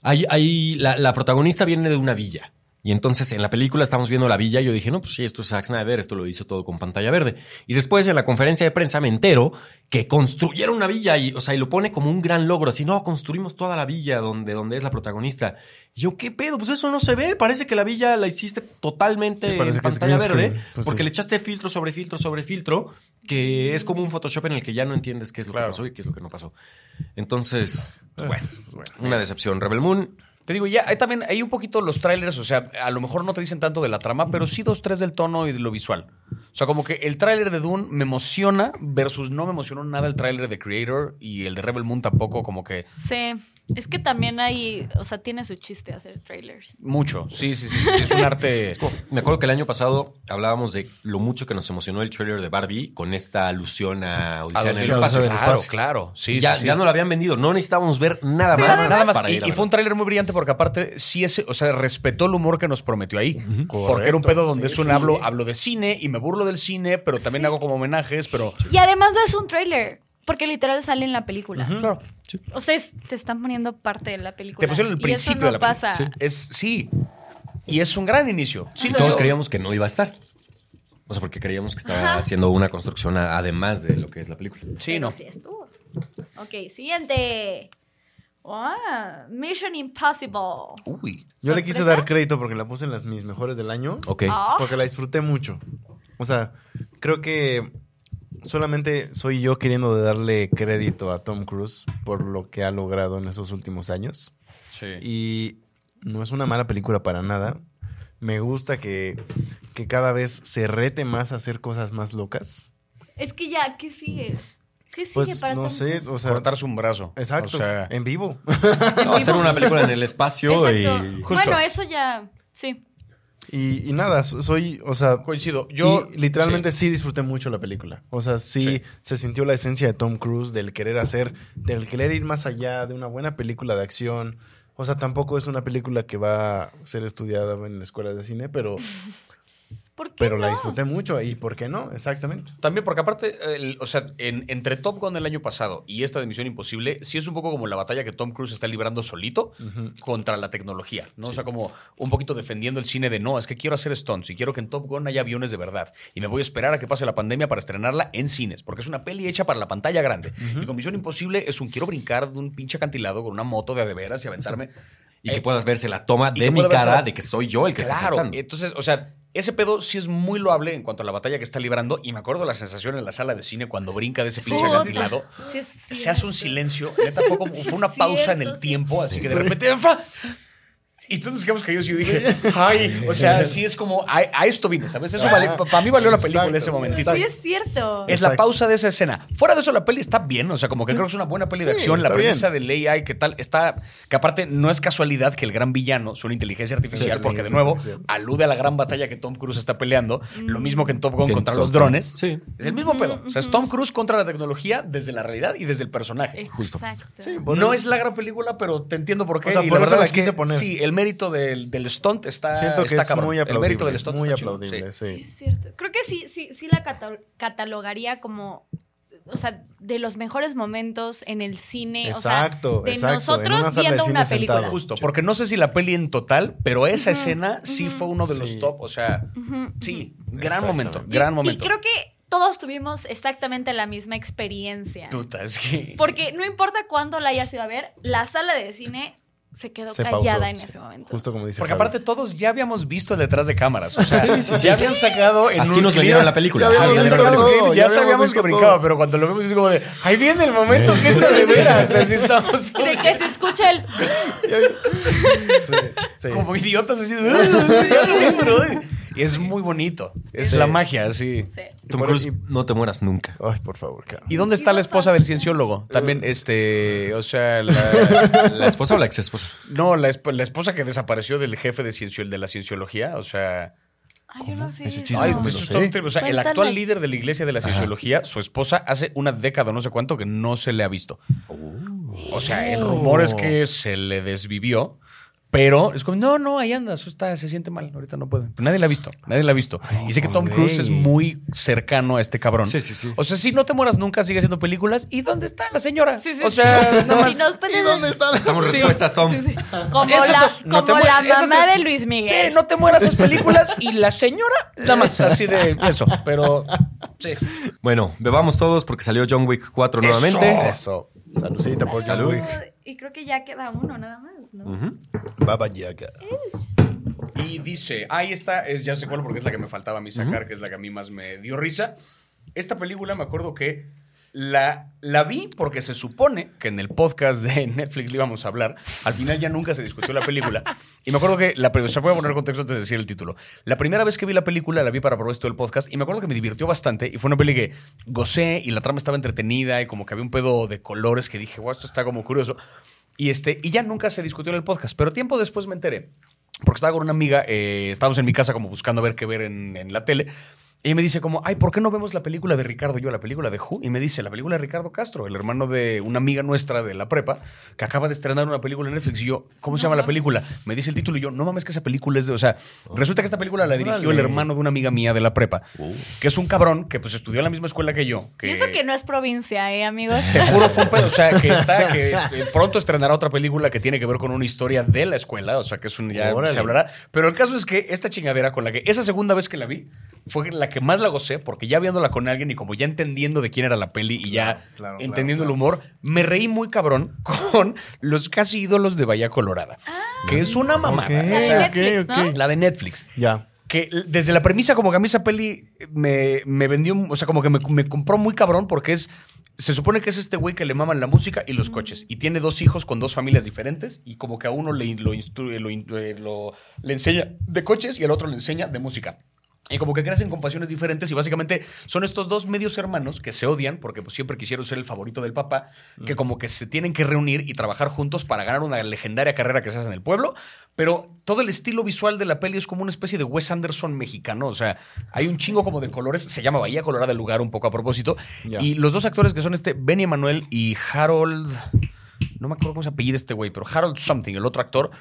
hay, hay, la, la protagonista viene de una villa. Y entonces en la película estamos viendo la villa y yo dije, no, pues sí, esto es Zack Snyder, esto lo hizo todo con pantalla verde. Y después en la conferencia de prensa me entero que construyeron una villa y, o sea, y lo pone como un gran logro, así, no, construimos toda la villa donde, donde es la protagonista. Y yo, ¿qué pedo? Pues eso no se ve, parece que la villa la hiciste totalmente
Sí,
en pantalla verde.
Pues
porque
sí.
le echaste filtro sobre filtro sobre filtro, que es como un Photoshop en el que ya no entiendes qué es lo
Claro.
que pasó y qué es lo que no pasó. Entonces, pues bueno,
Pues bueno.
una decepción. Rebel Moon,
Te digo, ya hay también hay un poquito los trailers, o sea, a lo mejor no te dicen tanto de la trama, pero sí dos, tres del tono y de lo visual. O sea, como que el tráiler de Dune me emociona versus no me emocionó nada el tráiler de Creator y el de Rebel Moon tampoco, como que
Sí. Es que también hay. O sea, tiene su chiste hacer trailers.
mucho. Sí, sí, sí, sí, es un arte.
Me acuerdo que el año pasado hablábamos de lo mucho que nos emocionó el trailer de Barbie con esta alusión a Odisea en el espacio.
claro,
espacio.
claro. Sí,
ya,
sí, sí.
ya no lo habían vendido. No necesitábamos ver nada más.
nada más.
para
Y,
ir
y fue un
verlo.
tráiler muy brillante porque aparte sí es, o sea, respetó el humor que nos prometió ahí. Porque era un pedo donde
Sí,
es un
sí.
hablo, hablo de cine y me burlo del cine, pero también
Sí.
hago como homenajes, pero
Y además no es un trailer. Porque literal sale en la película.
claro.
O sea, es- te están poniendo parte de la película.
Te pusieron el
Y
principio
eso no
de la película.
pasa.
Es sí. Y es un gran inicio. Sí,
Y todos creíamos que no iba a estar. O sea, porque creíamos que estaba
Ajá.
haciendo una construcción a- además de lo que es la película.
Sí,
Pero
no.
sí estuvo. Ok, siguiente. Ah, Mission Impossible.
Uy.
Yo le quise
¿Sorpresa?
dar crédito porque la puse en las mis mejores del año.
Ok.
Ah.
Porque la disfruté mucho. O sea, creo que solamente soy yo queriendo darle crédito a Tom Cruise por lo que ha logrado en esos últimos años.
Sí.
Y no es una mala película para nada. Me gusta que, que cada vez se rete más a hacer cosas más locas.
Es que ya, ¿qué sigue? ¿Qué sigue
Pues
para
no
Tom
sé,
Cruise?
o sea,
Cortarse un brazo.
exacto,
O sea,
en vivo.
No, hacer una película en el espacio
Exacto.
y...
Justo.
Bueno, eso ya. Sí.
Y, y nada, so- soy, o sea,
coincido. Yo
y literalmente
sí.
sí. disfruté mucho la película. O sea, sí,
Sí.
se sintió la esencia de Tom Cruise, del querer hacer, del querer ir más allá, de una buena película de acción. O sea, tampoco es una película que va a ser estudiada en la escuela de cine, pero,
¿Por qué
pero la disfruté mucho. ¿Y por qué no? Exactamente.
También porque aparte, el- o sea, en- entre Top Gun del año pasado y esta de Misión Imposible, sí es un poco como la batalla que Tom Cruise está librando solito contra la tecnología, ¿no? O sea, como un poquito defendiendo el cine de no, es que quiero hacer stunts y quiero que en Top Gun haya aviones de verdad. Y me voy a esperar a que pase la pandemia para estrenarla en cines, porque es una peli hecha para la pantalla grande. Y con Misión Imposible es un quiero brincar de un pinche acantilado con una moto de a de veras y aventarme.
Y que
Eh,
puedas verse la toma de mi cara
la-
de que soy yo el que está
Claro,
saltando.
entonces, o sea, ese pedo sí es muy loable en cuanto a la batalla que está librando. Y me acuerdo la sensación en la sala de cine cuando brinca de ese pinche acantilado.
Sí, es
Se hace un silencio. Neta, fue como
Sí,
fue una pausa en el
sí.
tiempo. Así que de repente. ¡fa! Y todos nos quedamos caídos y yo dije, ay, o sea, sí es como, a, a esto vine, ¿sabes? Eso vale, para mí valió la película en ese momentito.
Sí, es cierto.
Es la pausa de esa escena. Fuera de eso, la peli está bien. O sea, como que creo que es una buena peli de
Sí,
acción. La premisa del AI, que tal, está. Que aparte no es casualidad que el gran villano sea una inteligencia artificial,
Sí,
porque de nuevo alude a la gran batalla que Tom Cruise está peleando. Lo mismo que en Top Gun
Que
contra los drones.
Sí.
Es el mismo pedo. O sea, es Tom Cruise contra la tecnología desde la realidad y desde el personaje.
Justo.
Exacto.
Sí, por
No es la gran película, pero te entiendo por qué.
O sea,
y
por
la
eso
verdad
la
es que sí, el mérito del, del stunt está,
Siento que
está
es
cabrón.
muy
el
aplaudible.
mérito del stunt
muy
está
aplaudible,
sí.
Sí,
sí.
es cierto. Creo que sí, sí, sí la cata- catalogaría como, o sea, de los mejores momentos en el cine.
Exacto,
o sea, de
exacto, en
nosotros
una sala de
viendo
cine
una película.
sentado.
Justo, porque no sé si la peli en total, pero esa escena sí fue uno de los top. O sea, sí, gran momento,
Y-
gran
y,
momento.
creo que todos tuvimos exactamente la misma experiencia.
Puta, es que.
Porque no importa cuándo la hayas ido a ver, la sala de cine se quedó
Se
callada
pausó,
en
sí.
ese momento.
Justo como dice
Porque
Javi.
aparte todos ya habíamos visto el detrás de cámaras. O sea, ya habían sacado en
Así
un
nos vendieron la película.
Ya habíamos
vendieron la
visto
película.
todo,
ya,
ya
sabíamos que brincaba,
todo.
pero cuando lo vemos es como de, ahí viene el momento que es de veras. Así estamos
De que se escucha el...
Sí, sí.
como idiotas así "Ah, ya lo vi, bro". Y es muy bonito. Es
Sí.
la magia, sí.
Sí.
Tom Cruise,
y-
no te mueras nunca.
Ay, por favor, cara.
¿Y dónde está la esposa del cienciólogo? También, este, o sea, la,
¿La esposa o la ex esposa?
no, la, esp- la esposa que desapareció del jefe de, ciencio, de la cienciología, o sea,
Ay, yo no sé eso.
ay,
no me
eso
lo
es
sé.
todo un trip. O sea, el actual líder de la iglesia de la cienciología, su esposa, hace una década, no sé cuánto, que no se le ha visto. O sea, el rumor es que se le desvivió. Pero es como, no, no, ahí anda, eso está, se siente mal, ahorita no puede. Pero nadie la ha visto, nadie la ha visto. y sé que Tom. Cruise es muy cercano a este cabrón.
Sí, sí, sí.
O sea, si no te mueras nunca, sigue haciendo películas. ¿Y dónde está la señora?
Sí, sí,
o
sí.
sea, nada más.
Y nos
¿Y dónde está la
Estamos respuestas, Tom.
Como
Esas
la,
dos, no
como la mamá de Luis
¿Qué?
Miguel.
No te mueras esas películas y la señora, nada más así de eso. Pero sí.
Bueno, bebamos todos porque salió John Wick 4 nuevamente.
Eso. Saludcita por John
Salud.
Wick.
Y creo que ya queda uno nada más, ¿no?
Baba Yaga.
Y dice, ahí está, es ya sé cuál porque es la que me faltaba a mí sacar, que es la que a mí más me dio risa. Esta película me acuerdo que la, la vi porque se supone que en el podcast de Netflix le íbamos a hablar. Al final ya nunca se discutió la película. Y me acuerdo que, la, se voy a poner contexto antes de decir el título. La primera vez que vi la película la vi para probar esto del podcast y me acuerdo que me divirtió bastante y fue una peli que gocé y la trama estaba entretenida y como que había un pedo de colores que dije, wow, esto está como curioso. Y, este, y ya nunca se discutió en el podcast, pero tiempo después me enteré porque estaba con una amiga, eh, estábamos en mi casa como buscando ver qué ver en la tele. Y me dice como, ay, ¿por qué no vemos la película de Ricardo? Yo, la película de Who. Y me dice, la película de Ricardo Castro, el hermano de una amiga nuestra de la prepa, que acaba de estrenar una película en Netflix. Y yo, ¿cómo se llama la película? Me dice el título y yo, no mames que esa película es de... O sea, resulta que esta película la dirigió el hermano de una amiga mía de la prepa, que es un cabrón que pues estudió en la misma escuela que yo. Que
Y eso que no es provincia, ¿eh, amigos?
te juro, fue un pedo. O sea, que está, que es- eh, pronto estrenará otra película que tiene que ver con una historia de la escuela. O sea, que es un, ya
Órale.
se hablará. Pero el caso es que esta chingadera con la que, esa segunda vez que la vi, fue la que más la gocé, porque ya viéndola con alguien y como ya entendiendo de quién era la peli y ya
Claro, claro,
entendiendo
claro,
el humor, me reí muy cabrón con los casi ídolos de Bahía Colorada. Que es una mamada.
Ok,
O
La de
sea,
Netflix, ¿no?
La de Netflix
Ya.
que desde la premisa como que a mí esa peli me, me vendió, o sea, como que me, me compró muy cabrón porque es, se supone que es este güey que le maman la música y los coches y tiene dos hijos con dos familias diferentes y como que a uno le, lo, instru- lo, in- eh, lo- le enseña de coches y al otro le enseña de música. Y como que crecen con pasiones diferentes y básicamente son estos dos medios hermanos que se odian porque pues, siempre quisieron ser el favorito del papá, que como que se tienen que reunir y trabajar juntos para ganar una legendaria carrera que se hace en el pueblo, pero todo el estilo visual de la peli es como una especie de Wes Anderson mexicano, o sea, hay un chingo como de colores, se llama Bahía Colorada el lugar un poco a propósito, y los dos actores que son este Benny Emanuel y Harold... No me acuerdo cómo se apellida este güey, pero Harold Something, el otro actor,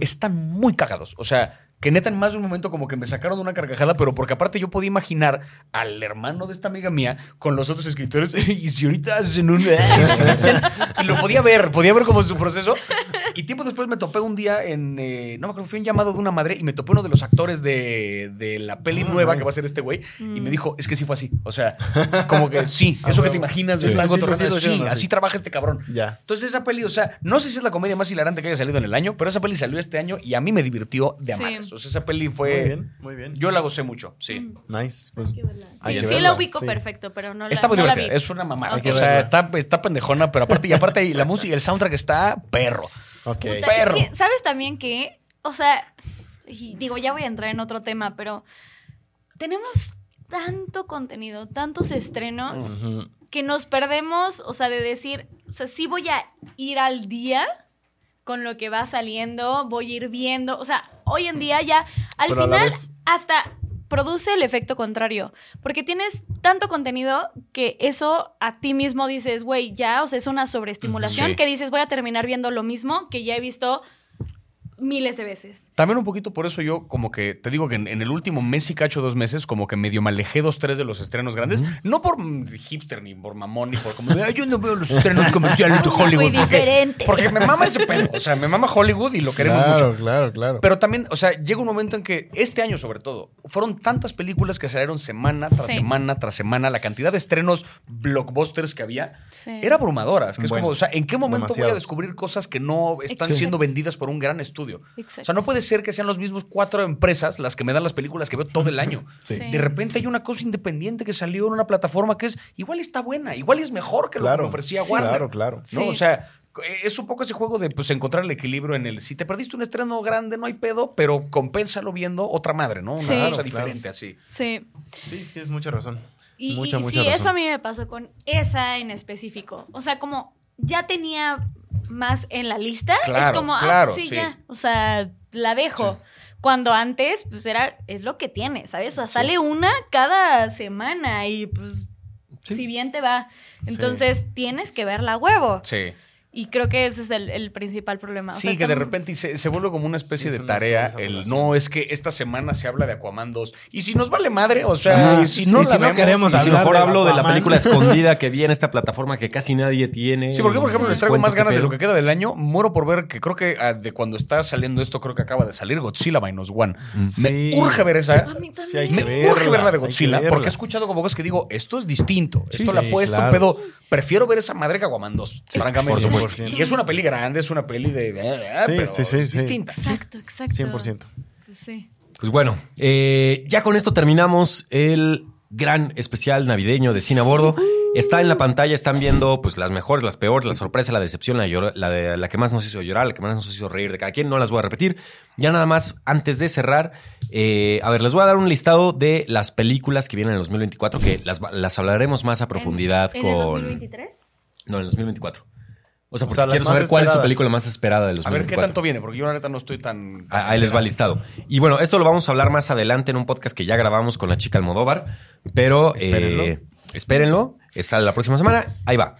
están muy cagados. O sea, que neta en más de un momento como que me sacaron de una carcajada, pero porque aparte yo podía imaginar al hermano de esta amiga mía con los otros escritores y si ahorita hacen un... y lo podía ver, podía ver como su proceso. Y tiempo después me topé un día en... eh, no me acuerdo, fue un llamado de una madre y me topé uno de los actores de, de la peli
Ah,
nueva
nice.
que va a ser este güey y
Mm.
me dijo, es que sí fue así. O sea, como que sí,
Ah,
eso que te imaginas de
Sí,
estar
sí, sí,
sí, así
así.
trabaja este cabrón.
Ya.
Entonces esa peli, o sea, no sé si es la comedia más hilarante que haya salido en el año, pero esa peli salió este año y a mí me divirtió de
Sí.
O sea, esa peli fue.
Muy bien, muy bien.
Yo la gocé mucho, sí.
Nice. Pues, hay
Sí,
que
sí
verla,
la ubico
sí.
perfecto, pero no la
Está muy
no la
divertida,
vi.
es una mamada. O sea, está, está pendejona, pero aparte, y aparte, y la música y el soundtrack está perro.
Ok.
Puta, es
perro.
que, ¿Sabes también que? O sea, y digo, ya voy a entrar en otro tema, pero tenemos tanto contenido, tantos estrenos, que nos perdemos, o sea, de decir, o sea, sí voy a ir al día con lo que va saliendo, voy a ir viendo, o sea, hoy en día ya, al
Pero
final,
vez-
hasta produce el efecto contrario, porque tienes tanto contenido que eso a ti mismo dices, güey, ya, o sea, es una sobreestimulación
Sí.
que dices, voy a terminar viendo lo mismo que ya he visto miles de veces.
También un poquito por eso yo, como que te digo que en, en el último mes y cacho, dos meses, como que medio me alejé dos, tres de los estrenos grandes. No por mm, hipster, ni por mamón, ni por como de, "Ay, yo no veo los estrenos comerciales de Hollywood.
Muy diferente.
Porque me mama ese pedo. O sea, me mama Hollywood y lo queremos
claro,
mucho.
Claro, claro.
Pero también, o sea, llega un momento en que este año sobre todo, fueron tantas películas que salieron semana tras
Sí.
semana tras semana, la cantidad de estrenos blockbusters que había
Sí.
era abrumadora. Que es como, o sea, ¿en qué momento voy a descubrir cosas que no están
Exacto.
siendo vendidas por un gran estudio?
Exacto.
O sea, no puede ser que sean los mismos cuatro empresas las que me dan las películas que veo todo el año.
Sí.
Sí.
De repente hay una cosa independiente que salió en una plataforma que es igual está buena, igual es mejor que lo que me ofrecía
Sí,
Warner.
claro, claro.
¿no?
Sí.
O sea, es un poco ese juego de pues encontrar el equilibrio en el si te perdiste un estreno grande no hay pedo, pero compénsalo viendo otra madre, ¿no? Una
Sí.
cosa
Claro,
diferente así.
Sí.
Sí, tienes mucha razón.
Y,
mucha,
y
mucha
sí,
razón.
eso a mí me pasó con esa en específico. O sea, como ya tenía más en la lista, es
Claro,
como, ah,
claro,
pues sí,
sí.
ya. O sea, la dejo. Cuando antes, pues era, es lo que tiene, ¿sabes? O sea, sale una cada semana y pues, si bien te va. Entonces, tienes que verla a huevo.
Sí.
Y creo que ese es el, el principal problema. O
Sí,
sea,
que
está
de repente se, se vuelve como una especie
Sí, es
de tarea. El no, es que esta semana se habla de Aquaman 2. Y si nos vale madre, o sea, y si
sí,
no,
y
la
si no
vemos,
queremos
Y si
hablar
mejor
de
hablo de la película escondida que vi en esta plataforma que casi nadie tiene.
Sí, porque por ejemplo
Les
traigo más ganas de lo que queda del año. Muero por ver que creo que ah, de cuando está saliendo esto, creo que acaba de salir Godzilla Minus One. Me
Sí.
urge ver esa.
A mí
Sí, hay
también.
que
Me
verla,
urge ver la de
que
Godzilla
verla.
porque he escuchado como cosas que digo, esto es distinto.
Sí,
esto la
sí,
ha puesto
claro.
pedo. Prefiero ver esa madre que Aquaman 2, francamente.
Por supuesto.
Y es una peli grande, es una peli de. eh,
Sí,
pero
sí, sí,
distinta.
Exacto, exacto.
100%.
Pues sí.
Pues bueno, eh, ya con esto terminamos el gran especial navideño de Cine a Bordo. Está en la pantalla, están viendo pues las mejores, las peores, la sorpresa, la decepción, la, llor- la, de, la que más nos hizo llorar, la que más nos hizo reír de cada quien. No las voy a repetir. Ya nada más, antes de cerrar, eh, a ver, les voy a dar un listado de las películas que vienen en el 2024, que las, las hablaremos más a profundidad
¿En,
con...
¿En el 2023?
No, en el 2024. O sea, porque
sea, las
quiero saber cuál es su película más esperada del
A
2024.
ver qué tanto viene, porque yo la neta no estoy tan.
Ah, Ahí les va listado. Y bueno, esto lo vamos a hablar más adelante en un podcast que ya grabamos con la chica Almodóvar. Pero
Espérenlo.
eh, espérenlo. Sale la próxima semana. Ahí va.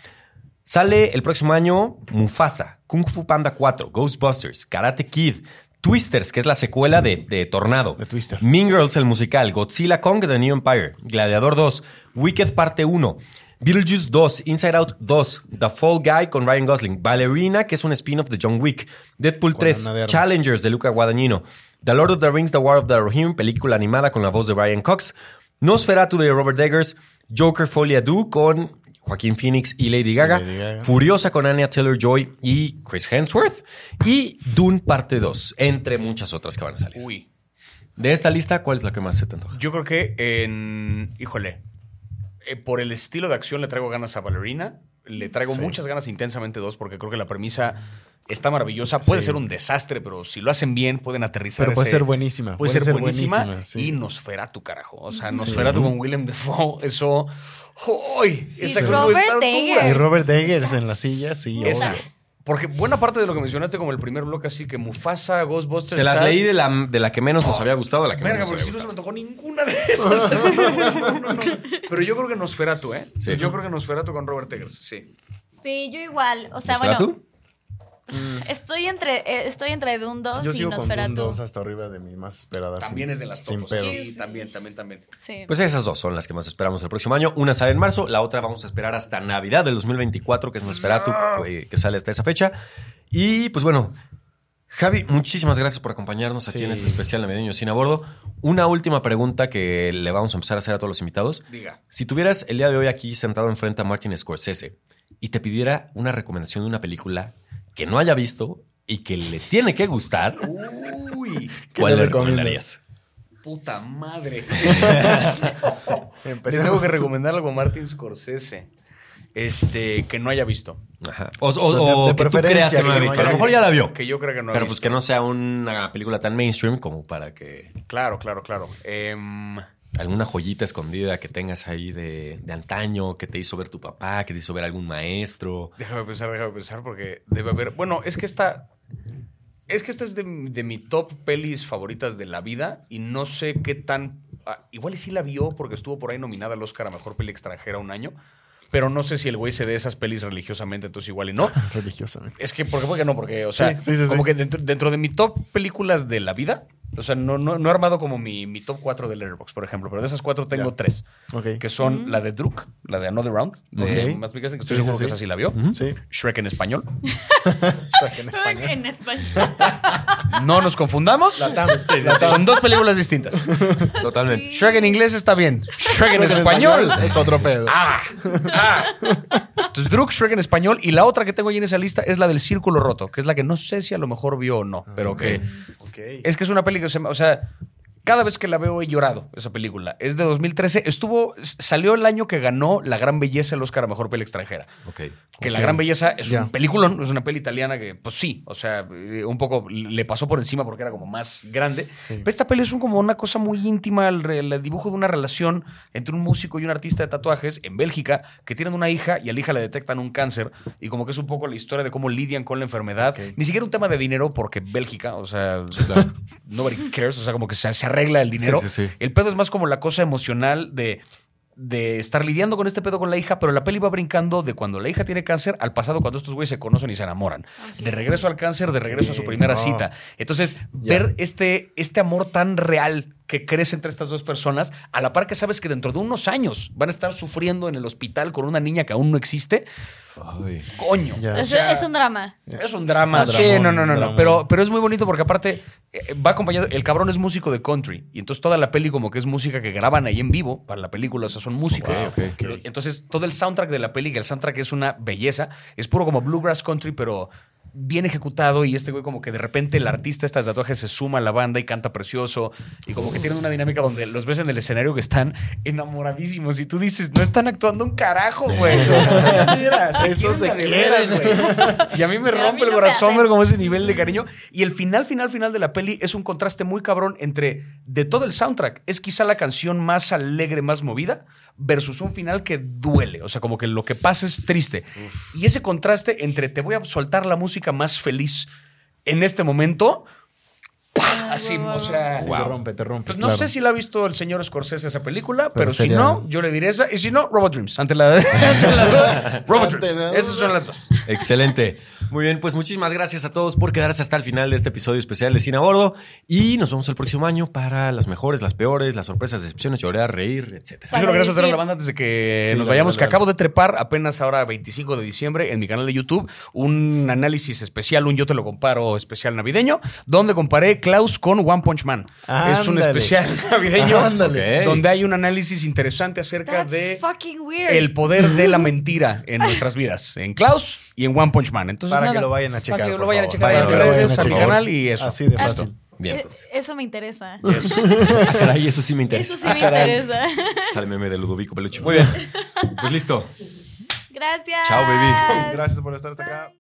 Sale el próximo año Mufasa, Kung Fu Panda 4, Ghostbusters, Karate Kid, Twisters, que es la secuela de, de Tornado.
De Twister.
Mean Girls, el musical, Godzilla Kong, The New Empire, Gladiador 2, Wicked Parte 1, Beetlejuice 2, Inside Out 2, The Fall Guy con Ryan Gosling, Ballerina, que es un spin-off de John Wick, Deadpool
Con
3,
Ana de Armas.
Challengers de Luca Guadagnino, The Lord of the Rings, The War of the Rohirrim, película animada con la voz de Brian Cox, Nosferatu de Robert Eggers, Joker Folie à Deux con Joaquín Phoenix y Lady Gaga,
Lady Gaga.
Furiosa con Anya Taylor-Joy y Chris Hemsworth, y Dune Parte 2, entre muchas otras que van a salir.
Uy.
De esta lista, ¿cuál es la que más se te antoja?
Yo creo que en. Híjole. Eh, por el estilo de acción le traigo ganas a Ballerina. Le traigo
Sí.
muchas ganas intensamente dos, porque creo que la premisa está maravillosa. Puede
Sí.
ser un desastre, pero si lo hacen bien, pueden aterrizar.
Pero puede
ese-
ser buenísima,
Puede,
puede
ser,
ser
buenísima.
buenísima, sí.
Y Nosferatu, carajo. O sea, Nosferatu con Willem Dafoe, eso. ¡Uy! Esa
Y Robert Eggers.
Y Robert Eggers en la silla, sí,
Esa. Porque buena parte de lo que mencionaste como el primer bloque, así que Mufasa, Ghostbusters.
Se las
tal.
leí de la, de la que menos nos había gustado a la que
Verga,
menos
porque
nos
si no se me tocó ninguna de esas. Así, no, no, no. Pero yo creo que Nosferatu, ¿eh?
Sí.
Yo creo que Nosferatu con Robert Eggers, sí.
Sí, yo igual. O sea,
¿Nosferatu?
bueno, estoy entre, eh, estoy entre Dune 2
Yo
y
sigo con
Nosferatu.
2 hasta arriba de mis más esperadas.
También
sin-
es de las
Sin pedos.
Sí, también, también, también.
Sí.
Pues esas dos son las que más esperamos el próximo año. Una sale en marzo, la otra vamos a esperar hasta Navidad del 2024, que es Nosferatu, eh, que sale hasta esa fecha. Y pues bueno, Javi, muchísimas gracias por acompañarnos aquí
Sí.
en este especial navideño Sin a Bordo. Una última pregunta que le vamos a empezar a hacer a todos los invitados.
Diga.
Si tuvieras el día de hoy aquí sentado enfrente a Martin Scorsese y te pidiera una recomendación de una película que no haya visto y que le tiene que gustar,
Uy,
¿cuál
le
recomendarías?
puta madre.
Empecemos.
tengo que recomendar algo a Martin Scorsese. Este, que no haya visto.
Ajá. O, o-
O sea, de-
o
de
que tú creas que no la ha
que no
visto. A lo
haya
mejor ya la vio.
Que yo creo que no ha
Pero pues
visto.
que no sea una película tan mainstream como para que
Claro, claro, claro. Em,
alguna joyita escondida que tengas ahí de, de antaño, que te hizo ver tu papá, que te hizo ver algún maestro.
déjame pensar, déjame pensar, porque debe haber. Bueno, es que esta. Es que esta es de, de mi top pelis favoritas de la vida y no sé qué tan. ah, igual y sí la vio porque estuvo por ahí nominada al Oscar a mejor peli extranjera un año. Pero no sé si el güey se dé esas pelis religiosamente, entonces igual y no.
Religiosamente.
Es que, ¿por qué? Porque no, porque, o sea,
Sí, sí, sí,
como que dentro, dentro de mi top películas de la vida, o sea, no, no, no he armado como mi, mi top 4 de Letterboxd, por ejemplo, pero de esas cuatro tengo
Ya.
tres,
Ok.
que son la de Druk, la de Another Round, de
Ok.
Matt Mikkelsen, que estoy
Sí, sí,
seguro que
sí.
esa sí la vio.
Sí.
Shrek en español.
Shrek en español.
En español.
No nos confundamos.
La TAM. Sí, la TAM.
Son dos películas distintas.
Totalmente.
Shrek en inglés está bien. Shrek en español.
Es otro pedo.
Ah, ah. Entonces, Druk, Shrek en español. Y la otra que tengo ahí en esa lista es la del Círculo Roto, que es la que no sé si a lo mejor vio o no, pero que. Es que es una película que se o sea, cada vez que la veo he llorado esa película. Es de 2013, estuvo salió el año que ganó La Gran Belleza el Oscar a mejor peli extranjera.
Ok.
Que La
Ok.
Gran Belleza es
Ya.
un peliculón, es una peli italiana que, pues sí, o sea, eh, un poco le pasó por encima porque era como más grande.
Sí.
Pero esta peli es un, como una cosa muy íntima, el, el dibujo de una relación entre un músico y un artista de tatuajes en Bélgica que tienen una hija y a la hija le detectan un cáncer y como que es un poco la historia de cómo lidian con la enfermedad.
Ok.
Ni siquiera un tema de dinero porque Bélgica, o sea, nobody cares, o sea, como que se, se arregla el dinero.
Sí, sí, sí.
El pedo es más como la cosa emocional de de estar lidiando con este pedo con la hija, pero la peli va brincando de cuando la hija tiene cáncer al pasado cuando estos güeyes se conocen y se enamoran. De regreso al cáncer, de regreso a su primera
no.
cita. Entonces,
Ya.
ver este, este amor tan real que crece entre estas dos personas, a la par que sabes que dentro de unos años van a estar sufriendo en el hospital con una niña que aún no existe,
Ay.
coño. O
Es,
sea,
es un drama.
es un drama.
Es un
sí,
dramón,
no, no, no. Pero, pero es muy bonito porque aparte eh, va acompañado. El cabrón es músico de country. Y entonces toda la peli como que es música que graban ahí en vivo para la película. O sea, son músicos.
Wow.
Entonces todo el soundtrack de la peli, que el soundtrack es una belleza, es puro como bluegrass country, pero bien ejecutado. Y este güey como que de repente el artista este de tatuajes se suma a la banda y canta precioso. Y como que tienen una dinámica donde los ves en el escenario que están enamoradísimos. Y tú dices, no están actuando un carajo, güey. Se
Estos
quieren güey. Y a mí me rompe
mí
el
no
corazón ver como ese nivel de cariño. Y el final, final, final de la peli es un contraste muy cabrón entre de todo el soundtrack. Es quizá la canción más alegre, más movida, versus un final que duele. O sea, como que lo que pasa es triste. Y ese contraste entre te voy a soltar la música más feliz en este momento. Así, o sea.
Sí,
Wow.
Te rompe, te rompe.
Pues no
claro.
sé si la ha visto el señor Scorsese esa película, pero,
Pero
si
sería-
no, yo le diré esa. Y si no, Robot Dreams. Ante la, ante Robot
Ante
Dreams.
la
Esas son las dos.
Excelente. Muy bien, pues muchísimas gracias a todos por quedarse hasta el final de este episodio especial de Cine a Bordo. Y nos vemos el próximo año para las mejores, las peores, las sorpresas, decepciones, llorar, reír, etc.
Yo solo quería soltar a la banda antes de que
Sí,
nos vayamos, que acabo de trepar apenas ahora 25 de diciembre en mi canal de YouTube un análisis especial, un Yo te lo comparo especial navideño, donde comparé Con One Punch Man. es un
Ándale.
especial navideño
Ándale.
Donde hay un análisis interesante acerca
That's
de el poder de la mentira en nuestras vidas, en Klaus y en One Punch Man. Entonces,
Para
nada,
que lo vayan a checar,
Para que lo vayan a checar
verlo,
redes,
a
mi canal y eso.
Así de
Ah,
fácil.
Bien,
Eh. Eso me interesa.
Yes.
Ah, caray, eso sí me interesa.
Eso sí me interesa.
Sale meme de Ludovico Peluche. Muy bien. Pues listo.
Gracias.
Chao, baby.
Gracias por estar hasta acá.